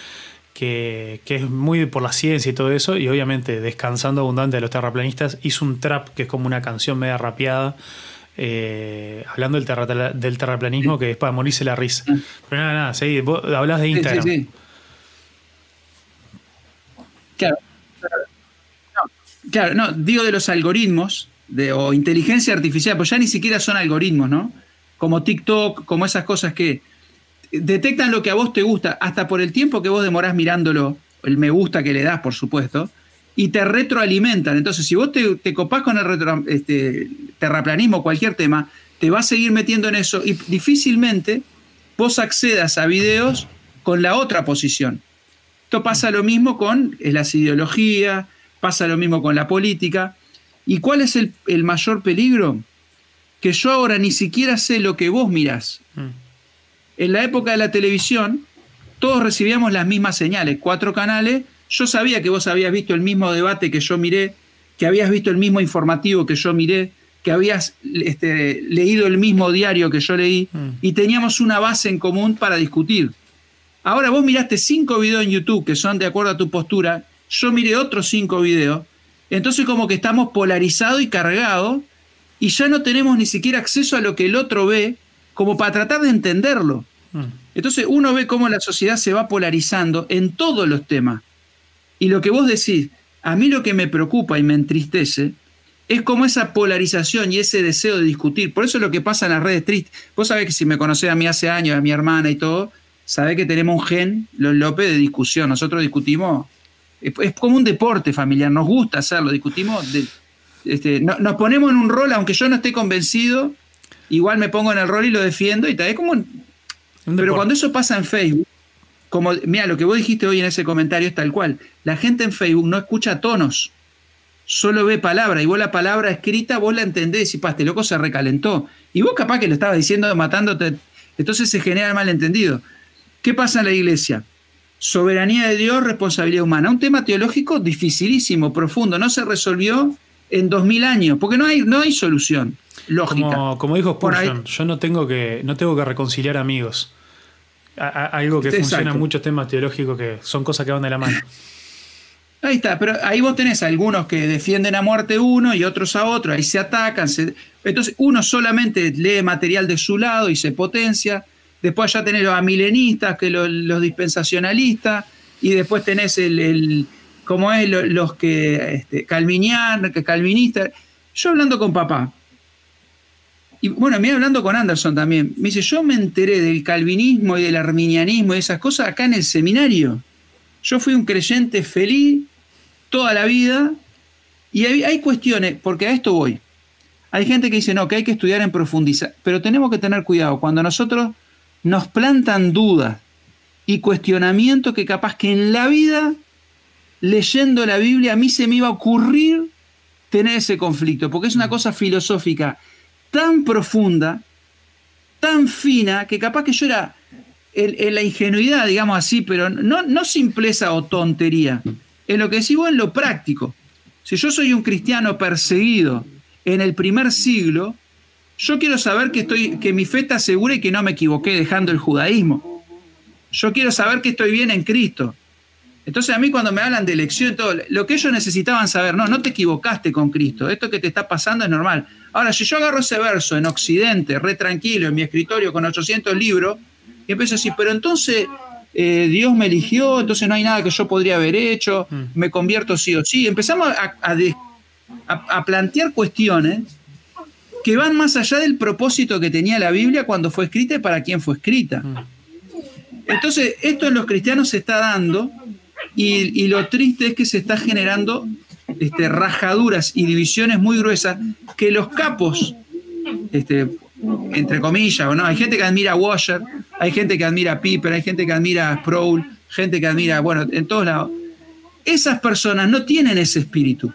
que, que, es muy por la ciencia y todo eso, y obviamente descansando abundante de los terraplanistas, hizo un trap que es como una canción media rapeada eh, hablando del, del terraplanismo, que es para morirse la risa. Pero nada, nada, seguí, vos hablás de Instagram. Sí, sí, claro. Claro, no, digo de los algoritmos de, o inteligencia artificial, pues ya ni siquiera son algoritmos, ¿no? Como TikTok, como esas cosas que detectan lo que a vos te gusta, hasta por el tiempo que vos demorás mirándolo, el me gusta que le das, por supuesto, y te retroalimentan. Entonces, si vos te, copás con el retro, este, terraplanismo, cualquier tema, te vas a seguir metiendo en eso y difícilmente vos accedas a videos con la otra posición. Esto pasa lo mismo con las ideologías, pasa lo mismo con la política. ¿Y cuál es el, mayor peligro? Que yo ahora ni siquiera sé lo que vos mirás. Mm. En la época de la televisión, todos recibíamos las mismas señales, cuatro canales, yo sabía que vos habías visto el mismo debate que yo miré, que habías visto el mismo informativo que yo miré, que habías este, leído el mismo diario que yo leí mm. y teníamos una base en común para discutir. Ahora vos miraste cinco videos en YouTube que son de acuerdo a tu postura, yo miré otros cinco videos, entonces como que estamos polarizados y cargados y ya no tenemos ni siquiera acceso a lo que el otro ve como para tratar de entenderlo. Mm. Entonces uno ve cómo la sociedad se va polarizando en todos los temas. Y lo que vos decís, a mí lo que me preocupa y me entristece es como esa polarización y ese deseo de discutir. Por eso es lo que pasa en las redes tristes. Vos sabés que si me conocés a mí hace años, a mi hermana y todo, sabés que tenemos un gen, los López, de discusión. Nosotros discutimos, es, como un deporte familiar, nos gusta hacerlo, discutimos, este, nos ponemos en un rol, aunque yo no esté convencido, igual me pongo en el rol y lo defiendo y tal. Es como... pero cuando eso pasa en Facebook, como, mira, lo que vos dijiste hoy en ese comentario es tal cual. La gente en Facebook no escucha tonos, solo ve palabra. Y vos la palabra escrita, vos la entendés y, pa, este loco se recalentó. Y vos capaz que lo estabas diciendo matándote. Entonces se genera el malentendido. ¿Qué pasa en la iglesia? Soberanía de Dios, responsabilidad humana. Un tema teológico dificilísimo, profundo. No se resolvió en dos mil años, porque no hay, no hay solución lógica. Como, dijo Spurgeon, yo no tengo, que, no tengo que reconciliar amigos algo que funciona en muchos temas teológicos que son cosas que van de la mano. Ahí está, pero ahí vos tenés algunos que defienden a muerte uno y otros a otro, ahí se atacan. entonces uno solamente lee material de su lado y se potencia. Después ya tenés los amilenistas, que los, dispensacionalistas, y después tenés el, el como es los que este, que calvinistas. Yo hablando con papá, y bueno, me hablando con Anderson también, me dice, yo me enteré del calvinismo y del arminianismo y esas cosas acá en el seminario. Yo fui un creyente feliz toda la vida y hay, cuestiones, porque a esto voy. Hay gente que dice, no, que hay que estudiar en profundizar, pero tenemos que tener cuidado. Cuando nosotros nos plantan dudas y cuestionamientos que capaz que en la vida, leyendo la Biblia, a mí se me iba a ocurrir tener ese conflicto, porque es una cosa filosófica tan profunda, tan fina, que capaz que yo era en, la ingenuidad, digamos así, pero no, no simpleza o tontería, en lo que decís en lo práctico. Si yo soy un cristiano perseguido en el primer siglo, yo quiero saber que, estoy, que mi fe está segura y que no me equivoqué dejando el judaísmo. Yo quiero saber que estoy bien en Cristo. Entonces a mí cuando me hablan de elección, todo, lo que ellos necesitaban saber, no, no te equivocaste con Cristo, esto que te está pasando es normal. Ahora, si yo agarro ese verso en Occidente, re tranquilo, en mi escritorio con 800 libros, y empiezo a decir, pero entonces eh, Dios me eligió, entonces no hay nada que yo podría haber hecho, mm. me convierto sí o sí. Empezamos a, plantear cuestiones que van más allá del propósito que tenía la Biblia cuando fue escrita y para quién fue escrita. Mm. Entonces, esto en los cristianos se está dando y, y, lo triste es que se está generando este, rajaduras y divisiones muy gruesas que los capos, este, entre comillas, ¿o no? Hay gente que admira a Washer, hay gente que admira a Piper, hay gente que admira a Sproul, gente que admira, bueno, en todos lados. Esas personas no tienen ese espíritu.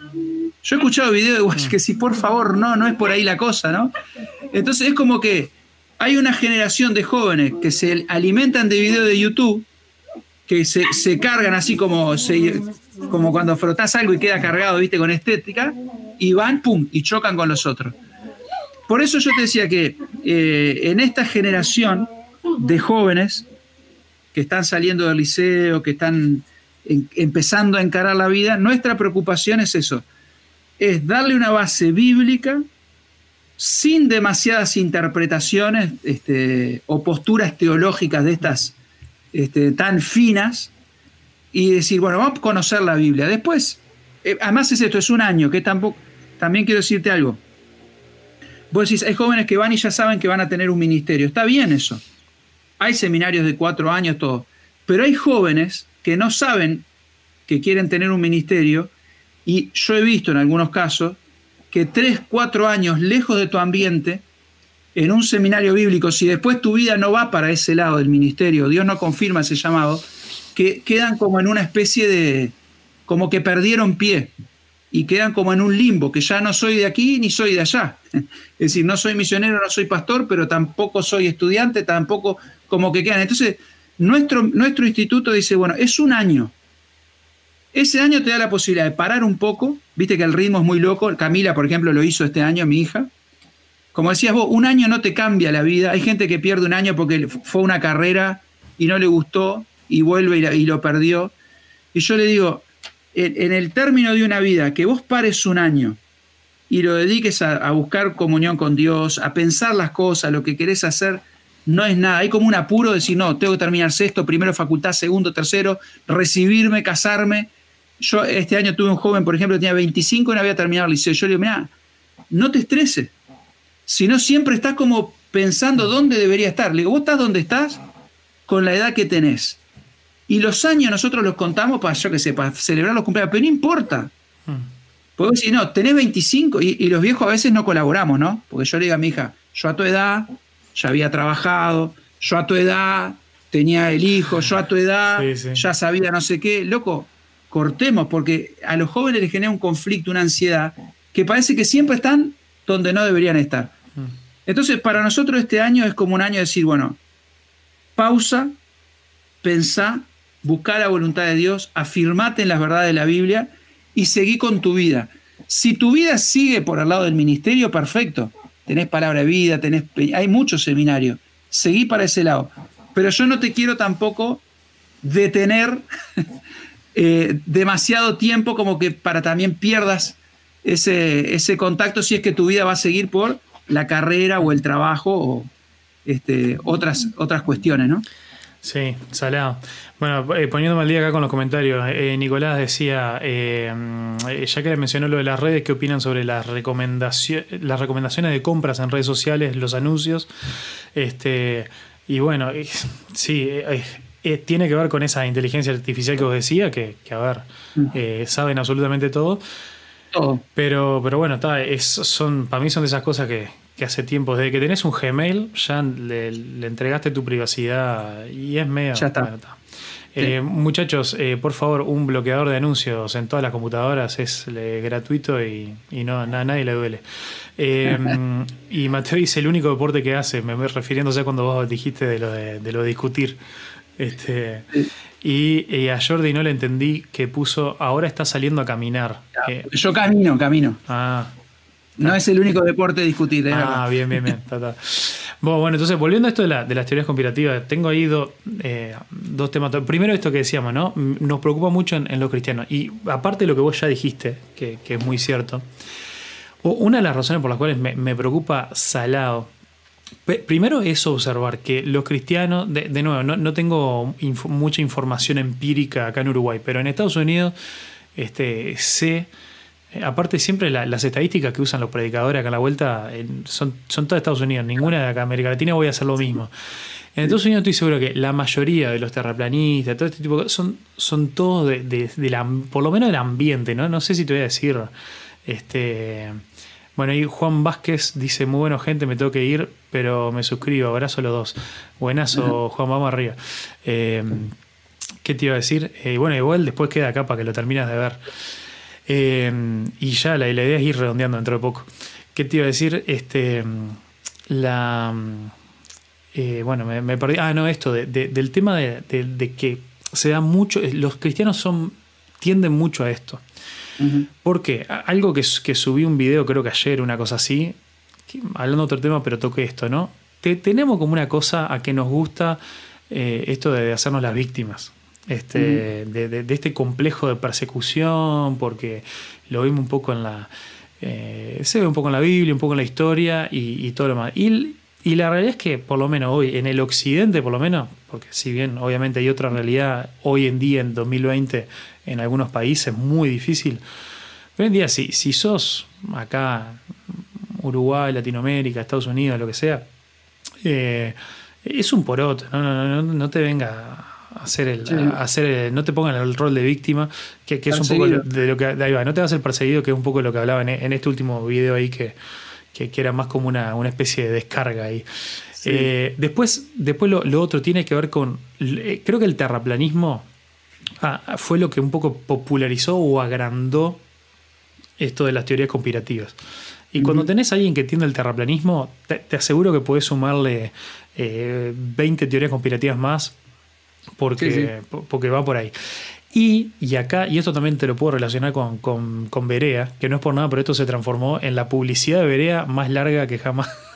Yo he escuchado videos de Washer que si por favor no, no es por ahí la cosa, ¿no? Entonces es como que hay una generación de jóvenes que se alimentan de videos de YouTube, que se, cargan así como, como cuando frotas algo y queda cargado, viste, con estética, y van, pum, y chocan con los otros. Por eso yo te decía que eh, en esta generación de jóvenes que están saliendo del liceo, que están empezando a encarar la vida, nuestra preocupación es eso, es darle una base bíblica sin demasiadas interpretaciones este, o posturas teológicas de estas este, tan finas y decir, bueno, vamos a conocer la Biblia. Después, eh, además es esto, es un año, que tampoco, también quiero decirte algo. Vos decís, hay jóvenes que van y ya saben que van a tener un ministerio. Está bien eso. Hay seminarios de cuatro años, todo. Pero hay jóvenes que no saben que quieren tener un ministerio y yo he visto en algunos casos que tres, cuatro años lejos de tu ambiente, en un seminario bíblico, si después tu vida no va para ese lado del ministerio, Dios no confirma ese llamado, que quedan como en una especie de, como que perdieron pie y quedan como en un limbo, que ya no soy de aquí ni soy de allá. Es decir, no soy misionero, no soy pastor, pero tampoco soy estudiante, tampoco como que quedan. Entonces, nuestro, nuestro instituto dice, bueno, es un año. Ese año te da la posibilidad de parar un poco, viste que el ritmo es muy loco. Camila, por ejemplo, lo hizo este año, mi hija. Como decías vos, un año no te cambia la vida. Hay gente que pierde un año porque fue una carrera y no le gustó y vuelve y, lo perdió. Y yo le digo, en, el término de una vida, que vos pares un año y lo dediques a, buscar comunión con Dios, a pensar las cosas, lo que querés hacer, no es nada. Hay como un apuro de decir, no, tengo que terminar sexto, primero facultad, segundo, tercero, recibirme, casarme. Yo este año tuve un joven, por ejemplo, que tenía 25 y no había terminado el liceo. Yo le digo, mira, no te estreses. Si no, siempre estás como pensando dónde debería estar. Le digo, vos estás donde estás con la edad que tenés. Y los años nosotros los contamos para, yo qué sé, para celebrar los cumpleaños, pero no importa. Hmm. Porque si no, tenés 25 y, los viejos a veces no colaboramos, ¿no? Porque yo le digo a mi hija, yo a tu edad ya había trabajado, yo a tu edad tenía el hijo, yo a tu edad ya sabía no sé qué. Loco, cortemos, porque a los jóvenes les genera un conflicto, una ansiedad, que parece que siempre están donde no deberían estar. Hmm. Entonces, para nosotros este año es como un año de decir, bueno, pausa, pensá, buscar la voluntad de Dios, afirmate en las verdades de la Biblia y seguí con tu vida. Si tu vida sigue por el lado del ministerio, perfecto. Tenés palabra de vida, tenés, hay muchos seminarios. Seguí para ese lado. Pero yo no te quiero tampoco detener eh, demasiado tiempo como que para también pierdas ese, ese contacto si es que tu vida va a seguir por la carrera o el trabajo o este, otras, otras cuestiones, ¿no? Sí, salado. Bueno, eh, poniéndome al día acá con los comentarios, eh, Nicolás decía, eh, ya que le mencionó lo de las redes, ¿qué opinan sobre las, recomendaciones las recomendaciones de compras en redes sociales, los anuncios? Este, y bueno, sí, tiene que ver con esa inteligencia artificial que os decía, que, que a ver, mm. saben absolutamente todo. Todo. Pero, pero bueno, está, es, son, para mí son de esas cosas que, que hace tiempo, desde que tenés un Gmail, ya le, entregaste tu privacidad y es medio. Ya está. Eh, muchachos, eh, por favor, un bloqueador de anuncios en todas las computadoras es gratuito y, no a nadie le duele. Eh, y Mateo dice el único deporte que hace, me voy refiriéndose a cuando vos dijiste de lo de, lo discutir. Este, y, a Jordi no le entendí que puso ahora está saliendo a caminar. Yo camino, camino. Ah, no es el único deporte discutido. Ah, bien, bien, bien. Bueno, entonces, volviendo a esto de, las teorías conspirativas, tengo ahí eh, dos temas. Primero, esto que decíamos, ¿no? Nos preocupa mucho en, los cristianos. Y aparte de lo que vos ya dijiste, que, es muy cierto, una de las razones por las cuales me, preocupa salado Primero es observar que los cristianos, de, nuevo, no, tengo mucha información empírica acá en Uruguay, pero en Estados Unidos este, sé eh, aparte, siempre las estadísticas que usan los predicadores acá a la vuelta son, son todas de Estados Unidos, ninguna de acá América Latina voy a hacer lo mismo. En Estados Unidos estoy seguro que la mayoría de los terraplanistas, todo este tipo de cosas, son, son todos de, la, por lo menos del ambiente, ¿no? No sé si te voy a decir este, Bueno, y Juan Vázquez dice, muy bueno gente, me tengo que ir, pero me suscribo, abrazo a los dos. Buenazo, Juan, vamos arriba. Eh, ¿Qué te iba a decir? Eh, bueno, igual después queda acá para que lo terminas de ver. Eh, y ya la, idea es ir redondeando dentro de poco. ¿Qué te iba a decir? Este, la, bueno, me, perdí. Ah, no, esto, del tema de, de que se da mucho, los cristianos son, tienden mucho a esto. Porque algo que, que, subí un video, creo que ayer, una cosa así, hablando de otro tema, pero toqué esto, ¿no? tenemos como una cosa a que nos gusta eh, esto de hacernos las víctimas. Este, de, este complejo de persecución, porque lo vimos un poco en la. Eh, se ve un poco en la Biblia, un poco en la historia y, todo lo demás. Y, y, la realidad es que, por lo menos hoy, en el occidente, por lo menos, porque si bien obviamente hay otra realidad hoy en día, en 2020, en algunos países muy difícil. Hoy en día, si, si sos acá, Uruguay, Latinoamérica, Estados Unidos, lo que sea, eh, es un poroto, no, no, no, no te venga a hacer el, hacer no te pongan el rol de víctima, que, es un poco de lo que ahí va, no te vas a ser perseguido, que es un poco lo que hablaba en, este último video ahí que, que, era más como una, una especie de descarga ahí. Eh, después, después lo, lo, otro tiene que ver con. Eh, creo que el terraplanismo Ah, fue lo que un poco popularizó o agrandó esto de las teorías conspirativas. Y cuando tenés a alguien que entiende el terraplanismo, te, aseguro que podés sumarle 20 eh, teorías conspirativas más porque, porque va por ahí. Y, y, acá, y esto también te lo puedo relacionar con, con, con Berea, que no es por nada, pero esto se transformó en la publicidad de Berea más larga que jamás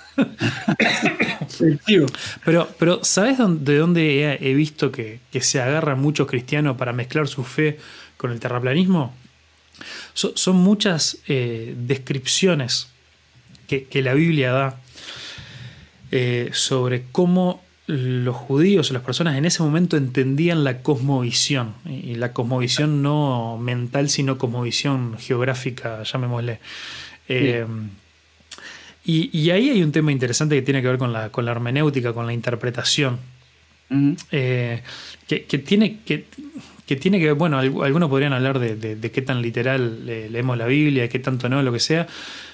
pero, pero, ¿sabes de dónde he, visto que, se agarran muchos cristianos para mezclar su fe con el terraplanismo? son muchas eh, descripciones que, la Biblia da eh, sobre cómo los judíos o las personas en ese momento entendían la cosmovisión, y la cosmovisión no mental, sino cosmovisión geográfica, llamémosle. Eh, y, ahí hay un tema interesante que tiene que ver con la, con la hermenéutica, con la interpretación. Eh, que, tiene, que, que, tiene que ver, bueno, algunos podrían hablar de, qué tan literal leemos la Biblia, de qué tanto no, lo que sea.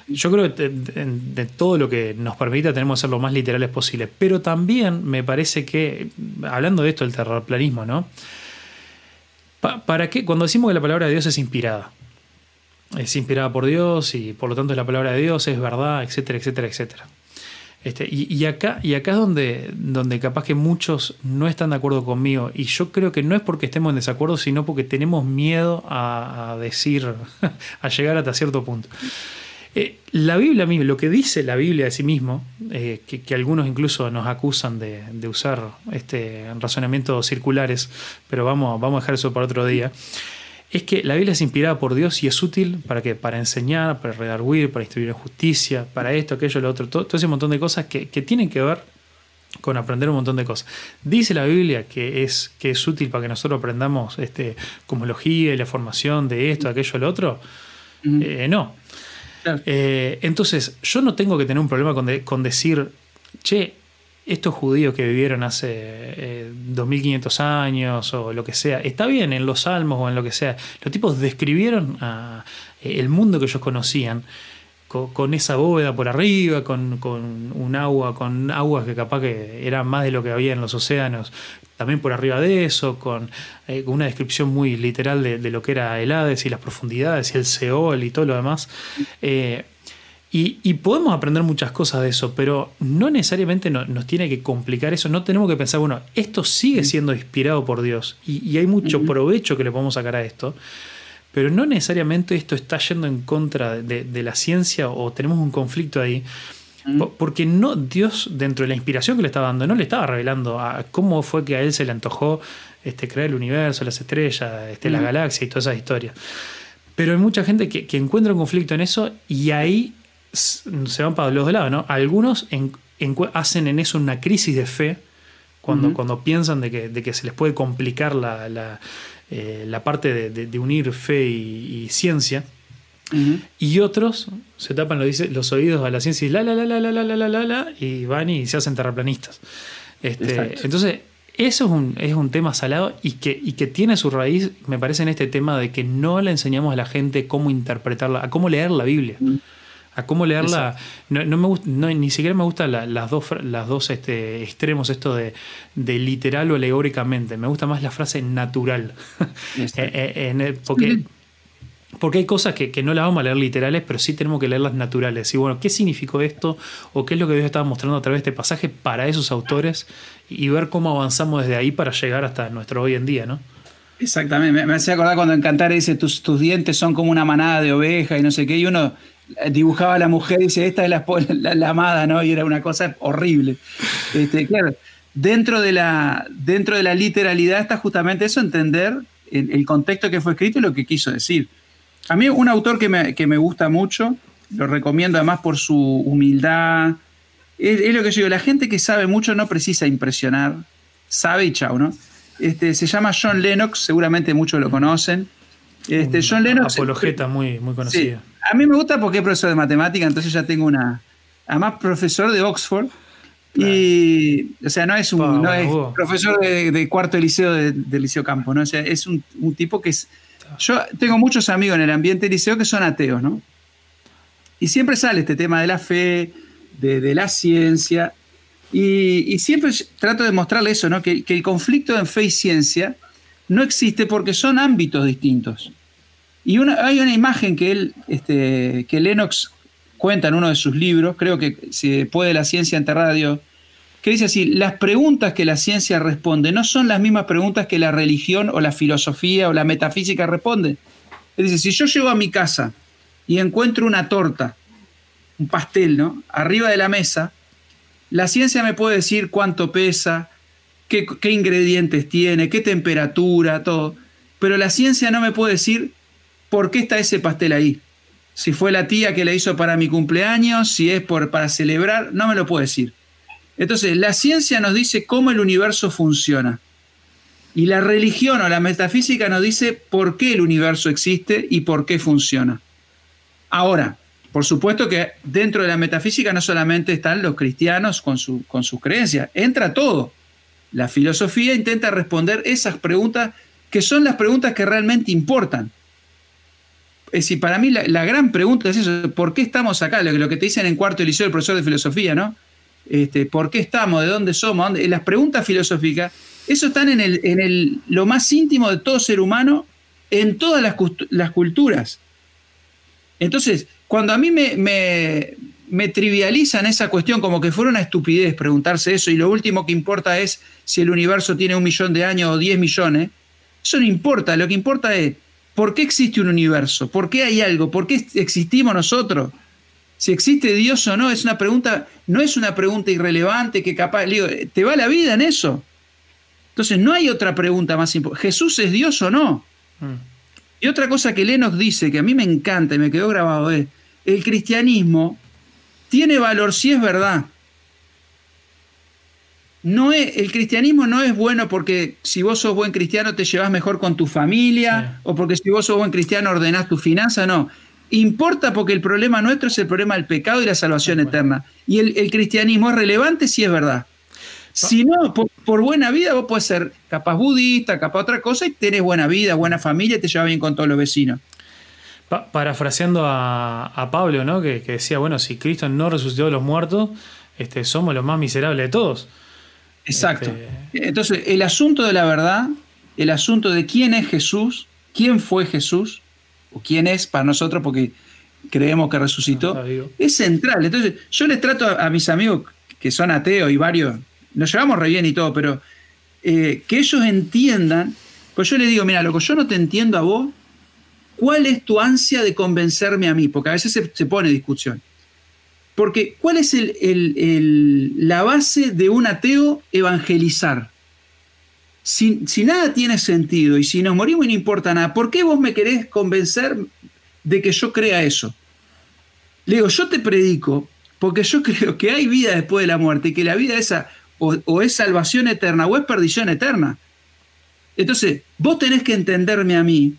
Yo creo que de, todo lo que nos permita tenemos que ser lo más literales posible. Pero también me parece que, hablando de esto del terrorplanismo, ¿no? ¿Para qué? Cuando decimos que la palabra de Dios es inspirada, es inspirada por Dios y por lo tanto es la palabra de Dios, es verdad, etcétera, etcétera, etcétera. Este, y, acá, y acá es donde, donde capaz que muchos no están de acuerdo conmigo. Y yo creo que no es porque estemos en desacuerdo, sino porque tenemos miedo a, decir, a llegar hasta cierto punto. Eh, la Biblia misma, lo que dice la Biblia de sí mismo, eh, que, algunos incluso nos acusan de, usar este razonamientos circulares, pero vamos, vamos a dejar eso para otro día es que la Biblia es inspirada por Dios y es útil para que para enseñar, para redarguir, para instruir en justicia, para esto, aquello, lo otro, todo, ese montón de cosas que, tienen que ver con aprender un montón de cosas. Dice la Biblia que es, que es útil para que nosotros aprendamos este, cosmología y la formación de esto, aquello, lo otro. Eh, no. Eh, entonces, yo no tengo que tener un problema con, con decir, che, estos judíos que vivieron hace 2500 eh, años o lo que sea, está bien en los salmos o en lo que sea, los tipos describieron eh, el mundo que ellos conocían con, esa bóveda por arriba, con, un agua, con aguas que capaz que eran más de lo que había en los océanos, también por arriba de eso, con eh, una descripción muy literal de, lo que era el Hades y las profundidades y el Seol y todo lo demás. Y, podemos aprender muchas cosas de eso, pero no necesariamente nos tiene que complicar eso. No tenemos que pensar, bueno, esto sigue siendo inspirado por Dios y, hay mucho provecho que le podemos sacar a esto, pero no necesariamente esto está yendo en contra de, la ciencia o tenemos un conflicto ahí. Porque no, Dios, dentro de la inspiración que le estaba dando, no le estaba revelando a cómo fue que a él se le antojó este, crear el universo, las estrellas, este, las galaxias y todas esas historias. Pero hay mucha gente que, que encuentra un conflicto en eso y ahí se van para los dos lados, ¿no? Algunos hacen en eso una crisis de fe cuando, cuando piensan de que, se les puede complicar la, eh, parte de, unir fe y, ciencia. Y otros se tapan los, los, oídos a la ciencia y la la la la la la la la la y van y se hacen terraplanistas. Este, entonces, eso es un, es un tema salado y que, y que tiene su raíz, me parece, en este tema de que no le enseñamos a la gente cómo interpretarla, a cómo leer la Biblia a cómo leerla. No, me gusta, ni siquiera me gustan las dos, las dos este, extremos, esto de, de, literal o alegóricamente. Me gusta más la frase natural. Eh, eh, porque, porque hay cosas que, no las vamos a leer literales, pero sí tenemos que leerlas naturales. Y bueno, ¿qué significó esto? ¿O qué es lo que Dios estaba mostrando a través de este pasaje para esos autores? Y ver cómo avanzamos desde ahí para llegar hasta nuestro hoy en día, ¿no? Exactamente, me, hacía acordar cuando en Cantar dice tus, tus dientes son como una manada de ovejas y no sé qué, y uno dibujaba a la mujer y dice, esta es la, amada, ¿no? Y era una cosa horrible. Este, claro, dentro de, la, dentro de la literalidad está justamente eso, entender el, contexto que fue escrito y lo que quiso decir. A mí un autor que me, gusta mucho, lo recomiendo además por su humildad, es, lo que yo digo, la gente que sabe mucho no precisa impresionar, sabe y chao, ¿no? Este, se llama John Lennox, seguramente muchos lo conocen. Este, John Lennox. Apologeta muy, muy conocido. A mí me gusta porque es profesor de matemática, entonces ya tengo una. Además, profesor de Oxford. Y, o sea, no es un no es profesor de, cuarto de liceo del Liceo Campo, ¿no? O sea, es un, tipo que es. Yo tengo muchos amigos en el ambiente liceo que son ateos, ¿no? Y siempre sale este tema de la fe, de, la ciencia. Y, siempre trato de mostrarle eso, ¿no? Que, que el conflicto en fe y ciencia no existe porque son ámbitos distintos. Y hay una imagen que él, este, que Lennox cuenta en uno de sus libros, creo que si puede la ciencia enterrada a Dios, que dice así, las preguntas que la ciencia responde no son las mismas preguntas que la religión o la filosofía o la metafísica responde. Él dice, si yo llego a mi casa y encuentro una torta, un pastel, ¿no? Arriba de la mesa, la ciencia me puede decir cuánto pesa, qué, qué ingredientes tiene, qué temperatura, todo. Pero la ciencia no me puede decir ¿por qué está ese pastel ahí? Si fue la tía que le hizo para mi cumpleaños, si es por, para celebrar, no me lo puede decir. Entonces, la ciencia nos dice cómo el universo funciona. Y la religión o la metafísica nos dice por qué el universo existe y por qué funciona. Ahora, por supuesto que dentro de la metafísica no solamente están los cristianos con, su, con sus creencias, entra todo. La filosofía intenta responder esas preguntas que son las preguntas que realmente importan. Es decir, para mí la, gran pregunta es eso, ¿por qué estamos acá? Lo, que te dicen en cuarto liceo el profesor de filosofía, ¿no? Este, ¿Por qué estamos? ¿De dónde somos? Las preguntas filosóficas, eso están en, el, en el, lo más íntimo de todo ser humano, en todas las, culturas. Entonces, cuando a mí me, me, me, trivializan esa cuestión como que fuera una estupidez preguntarse eso y lo último que importa es si el universo tiene un millón de años o diez millones, eso no importa, lo que importa es ¿Por qué existe un universo? ¿Por qué hay algo? ¿Por qué existimos nosotros? Si existe Dios o no, es una pregunta, no es una pregunta irrelevante que capaz, digo, te va la vida en eso. Entonces no hay otra pregunta más importante. ¿Jesús es Dios o no? Mm. Y otra cosa que Lennox dice, que a mí me encanta y me quedó grabado, es, el cristianismo tiene valor si es verdad no es, el cristianismo no es bueno porque si vos sos buen cristiano te llevas mejor con tu familia o porque si vos sos buen cristiano ordenás tu finanza, no. Importa porque el problema nuestro es el problema del pecado y la salvación eterna. Y el, cristianismo es relevante si es verdad. Si no, por, buena vida vos puedes ser capaz budista, capaz otra cosa y tenés buena vida, buena familia y te llevas bien con todos los vecinos. parafraseando a, Pablo, ¿no? Que, decía, bueno, si Cristo no resucitó de los muertos, este, somos los más miserables de todos. Exacto. Este, Entonces, el asunto de la verdad, el asunto de quién es Jesús, quién fue Jesús, o quién es para nosotros, porque creemos que resucitó, es central. Entonces, yo les trato a, mis amigos que son ateos y varios, nos llevamos re bien y todo, pero eh, que ellos entiendan, pues yo les digo, mira, loco, yo no te entiendo a vos, ¿cuál es tu ansia de convencerme a mí? Porque a veces se, se pone discusión. Porque ¿cuál es la base de un ateo evangelizar? Si, nada tiene sentido y si nos morimos y no importa nada, ¿por qué vos me querés convencer de que yo crea eso? Le digo, yo te predico porque yo creo que hay vida después de la muerte y que la vida esa o es salvación eterna o es perdición eterna. Entonces, vos tenés que entenderme a mí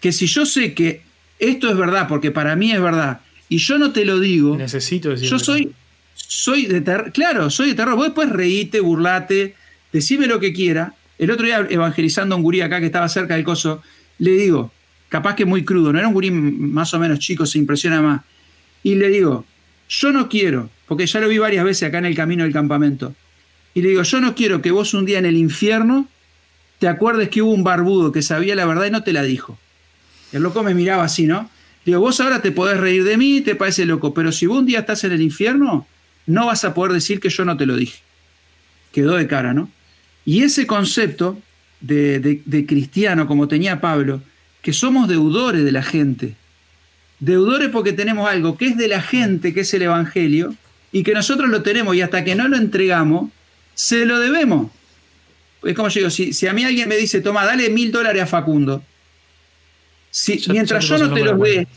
que si yo sé que esto es verdad, porque para mí es verdad, y yo no te lo digo. Necesito decirlo. Yo soy, soy de terror. Claro, soy de terror. Vos después reíte, burlate, decime lo que quiera. El otro día, evangelizando a un gurí acá que estaba cerca del coso, le digo, capaz que muy crudo, no era un gurí más o menos chico, se impresiona más. y le digo, yo no quiero, porque ya lo vi varias veces acá en el camino del campamento, y le digo, yo no quiero que vos un día en el infierno te acuerdes que hubo un barbudo que sabía la verdad y no te la dijo. El loco me miraba así, ¿no? Digo, vos ahora te podés reír de mí, te parece loco, pero si vos un día estás en el infierno, no vas a poder decir que yo no te lo dije. Quedó de cara, ¿no? Y ese concepto de, cristiano, como tenía Pablo, que somos deudores de la gente. Deudores porque tenemos algo que es de la gente, que es el Evangelio, y que nosotros lo tenemos y hasta que no lo entregamos, se lo debemos. Es como yo digo, si, si a mí alguien me dice, toma, dale mil dólares a Facundo, si, mientras yo no te los dé,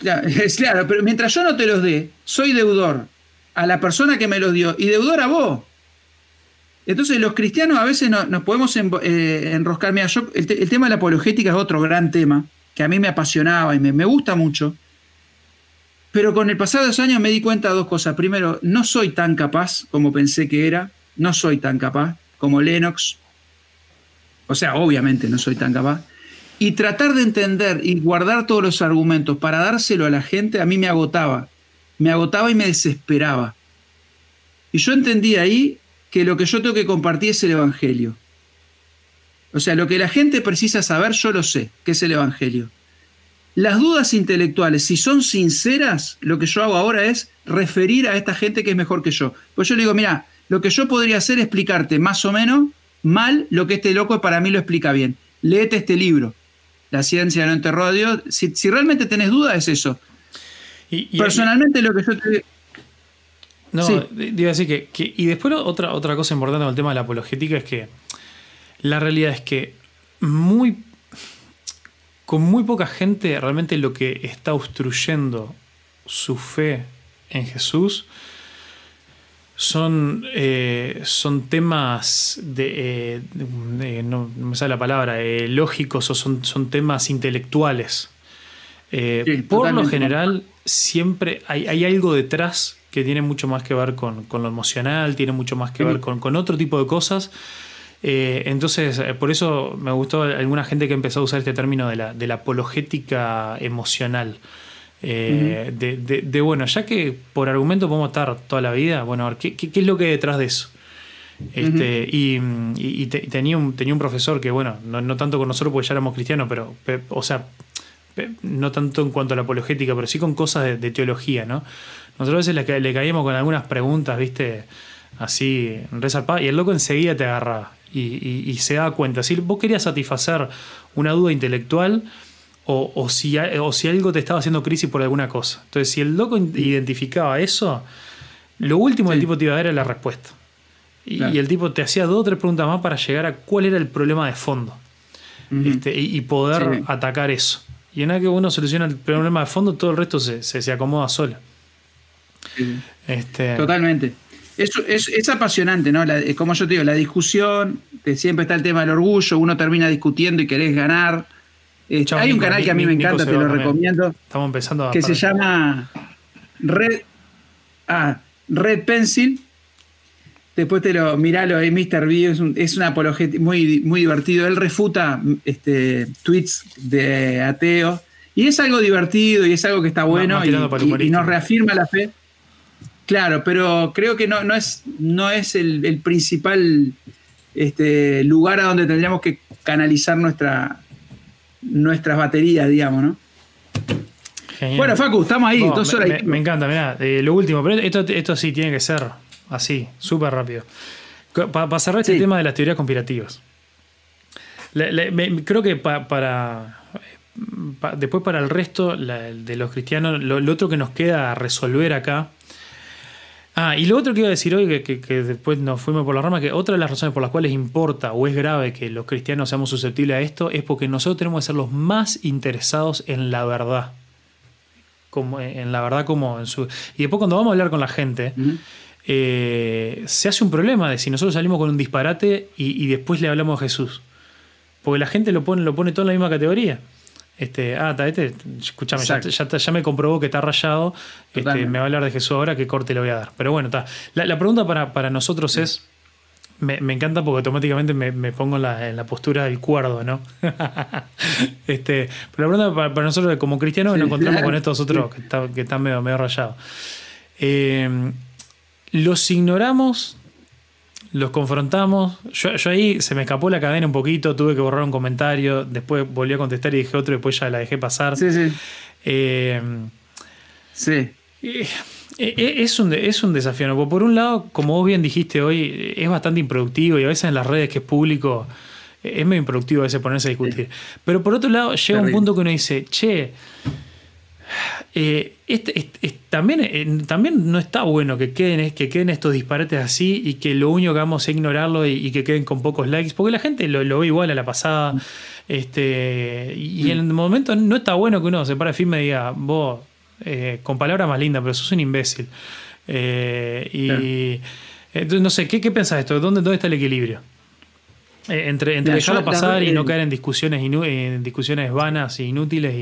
es claro, pero mientras yo no te los dé, soy deudor a la persona que me los dio y deudor a vos. Entonces los cristianos a veces nos podemos eh, enroscar. Mira, yo, el, tema de la apologética es otro gran tema que a mí me apasionaba y me, me gusta mucho. Pero con el pasar de los años me di cuenta de dos cosas. Primero, no soy tan capaz como pensé que era. No soy tan capaz como Lennox. O sea, obviamente no soy tan capaz. Y tratar de entender y guardar todos los argumentos para dárselo a la gente a mí me agotaba. Me agotaba y me desesperaba. Y yo entendí ahí que lo que yo tengo que compartir es el Evangelio. O sea, lo que la gente precisa saber, yo lo sé, que es el Evangelio. Las dudas intelectuales, si son sinceras, lo que yo hago ahora es referir a esta gente que es mejor que yo. Pues yo le digo, mira, lo que yo podría hacer es explicarte más o menos mal lo que este loco para mí lo explica bien. Léete este libro, La ciencia no enterró a Dios. Si, realmente tenés dudas, es eso. Y, Personalmente, lo que yo te no, digo así que, Y después otra, otra cosa importante con el tema de la apologética es que la realidad es que muy. Con muy poca gente realmente lo que está obstruyendo su fe en Jesús son, eh, son temas de, eh, no, me sale la palabra, eh, lógicos o son, son temas intelectuales. por lo general, siempre hay, hay, algo detrás que tiene mucho más que ver con, lo emocional, tiene mucho más que ver con, otro tipo de cosas. Eh, entonces, eh, por eso me gustó alguna gente que empezó a usar este término de la, de la apologética emocional. Eh, de, bueno, ya que por argumento podemos estar toda la vida, bueno, a ver, ¿qué, es lo que hay detrás de eso? Este, Y, tenía, un, tenía un profesor que, bueno, no, tanto con nosotros porque ya éramos cristianos, pero, o sea, no tanto en cuanto a la apologética, pero sí con cosas de, teología, ¿no? Nosotros a veces le, le, caíamos con algunas preguntas, ¿viste? Así, resarpadas, y el loco enseguida te agarraba y, se daba cuenta. Si vos querías satisfacer una duda intelectual o, si, o si algo te estaba haciendo crisis por alguna cosa. Entonces, si el loco identificaba eso, lo último que el tipo te iba a dar era la respuesta. Y, el tipo te hacía dos o tres preguntas más para llegar a cuál era el problema de fondo. este, y, poder atacar eso. Y en vez que uno soluciona el problema de fondo, todo el resto se, se, acomoda solo. Este... Totalmente. Eso es, apasionante, ¿no? como yo te digo, la discusión, siempre está el tema del orgullo, uno termina discutiendo y querés ganar. Este, hay un canal que a mí me encanta, te lo recomiendo. Estamos empezando a Que se llama Red, ah, Red Pencil. Después te lo miralo ahí, Mr. V, es un, es apologético muy, muy divertido. Él refuta este, tweets de ateos. Y es algo divertido y es algo que está bueno y, nos reafirma la fe. Claro, pero creo que no, no es, no es el, principal este, lugar a donde tendríamos que canalizar nuestra, nuestras baterías, digamos, ¿no? Bueno, Facu, estamos ahí, dos horas. Me, encanta, mirá, eh, lo último, pero esto, esto sí tiene que ser así, súper rápido. Para cerrar este tema de las teorías conspirativas. creo que para, después para el resto de los cristianos, lo, otro que nos queda resolver acá. Ah, y lo otro que iba a decir hoy, que, después nos fuimos por la rama, que otra de las razones por las cuales importa o es grave que los cristianos seamos susceptibles a esto es porque nosotros tenemos que ser los más interesados en la verdad. Como, en la verdad como en su... Y después cuando vamos a hablar con la gente, eh, se hace un problema de si nosotros salimos con un disparate y, después le hablamos a Jesús. Porque la gente lo pone, lo pone todo en la misma categoría. Este, ah, este, escúchame, ya, me comprobó que está rayado. Este, me va a hablar de Jesús ahora, ¿qué corte le voy a dar? Pero bueno, está. La, pregunta para, nosotros es: me, encanta porque automáticamente me, pongo en la, postura del cuerdo, ¿no? este, pero la pregunta para, nosotros, como cristianos, nos encontramos con estos otros que, están medio, medio rayados. Eh, los ignoramos, los confrontamos. Yo, ahí se me escapó la cadena un poquito, tuve que borrar un comentario, después volví a contestar y dije otro, después ya la dejé pasar. Sí, sí. Eh, sí. Eh, es un, es un desafío. ¿no? Por un lado, como vos bien dijiste hoy, es bastante improductivo y a veces en las redes que es público es medio improductivo a veces ponerse a discutir. Pero por otro lado, llega un punto que uno dice, che, eh, este, también, eh, también no está bueno que queden, que queden estos disparates así y que lo único que hagamos es ignorarlo y, que queden con pocos likes, porque la gente lo, ve igual a la pasada. Este, y en el momento no está bueno que uno se pare firme y diga, vos, eh, con palabras más lindas, pero sos un imbécil. y entonces, no sé, ¿qué, qué pensás de esto? ¿Dónde, ¿Dónde está el equilibrio? Eh, entre, dejarlo pasar y no caer en discusiones, en discusiones vanas e inútiles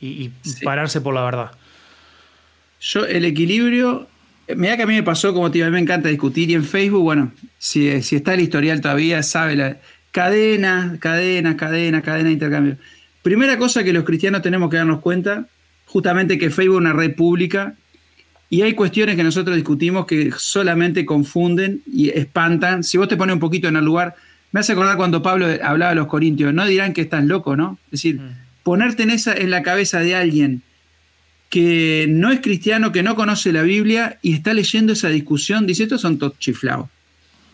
y, pararse por la verdad. Yo, el equilibrio, mira que a mí me pasó, como te digo, a mí me encanta discutir y en Facebook, bueno, si, está el historial todavía, sabe la cadena, cadena, cadena, cadena de intercambio. Primera cosa que los cristianos tenemos que darnos cuenta, justamente que Facebook es una red pública y hay cuestiones que nosotros discutimos que solamente confunden y espantan. Si vos te pones un poquito en el lugar, me hace acordar cuando Pablo hablaba a los corintios, no dirán que estás loco, ¿no? Es decir, mm. ponerte en, esa, en la cabeza de alguien que no es cristiano, que no conoce la Biblia y está leyendo esa discusión, dice, estos son todos chiflados.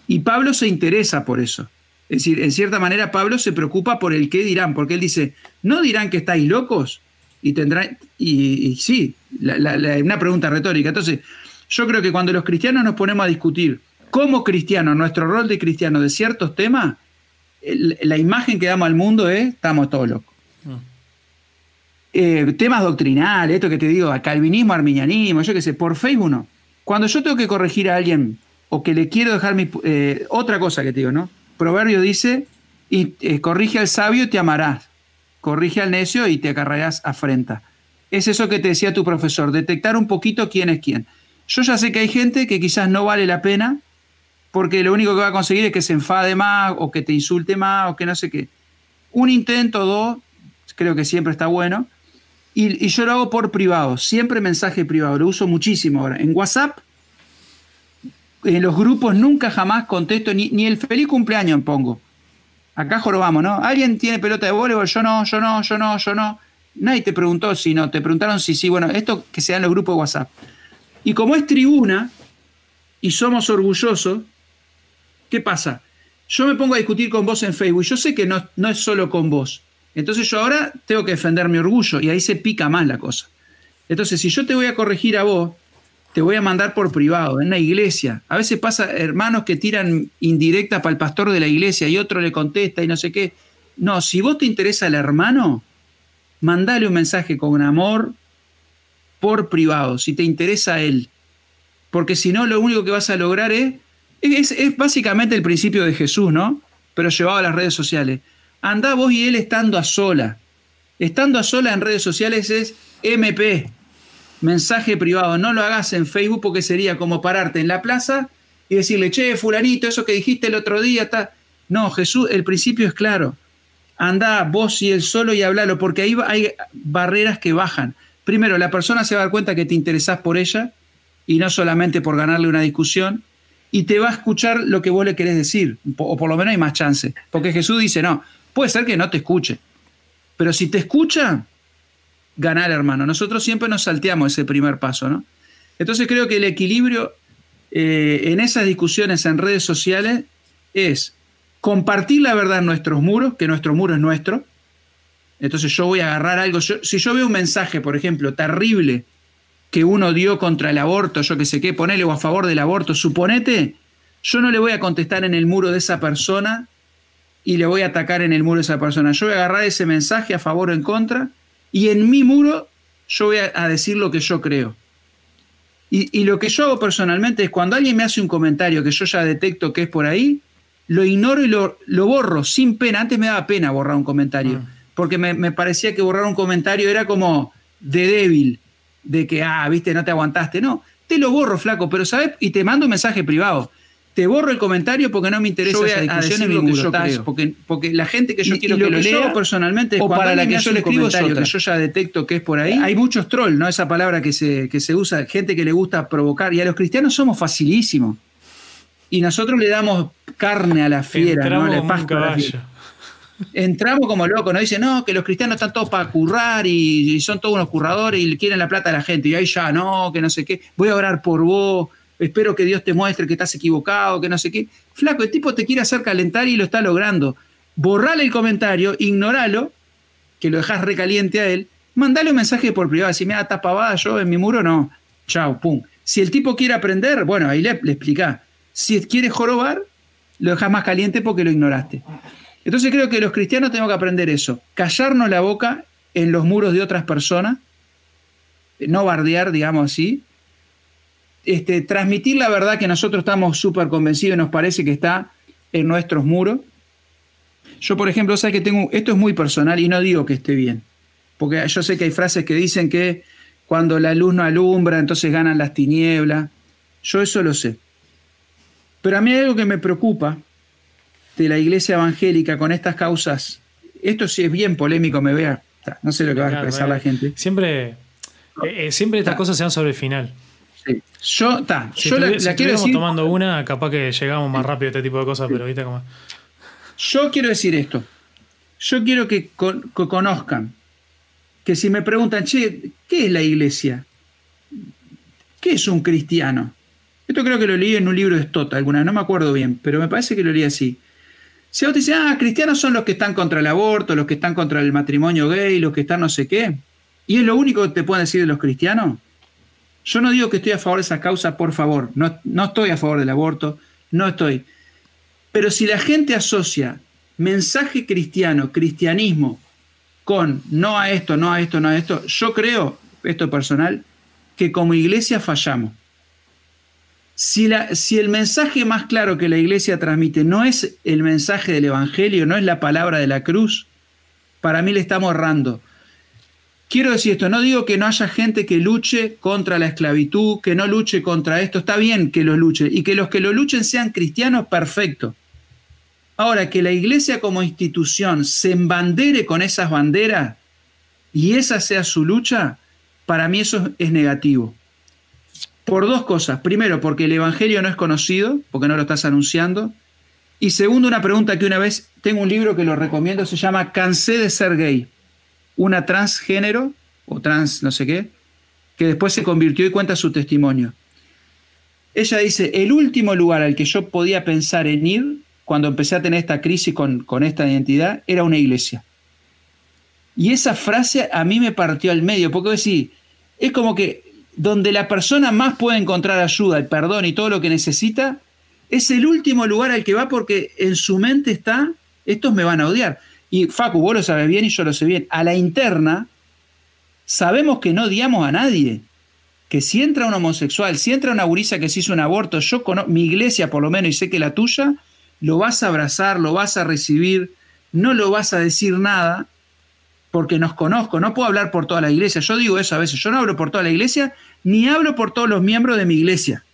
Y Pablo se interesa por eso. Es decir, en cierta manera Pablo se preocupa por el qué dirán, porque él dice, ¿no dirán que estáis locos? Y tendrán, y, sí, una pregunta retórica. Entonces, yo creo que cuando los cristianos nos ponemos a discutir como cristiano, nuestro rol de cristiano de ciertos temas, la imagen que damos al mundo es, estamos todos locos. Mm. Eh, temas doctrinales, esto que te digo, calvinismo, arminianismo, yo qué sé, por Facebook no. Cuando yo tengo que corregir a alguien o que le quiero dejar mi... Eh, otra cosa que te digo, ¿no? Proverbio dice, y, eh, corrige al sabio y te amarás, corrige al necio y te acarrearás afrenta. Es eso que te decía tu profesor, detectar un poquito quién es quién. Yo ya sé que hay gente que quizás no vale la pena porque lo único que va a conseguir es que se enfade más o que te insulte más o que no sé qué. Un intento, dos, creo que siempre está bueno. Y, yo lo hago por privado, siempre mensaje privado, lo uso muchísimo ahora. En WhatsApp, en los grupos nunca jamás contesto, ni, ni el feliz cumpleaños pongo. Acá jorobamos, ¿no? ¿Alguien tiene pelota de voleibol? Yo no, yo no, yo no, yo no. Nadie te preguntó si no, te preguntaron si sí. Bueno, esto que en los grupos de WhatsApp. Y como es tribuna y somos orgullosos, ¿Qué pasa? Yo me pongo a discutir con vos en Facebook. Yo sé que no, no es solo con vos. Entonces yo ahora tengo que defender mi orgullo y ahí se pica más la cosa. Entonces, si yo te voy a corregir a vos, te voy a mandar por privado, en la iglesia. A veces pasa hermanos que tiran indirecta para el pastor de la iglesia y otro le contesta y no sé qué. No, si vos te interesa el hermano, mandale un mensaje con amor por privado, si te interesa a él. Porque si no, lo único que vas a lograr es es, básicamente el principio de Jesús, ¿no? Pero llevado a las redes sociales. Andá vos y él estando a sola. Estando a sola en redes sociales es MP, mensaje privado. No lo hagas en Facebook porque sería como pararte en la plaza y decirle, che, fulanito, eso que dijiste el otro día está. No, Jesús, el principio es claro. Andá vos y él solo y hablalo, porque ahí hay barreras que bajan. Primero, la persona se va a dar cuenta que te interesás por ella y no solamente por ganarle una discusión y te va a escuchar lo que vos le querés decir, o por lo menos hay más chance. Porque Jesús dice, no, puede ser que no te escuche, pero si te escucha, ganar, hermano. Nosotros siempre nos salteamos ese primer paso, ¿no? Entonces creo que el equilibrio eh, en esas discusiones en redes sociales es compartir la verdad en nuestros muros, que nuestro muro es nuestro. Entonces yo voy a agarrar algo. si yo veo un mensaje, por ejemplo, terrible que uno dio contra el aborto, yo que sé qué, ponele o a favor del aborto, suponete, yo no le voy a contestar en el muro de esa persona y le voy a atacar en el muro de esa persona. Yo voy a agarrar ese mensaje a favor o en contra y en mi muro yo voy a, decir lo que yo creo. Y, lo que yo hago personalmente es cuando alguien me hace un comentario que yo ya detecto que es por ahí, lo ignoro y lo, borro sin pena. Antes me daba pena borrar un comentario, ah. porque me, me, parecía que borrar un comentario era como de débil de que, ah, viste, no te aguantaste. No, te lo borro, flaco, pero ¿sabes? Y te mando un mensaje privado. te borro el comentario porque no me interesa esa discusión en mi muro, porque, porque la gente que yo quiero que lo, lea personalmente o para la que yo le escribo es que yo ya detecto que es por ahí. Hay muchos trolls, ¿no? Esa palabra que se, que se usa, gente que le gusta provocar. Y a los cristianos somos facilísimos. Y nosotros le damos carne a la fiera, ¿no? Le Entramos como locos, nos dicen, no, que los cristianos están todos para currar y, son todos unos curradores y quieren la plata a la gente. Y ahí ya, no, que no sé qué, voy a orar por vos espero que Dios te muestre que estás equivocado, que no sé qué. Flaco, el tipo te quiere hacer calentar y lo está logrando. Borrale el comentario, ignoralo, que lo dejas recaliente a él, mandale un mensaje por privado, si me da tapabada yo en mi muro, no. Chao, pum. Si el tipo quiere aprender, bueno, ahí le, le explica. Si quiere jorobar, lo dejas más caliente porque lo ignoraste. Entonces creo que los cristianos tenemos que aprender eso, callarnos la boca en los muros de otras personas, no bardear, digamos así, este, transmitir la verdad que nosotros estamos súper convencidos y nos parece que está en nuestros muros. Yo, por ejemplo, sé que tengo, esto es muy personal y no digo que esté bien, porque yo sé que hay frases que dicen que cuando la luz no alumbra, entonces ganan las tinieblas. Yo eso lo sé. Pero a mí hay algo que me preocupa de la iglesia evangélica con estas causas. Esto sí es bien polémico, me vea. No sé lo que va a expresar la gente. Siempre, eh, eh, siempre estas cosas se dan sobre el final. Yo, ta, yo la, si quiero decir. tomando una, capaz que llegamos más rápido a este tipo de cosas, pero ahorita como. Yo quiero decir esto. Yo quiero que, conozcan que si me preguntan, che, ¿qué es la iglesia? ¿Qué es un cristiano? Esto creo que lo leí en un libro de Stott alguna no me acuerdo bien, pero me parece que lo leí así. Si vos te dicen, ah, cristianos son los que están contra el aborto, los que están contra el matrimonio gay, los que están no sé qué, y es lo único que te pueden decir de los cristianos, yo no digo que estoy a favor de esa causa, por favor, no, no estoy a favor del aborto, no estoy. Pero si la gente asocia mensaje cristiano, cristianismo, con no a esto, no a esto, no a esto, yo creo, esto personal, que como iglesia fallamos. Si, la, si, el mensaje más claro que la iglesia transmite no es el mensaje del Evangelio, no es la palabra de la cruz, para mí le estamos errando. Quiero decir esto, no digo que no haya gente que luche contra la esclavitud, que no luche contra esto, está bien que lo luche, y que los que lo luchen sean cristianos, perfecto. Ahora, que la iglesia como institución se embandere con esas banderas y esa sea su lucha, para mí eso es negativo. Por dos cosas. Primero, porque el Evangelio no es conocido, porque no lo estás anunciando. Y segundo, una pregunta que una vez tengo un libro que lo recomiendo, se llama Cansé de ser gay una transgénero o trans no sé qué, que después se convirtió y cuenta su testimonio. Ella dice, el último lugar al que yo podía pensar en ir cuando empecé a tener esta crisis con, con esta identidad era una iglesia. Y esa frase a mí me partió al medio, porque decir, es como que donde la persona más puede encontrar ayuda, el perdón y todo lo que necesita, es el último lugar al que va porque en su mente está, estos me van a odiar. Y Facu, vos lo sabes bien y yo lo sé bien. A la interna, sabemos que no odiamos a nadie. Que si entra un homosexual, si entra una gurisa que se hizo un aborto, yo conozco, mi iglesia por lo menos, y sé que la tuya, lo vas a abrazar, lo vas a recibir, no lo vas a decir nada, porque nos conozco. No puedo hablar por toda la iglesia. Yo digo eso a veces. Yo no hablo por toda la iglesia, ni hablo por todos los miembros de mi iglesia.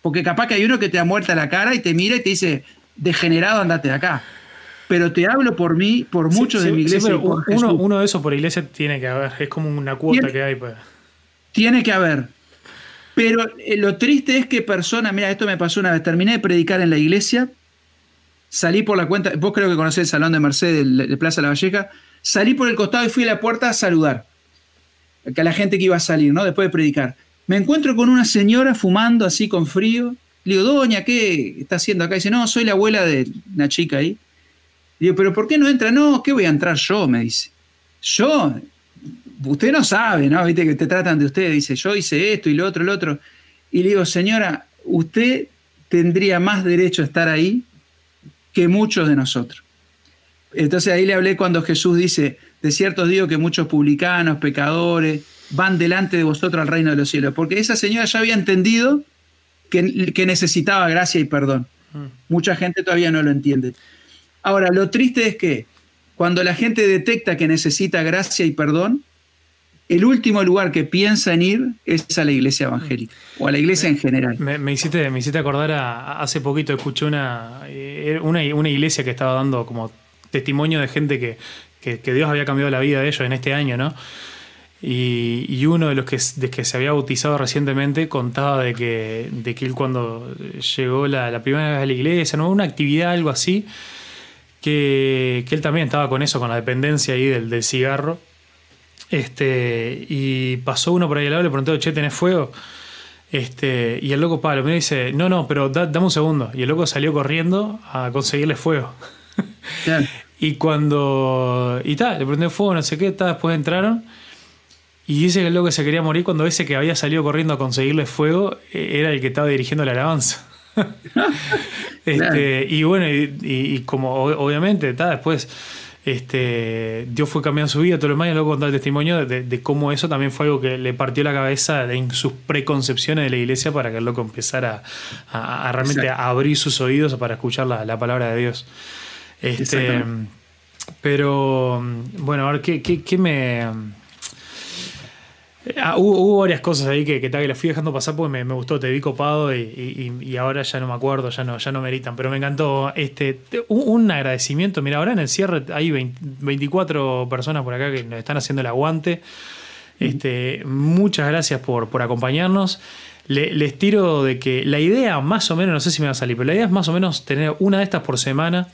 Porque capaz que hay uno que te ha muerto la cara y te mira y te dice, degenerado, andate de acá pero te hablo por mí, por muchos de mi iglesia. uno, de esos por iglesia tiene que haber, es como una cuota que hay. Pues. Tiene que haber. Pero eh, lo triste es que personas, mira, esto me pasó una vez, terminé de predicar en la iglesia, salí por la cuenta, vos creo que conocés el salón de Mercedes de, Plaza La Valleja, salí por el costado y fui a la puerta a saludar a la gente que iba a salir, ¿no? Después de predicar. Me encuentro con una señora fumando así con frío. Le digo, doña, ¿qué está haciendo acá? dice, no, soy la abuela de una chica ahí digo, pero ¿por qué no entra? No, ¿qué voy a entrar yo? Me dice. Yo, usted no sabe, ¿no? Viste que te tratan de usted, dice, yo hice esto y lo otro, lo otro. Y le digo, señora, usted tendría más derecho a estar ahí que muchos de nosotros. Entonces ahí le hablé cuando Jesús dice, de cierto digo que muchos publicanos, pecadores, van delante de vosotros al reino de los cielos, porque esa señora ya había entendido que, que necesitaba gracia y perdón. Mm. Mucha gente todavía no lo entiende. Ahora, lo triste es que cuando la gente detecta que necesita gracia y perdón, el último lugar que piensa en ir es a la iglesia evangélica o a la iglesia en general. Me, hiciste, me hiciste acordar a, hace poquito escuché una, eh, una, una, iglesia que estaba dando como testimonio de gente que, que, Dios había cambiado la vida de ellos en este año, ¿no? Y, uno de los que, de que se había bautizado recientemente contaba de que, de que él cuando llegó la, primera vez a la iglesia, ¿no? Una actividad, algo así, que, que él también estaba con eso, con la dependencia ahí del, del cigarro este, y pasó uno por ahí al lado, le preguntó, che, ¿tenés fuego? Este, y el loco Pablo me dice, no, no, pero dame un segundo. Y el loco salió corriendo a conseguirle fuego. y cuando. Y tal, le prendió fuego, no sé qué, después entraron. Y dice que el loco se quería morir cuando ese que había salido corriendo a conseguirle fuego eh, era el que estaba dirigiendo la alabanza. este, Y bueno, y, como obviamente, después este, Dios fue cambiando su vida, todo lo demás, y luego contó el testimonio de, cómo eso también fue algo que le partió la cabeza en sus preconcepciones de la iglesia para que el loco empezara a, realmente abrir sus oídos para escuchar la, palabra de Dios. Este, pero, bueno, a ver, ¿qué, qué me Ah, hubo, varias cosas ahí que, que, que las fui dejando pasar porque me, gustó, te vi copado y, ahora ya no me acuerdo, ya no, ya no meritan, pero me encantó este un, agradecimiento. Mira, ahora en el cierre hay 24 personas por acá que nos están haciendo el aguante. Este, muchas gracias por, por acompañarnos. les tiro de que la idea, más o menos, no sé si me va a salir, pero la idea es más o menos tener una de estas por semana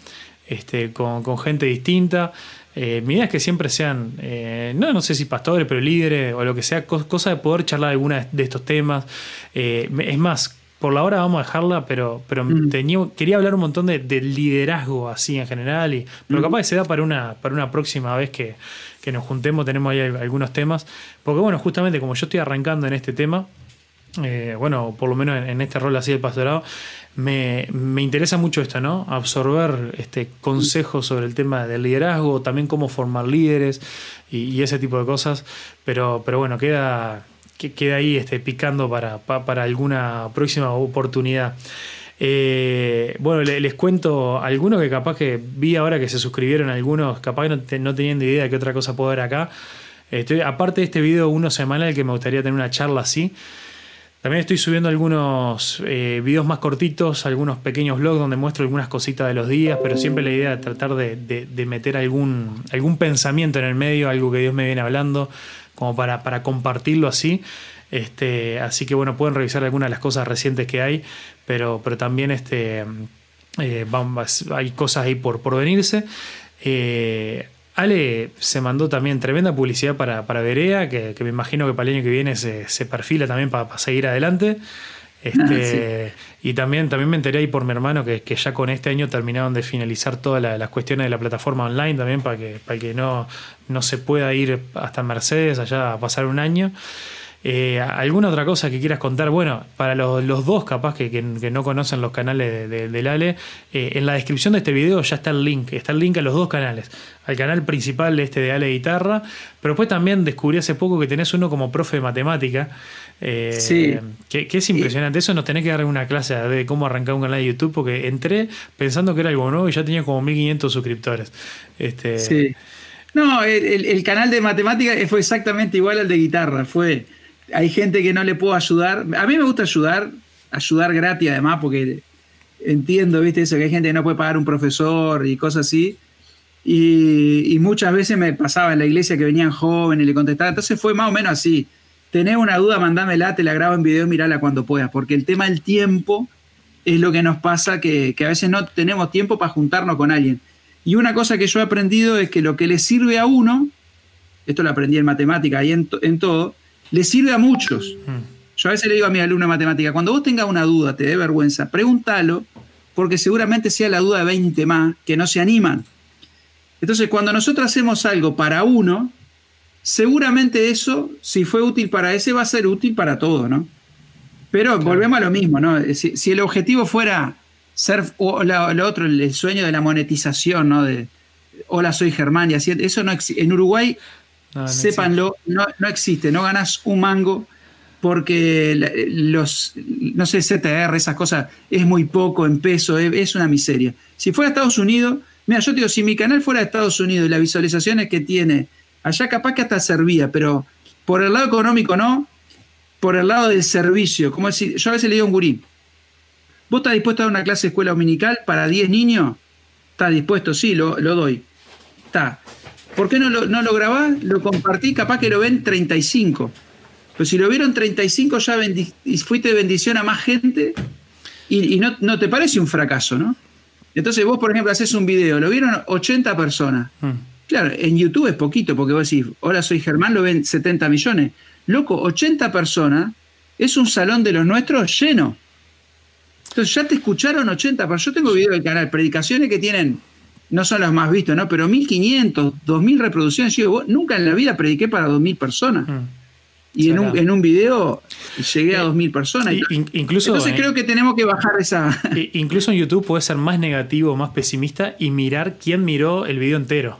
este, con, con gente distinta. Eh, mi idea es que siempre sean, eh, no, no sé si pastores, pero líderes o lo que sea, cosa de poder charlar alguna de estos temas. Eh, es más, por la hora vamos a dejarla, pero, pero mm. quería hablar un montón de, liderazgo así en general, y, pero mm. capaz que se da para una, para una próxima vez que, nos juntemos, tenemos ahí algunos temas, porque bueno, justamente como yo estoy arrancando en este tema, bueno, por lo menos en, este rol así del pastorado, me, interesa mucho esto, ¿no? Absorber este, consejos sobre el tema del liderazgo, también cómo formar líderes y, ese tipo de cosas. Pero, pero bueno, queda, queda ahí este, picando para, para alguna próxima oportunidad. Eh, bueno, les, cuento algunos que capaz que vi ahora que se suscribieron algunos, capaz que no, tenían ni idea de qué otra cosa puedo ver acá. Estoy, aparte de este video uno semanal que me gustaría tener una charla así. También estoy subiendo algunos eh, videos más cortitos, algunos pequeños blogs donde muestro algunas cositas de los días, pero siempre la idea es tratar de, meter algún, algún pensamiento en el medio, algo que Dios me viene hablando, como para, para compartirlo así. Este, así que bueno, pueden revisar algunas de las cosas recientes que hay, pero, pero también este, eh, hay cosas ahí por, por venirse. Eh, Ale se mandó también tremenda publicidad para, para Berea, que, me imagino que para el año que viene se, perfila también para, seguir adelante. Este, ah, y también, también me enteré ahí por mi hermano que, ya con este año terminaron de finalizar todas las cuestiones de la plataforma online también para que, para que no, no se pueda ir hasta Mercedes allá a pasar un año. Eh, ¿Alguna otra cosa que quieras contar? Bueno, para los, dos capaz que, no conocen los canales de, del Ale, eh, en la descripción de este video ya está el link, está el link a los dos canales, al canal principal de este de Ale Guitarra, pero después también descubrí hace poco que tenés uno como profe de matemática, eh, sí. que, es impresionante, eso nos tenés que dar una clase de cómo arrancar un canal de YouTube, porque entré pensando que era algo nuevo y ya tenía como 1500 suscriptores. Este, sí. No, el, el canal de matemática fue exactamente igual al de guitarra, fue hay gente que no le puedo ayudar. A mí me gusta ayudar, ayudar gratis además, porque entiendo, viste, eso, que hay gente que no puede pagar un profesor y cosas así. Y, muchas veces me pasaba en la iglesia que venían jóvenes y le contestaba. Entonces fue más o menos así. Tenés una duda, mandámela, te la grabo en video, mirala cuando puedas. Porque el tema del tiempo es lo que nos pasa, que, a veces no tenemos tiempo para juntarnos con alguien. Y una cosa que yo he aprendido es que lo que le sirve a uno, esto lo aprendí en matemática y en, en todo, le sirve a muchos. Mm. Yo a veces le digo a mi alumno de matemática, cuando vos tengas una duda, te dé vergüenza, pregúntalo, porque seguramente sea la duda de 20 más que no se animan. Entonces, cuando nosotros hacemos algo para uno, seguramente eso, si fue útil para ese, va a ser útil para todo, ¿no? Pero volvemos a lo mismo, ¿no? Si, el objetivo fuera ser, o lo, otro, el sueño de la monetización, ¿no? De, hola, soy Germán, y así, eso no En Uruguay Sépanlo, no, no, existe, no ganas un mango porque los, no sé, CTR, esas cosas, es muy poco en peso, es, una miseria. Si fuera Estados Unidos, mira, yo te digo, si mi canal fuera de Estados Unidos y las visualizaciones que tiene, allá capaz que hasta servía, pero por el lado económico no, por el lado del servicio. Como decir, yo a veces le digo a un gurí, ¿vos estás dispuesto a dar una clase de escuela dominical para 10 niños? ¿Estás dispuesto? Sí, lo, doy. Está. ¿Por qué no lo, no lo grabás? Lo compartí, capaz que lo ven 35. Pero si lo vieron 35 ya fuiste de bendición a más gente y, no, no, te parece un fracaso, ¿no? Entonces vos, por ejemplo, haces un video, lo vieron 80 personas. Mm. Claro, en YouTube es poquito, porque vos decís, hola, soy Germán, lo ven 70 millones. Loco, 80 personas es un salón de los nuestros lleno. Entonces ya te escucharon 80 personas. Yo tengo video del canal, predicaciones que tienen, no son las más vistas, ¿no? Pero 1500, 2000 reproducciones. Yo nunca en la vida prediqué para 2000 personas. Mm. Y en un, en un, video llegué a 2.000 personas. incluso, Entonces creo que tenemos que bajar esa... Incluso en YouTube puede ser más negativo, más pesimista y mirar quién miró el video entero.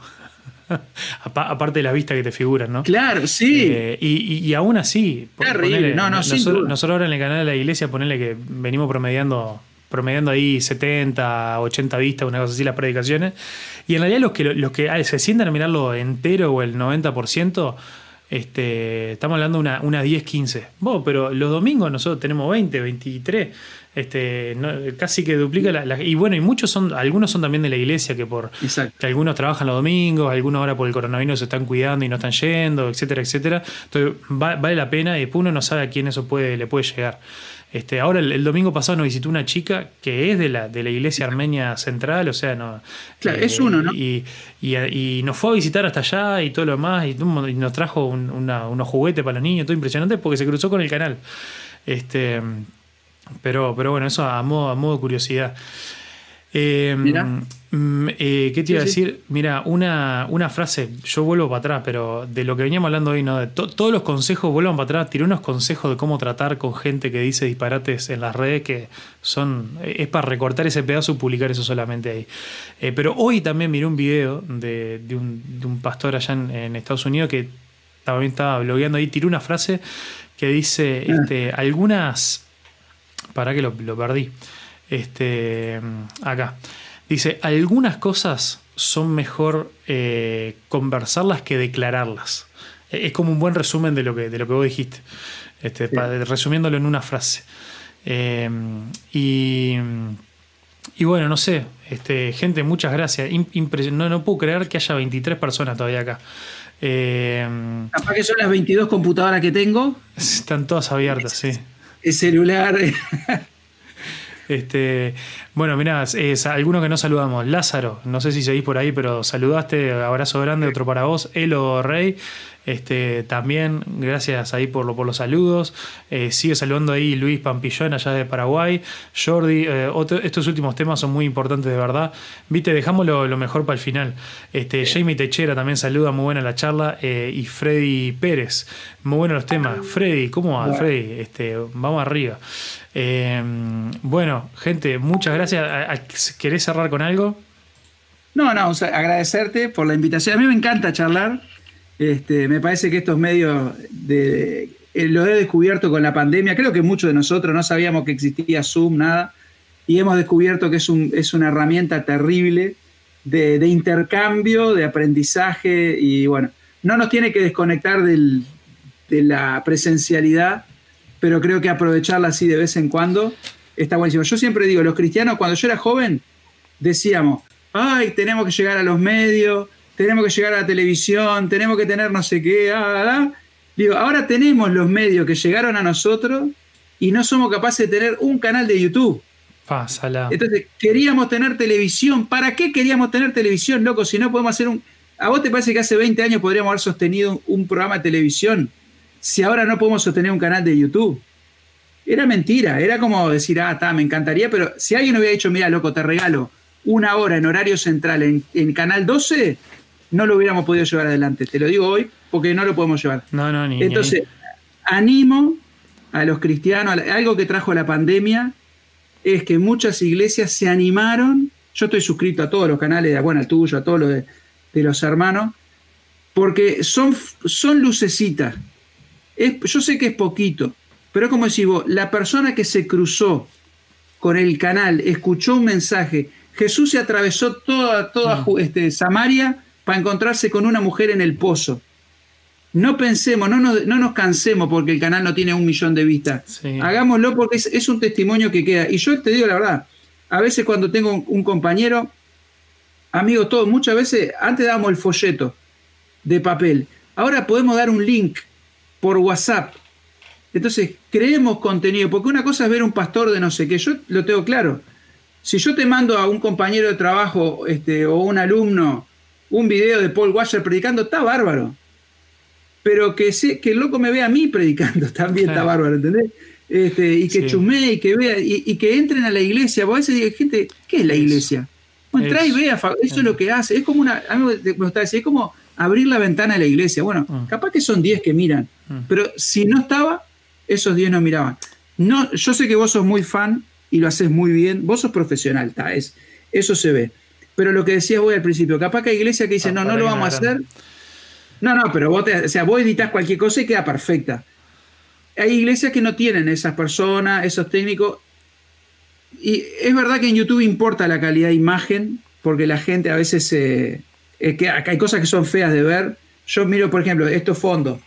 Aparte de las vistas que te figuran, ¿no? Claro, sí. Eh, y, aún así... Ponele, no, no, nosotros, nosotros, ahora en el canal de la iglesia, ponele que venimos promediando promediando ahí 70, 80 vistas, una cosa así, las predicaciones. Y en realidad los que, los que ah, se sientan a mirarlo entero o el 90%, este, estamos hablando de una, una 10, 15. pero los domingos nosotros tenemos 20, 23. Este, casi que duplica la, Y bueno, y muchos son, algunos son también de la iglesia que por que algunos trabajan los domingos, algunos ahora por el coronavirus se están cuidando y no están yendo, etcétera, etcétera. Entonces vale la pena y después uno no sabe a quién eso puede, le puede llegar. Este, ahora el, domingo pasado nos visitó una chica que es de la, de la iglesia armenia central, o sea, no. Claro, es uno, ¿no? Y, y, nos fue a visitar hasta allá y todo lo demás, y, nos trajo unos juguetes para los niños, todo impresionante, porque se cruzó con el canal. Este, pero, pero bueno, eso a modo, a modo de curiosidad. Eh, Mm, eh, ¿Qué te iba a decir? Mira, una, una, frase, yo vuelvo para atrás, pero de lo que veníamos hablando hoy, ¿no? De todos los consejos, vuelvan para atrás, tiré unos consejos de cómo tratar con gente que dice disparates en las redes que son. es para recortar ese pedazo y publicar eso solamente ahí. Eh, pero hoy también miré un video de, un, pastor allá en, Estados Unidos que también estaba blogueando ahí, tiré una frase que dice ah. este, algunas. Para que lo, lo perdí. Este. Acá. Dice, algunas cosas son mejor eh, conversarlas que declararlas. E-, es como un buen resumen de lo que, de lo que vos dijiste, este, resumiéndolo en una frase. Em, y, y, bueno, no sé, este, gente, muchas gracias. no, no puedo creer que haya 23 personas todavía acá. Eh, Capaz que son las 22 computadoras que tengo. Están todas abiertas, sí. El celular. Este, bueno, mirá, es, alguno que no saludamos. Lázaro, no sé si seguís por ahí, pero saludaste, abrazo grande, otro para vos. Elo Rey, este, también, gracias ahí por, lo, por los saludos. Eh, sigue saludando ahí Luis Pampillón, allá de Paraguay. Jordi, eh, estos últimos temas son muy importantes de verdad. Viste, dejamos lo, mejor para el final. Este, Jamie Techera también saluda, muy buena la charla. Eh, y Freddy Pérez, muy buenos los temas. Freddy, ¿cómo va, Freddy? Este, vamos arriba. bueno, gente, muchas gracias. ¿Querés cerrar con algo? No, no, agradecerte por la invitación. A mí me encanta charlar. Este, me parece que estos medios de, eh, lo he descubierto con la pandemia. Creo que muchos de nosotros no sabíamos que existía Zoom, nada. Y hemos descubierto que es, es una herramienta terrible de, intercambio, de aprendizaje. Y bueno, no nos tiene que desconectar de la presencialidad, pero creo que aprovecharla así de vez en cuando está buenísimo. Yo siempre digo, los cristianos, cuando yo era joven, decíamos, ay, tenemos que llegar a los medios, tenemos que llegar a la televisión, tenemos que tener no sé qué, ah, Digo, ahora tenemos los medios que llegaron a nosotros y no somos capaces de tener un canal de YouTube. Pásala. Entonces, queríamos tener televisión. ¿Para qué queríamos tener televisión, loco? Si no podemos hacer un. ¿A vos te parece que hace 20 años podríamos haber sostenido un programa de televisión si ahora no podemos sostener un canal de YouTube? Era mentira, era como decir, ah, está, me encantaría, pero si alguien hubiera dicho, mira, loco, te regalo una hora en horario central en, en Canal 12, no lo hubiéramos podido llevar adelante. Te lo digo hoy porque no lo podemos llevar. No, no, ni, Entonces, animo a los cristianos, algo que trajo la pandemia es que muchas iglesias se animaron. Yo estoy suscrito a todos los canales, bueno, al tuyo, a todos los de, los hermanos, porque son, son lucecitas. yo sé que es poquito, pero es como decir vos, la persona que se cruzó con el canal, escuchó un mensaje, Jesús se atravesó toda, toda mm. este, Samaria para encontrarse con una mujer en el pozo. no pensemos, no nos, no nos cansemos porque el canal no tiene un millón de vistas. Hagámoslo porque es, un testimonio que queda. Y yo te digo la verdad, a veces cuando tengo un, compañero, amigo, todo, muchas veces, antes dábamos el folleto de papel. Ahora podemos dar un link por WhatsApp. Entonces, creemos contenido, porque una cosa es ver un pastor de no sé qué, yo lo tengo claro. Si yo te mando a un compañero de trabajo este, o un alumno un video de Paul Washer predicando, está bárbaro pero que, que el loco me vea a mí predicando también está bárbaro, ¿entendés? Este, y que chume y que vea, y, que entren a la iglesia. Vos a veces digo, gente, ¿qué es la iglesia? Entra y vea, eso es lo que hace. Es como una, es como abrir la ventana de la iglesia. Bueno, mm. capaz que son 10 que miran, mm. pero si no estaba, esos 10 no miraban. No, yo sé que vos sos muy fan y lo haces muy bien, vos sos profesional, está es, eso se ve. Pero lo que decías vos al principio, capaz que hay iglesia que dice, ah, no, no lo vamos a hacer no, no, pero vos, o sea, vos editas cualquier cosa y queda perfecta. Hay iglesias que no tienen esas personas, esos técnicos. Y es verdad que en YouTube importa la calidad de imagen, porque la gente a veces eh, que hay cosas que son feas de ver. Yo miro, por ejemplo, estos fondos,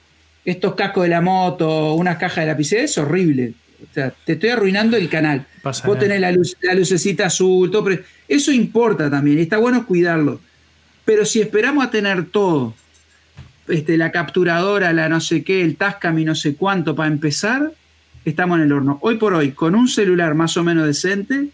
estos cascos de la moto, unas cajas de lapicera, es horrible. O sea, te estoy arruinando el canal. Vos tenés la, luz, la lucecita azul, todo, pero eso importa también, está bueno cuidarlo. Pero si esperamos a tener todo este, la capturadora, la no sé qué, el Tascam y no sé cuánto para empezar, estamos en el horno. Hoy por hoy, con un celular más o menos decente,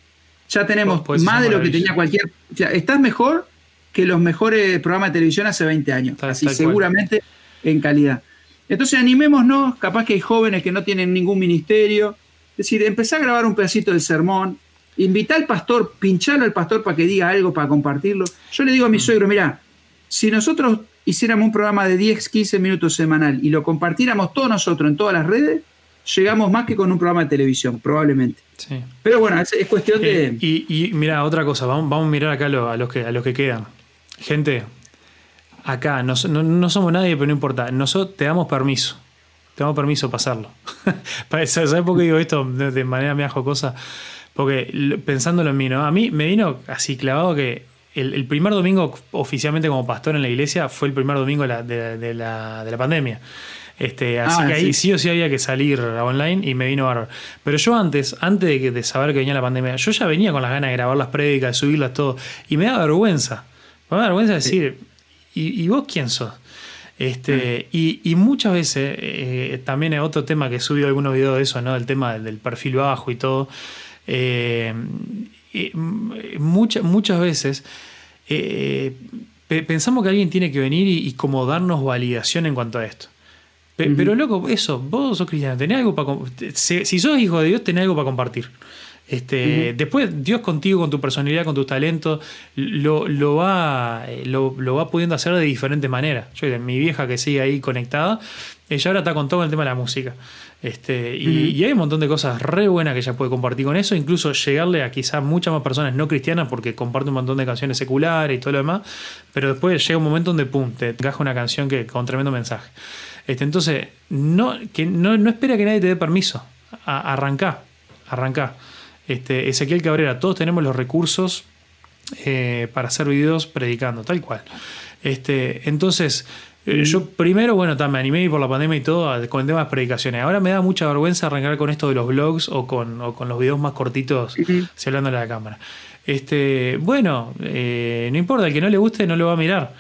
ya tenemos pues, pues, más de lo que tenía cualquier. O sea, estás mejor que los mejores programas de televisión hace 20 años. así, seguramente en calidad. Entonces, animémonos. Capaz que hay jóvenes que no tienen ningún ministerio. Es decir, empezar a grabar un pedacito del sermón. Invitar al pastor, pincharlo al pastor para que diga algo, para compartirlo. Yo le digo a mi mm. suegro, mira, si nosotros hiciéramos un programa de 10, 15 minutos semanal y lo compartiéramos todos nosotros en todas las redes, llegamos más que con un programa de televisión, probablemente. Pero bueno, es, cuestión de... Eh, y, mira, otra cosa, vamos, vamos a mirar acá a, los que, a los que quedan. Gente, acá no, somos nadie, pero no importa. Nosotros te damos permiso. Te damos permiso pasarlo. ¿Sabes por qué digo esto de manera me cosa? Porque pensándolo en mí, ¿no? A mí me vino así clavado que el, primer domingo oficialmente como pastor en la iglesia fue el primer domingo de la, pandemia. Este, así ah, que ahí sí. o sí había que salir online y me vino bárbaro. Pero yo antes, antes de, saber que venía la pandemia, yo ya venía con las ganas de grabar las prédicas, de subirlas todo. Y me da vergüenza. Me da vergüenza decir, ¿y, vos quién sos? Este, y, muchas veces, eh, también es otro tema que he subido algunos videos de eso, ¿no? El tema del, perfil bajo y todo. Eh, muchas, muchas veces eh, pensamos que alguien tiene que venir y, como darnos validación en cuanto a esto. Pero loco, eso, vos sos cristiano, tenés algo para si, sos hijo de Dios, tenés algo para compartir. Este, Después Dios contigo, con tu personalidad, con tus talentos, lo, lo va, eh, lo, lo, va pudiendo hacer de diferentes maneras. Yo, mi vieja que sigue ahí conectada, ella ahora está con todo el tema de la música. Este, y, hay un montón de cosas re buenas que ella puede compartir con eso, incluso llegarle a quizás muchas más personas no cristianas porque comparte un montón de canciones seculares y todo lo demás, pero después llega un momento donde pum, te encaja una canción que con tremendo mensaje. Este, entonces, no, que no, no espera que nadie te dé permiso. A, arrancá, arrancá. Este, Ezequiel Cabrera, todos tenemos los recursos eh, para hacer videos predicando, tal cual. Este, entonces, eh, yo primero, bueno, me animé por la pandemia y todo con el tema de predicaciones. Ahora me da mucha vergüenza arrancar con esto de los blogs o con, los videos más cortitos, si hablando a la cámara. Este, bueno, eh, no importa, el que no le guste no lo va a mirar.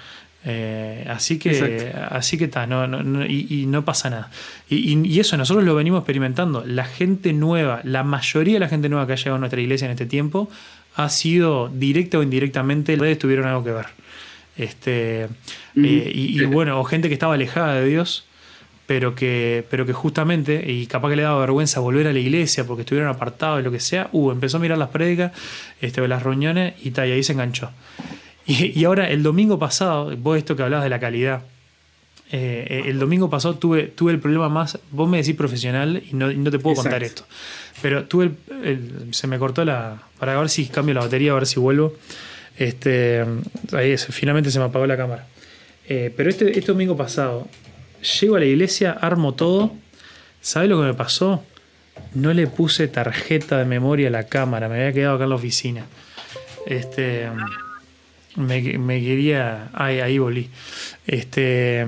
Eh, así que, así que está, no, no, y, no pasa nada. Y, eso nosotros lo venimos experimentando. La gente nueva, la mayoría de la gente nueva que ha llegado a nuestra iglesia en este tiempo, ha sido directa o indirectamente, redes tuvieron algo que ver. Este, eh, y, bueno, o gente que estaba alejada de Dios, pero que, pero que justamente, y capaz que le daba vergüenza volver a la iglesia porque estuvieron apartados de lo que sea, uh, empezó a mirar las prédicas, este, las reuniones y, tal, y ahí se enganchó. Y, ahora, el domingo pasado, vos esto que hablabas de la calidad, eh, el domingo pasado tuve, tuve el problema más, vos me decís profesional y no, no te puedo contar esto, pero tuve se me cortó la, para ver si cambio la batería, a ver si vuelvo. Este, ahí finalmente se me apagó la cámara. Eh, pero este, este domingo pasado, llego a la iglesia, armo todo. ¿Sabe lo que me pasó? No le puse tarjeta de memoria a la cámara, me había quedado acá en la oficina. Este, me, quería. Ay, ahí volví. Este,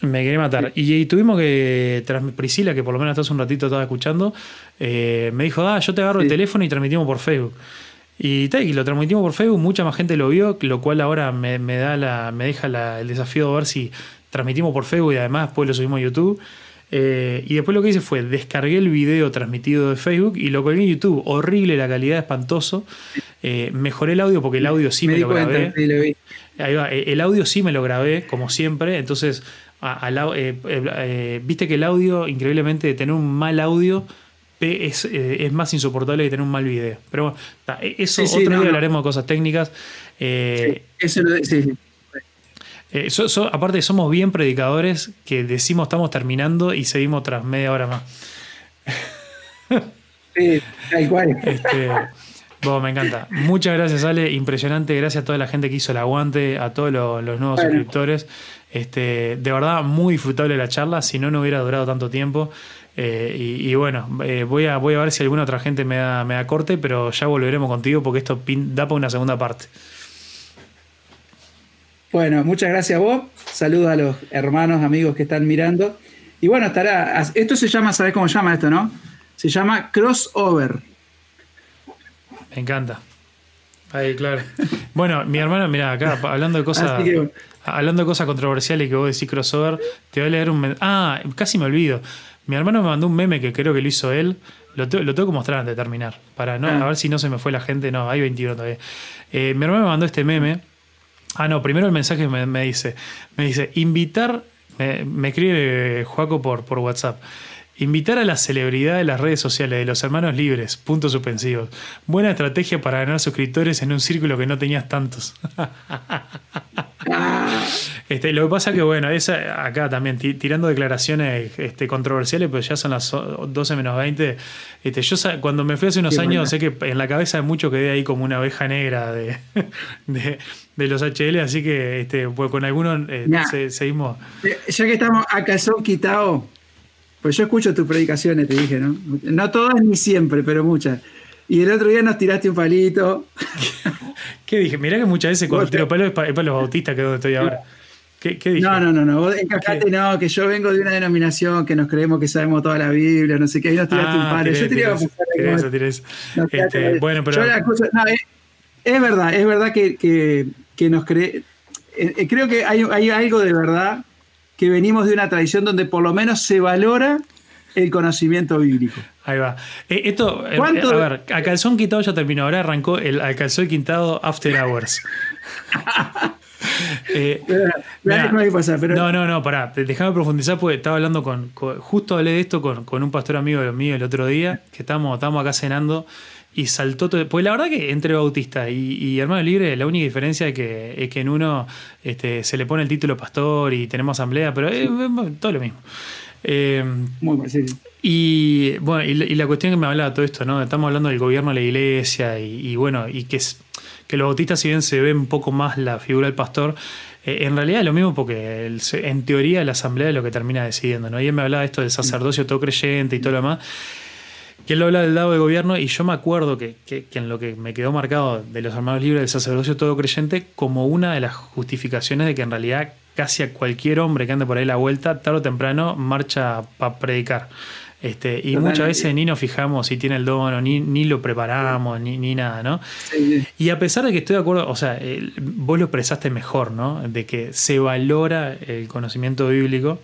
Me quería matar. Y, tuvimos que. Priscila, que por lo menos hasta hace un ratito estaba escuchando, eh, me dijo: Ah, yo te agarro el teléfono y transmitimos por Facebook. Y, y, lo transmitimos por Facebook, mucha más gente lo vio, lo cual ahora me, da la, me deja el desafío de ver si transmitimos por Facebook y además después lo subimos a YouTube. Eh, y después lo que hice fue descargué el video transmitido de Facebook y lo colgué en YouTube. Horrible la calidad, espantoso. Eh, mejoré el audio porque el audio sí me, lo grabé. Eh, el audio sí me lo grabé, como siempre. Entonces, viste que el audio, increíblemente, de tener un mal audio. Es, más insoportable que tener un mal video. Pero bueno, eso otro día hablaremos de cosas técnicas. eso lo, eh, aparte, somos bien predicadores que decimos estamos terminando y seguimos tras media hora más. sí, tal cual. Este, me encanta. Muchas gracias, Ale. Impresionante. Gracias a toda la gente que hizo el aguante, a todos los, nuevos suscriptores. Este, de verdad, muy disfrutable la charla. Si no, no hubiera durado tanto tiempo. Eh, y, bueno, eh, voy, a, voy a ver si alguna otra gente me da, me da corte, pero ya volveremos contigo porque esto da para una segunda parte. Bueno, muchas gracias a vos. Saludos a los hermanos, amigos que están mirando. Y bueno, estará. Esto se llama, ¿sabes cómo se llama esto, no? Se llama crossover. Me encanta. Ahí, claro. Bueno, mi hermano, mira, acá hablando de cosas. Hablando de cosas controversiales que vos decís crossover, te voy a leer un. Ah, casi me olvido. Mi hermano me mandó un meme que creo que lo hizo él. Lo, tengo que mostrar antes de terminar. Para no, ah. a ver si no se me fue la gente. No, hay 21 todavía. Eh, mi hermano me mandó este meme Ah, no, primero el mensaje me, dice, me dice, invitar, me, escribe Juaco por, por WhatsApp. Invitar a la celebridad de las redes sociales de los hermanos libres, puntos suspensivos. Buena estrategia para ganar suscriptores en un círculo que no tenías tantos. este, lo que pasa que, bueno, es acá también, tirando declaraciones este, controversiales, pues ya son las 12 menos 20. Este, yo cuando me fui hace unos años, sé que en la cabeza de muchos quedé ahí como una oveja negra de, los HL, así que este, pues con algunos eh, seguimos. Eh, ya que estamos a calzón quitado pues yo escucho tus predicaciones, te dije, ¿no? No todas ni siempre, pero muchas. Y el otro día nos tiraste un palito. ¿Qué dije? Mirá que muchas veces cuando tiro palo es para, los bautistas, que es donde estoy ahora. ¿Qué, dije? No, no, no, no. Vos encajate, no, que yo vengo de una denominación que nos creemos que sabemos toda la Biblia, no sé qué, ahí nos tiraste un ah, palo. yo tiré eso, tiré eso. Este, bueno, pero. es, verdad, es verdad que, que, nos cree. Eh, eh, creo que hay, hay algo de verdad que venimos de una tradición donde por lo menos se valora el conocimiento bíblico. Ahí va. Eh, esto, eh, a ver, a calzón quitado ya terminó. Ahora arrancó el al calzón quitado After Hours. eh, No, no, no, pará. Déjame profundizar porque estaba hablando con, Justo hablé de esto con, con un pastor amigo mío el otro día, que estábamos, estábamos acá cenando y saltó todo. Pues la verdad que entre Bautista y, Hermano Libre, la única diferencia es que, es que en uno este, se le pone el título pastor y tenemos asamblea, pero es, todo lo mismo. Eh, Muy mal, Y bueno, y, la cuestión que me hablaba todo esto, ¿no? Estamos hablando del gobierno de la iglesia y, bueno, y que, que los bautistas, si bien se ve un poco más la figura del pastor, eh, en realidad es lo mismo porque en teoría la asamblea es lo que termina decidiendo, ¿no? Y él me hablaba esto del sacerdocio todo creyente y todo lo demás que él habla del lado de gobierno y yo me acuerdo que, en lo que me quedó marcado de los hermanos libres del sacerdocio todo creyente como una de las justificaciones de que en realidad casi a cualquier hombre que ande por ahí la vuelta, tarde o temprano, marcha para predicar. Este, y muchas veces ni nos fijamos si tiene el don ni, ni lo preparamos, ni, ni nada, ¿no? Y a pesar de que estoy de acuerdo, o sea, vos lo expresaste mejor, ¿no? De que se valora el conocimiento bíblico.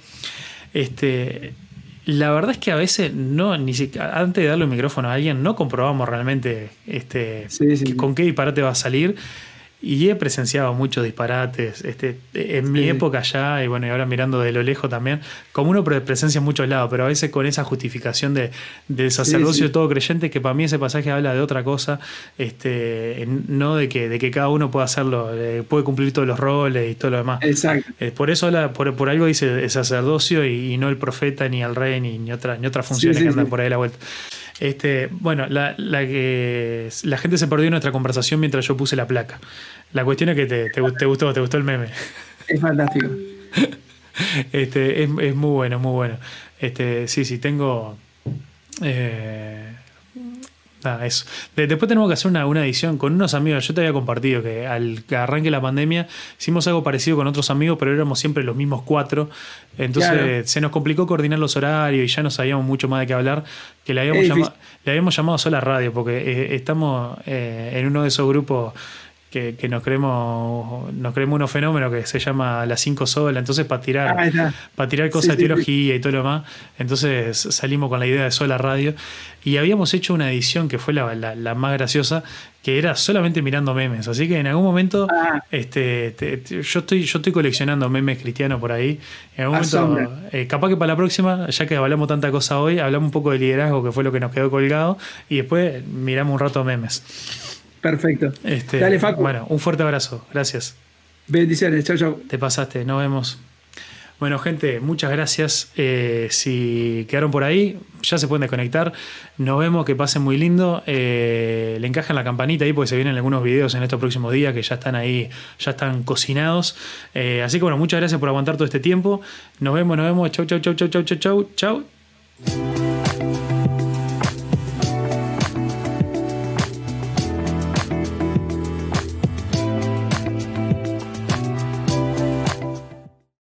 Este, la verdad es que a veces no, ni siquiera, antes de darle un micrófono a alguien, no comprobamos realmente este, con qué disparate va a salir. Y he presenciado muchos disparates. Este, en mi época ya, y bueno, y ahora mirando de lo lejos también, como uno presencia en muchos lados, pero a veces con esa justificación de, del sacerdocio todo creyente, que para mí ese pasaje habla de otra cosa, este, no de que, de que cada uno puede hacerlo, eh, puede cumplir todos los roles y todo lo demás. Exacto. Por eso habla, por, algo dice el sacerdocio y, no el profeta, ni el rey, ni, ni, otra, ni otras funciones que andan por ahí a la vuelta. Este, bueno, la, que la gente se perdió en nuestra conversación mientras yo puse la placa. La cuestión es que te, te, gustó, te gustó el meme. Es fantástico. Este, es, muy bueno, muy bueno. Este, sí, sí, tengo. Eh, nada, eso. después tenemos que hacer una, una, edición con unos amigos. Yo te había compartido que al que arranque la pandemia hicimos algo parecido con otros amigos, pero éramos siempre los mismos cuatro. Entonces se nos complicó coordinar los horarios y ya no sabíamos mucho más de qué hablar. Que le habíamos, llamado, le habíamos llamado sola radio, porque eh, estamos eh, en uno de esos grupos que, nos creemos nos creemos unos fenómenos que se llama las cinco sola, entonces para tirar, ah, para tirar cosas de teología y todo lo demás, entonces salimos con la idea de sola radio y habíamos hecho una edición que fue la, más graciosa, que era solamente mirando memes. Así que en algún momento ah. este, yo, estoy, yo estoy coleccionando memes cristianos por ahí. En algún momento, eh, capaz que para la próxima, ya que hablamos tanta cosa hoy, hablamos un poco de liderazgo, que fue lo que nos quedó colgado, y después miramos un rato memes. Perfecto. Este, Dale, Facu. Bueno, un fuerte abrazo. Gracias. Bendiciones. Chau, chau. Te pasaste. Nos vemos. Bueno, gente, muchas gracias. Eh, si quedaron por ahí, ya se pueden desconectar. Nos vemos, que pasen muy lindo. Eh, le encajan la campanita ahí porque se vienen algunos videos en estos próximos días que ya están ahí, ya están cocinados. Eh, así que bueno, muchas gracias por aguantar todo este tiempo. Nos vemos, nos vemos. Chau, chau, chau, chau, chau, chau, chau.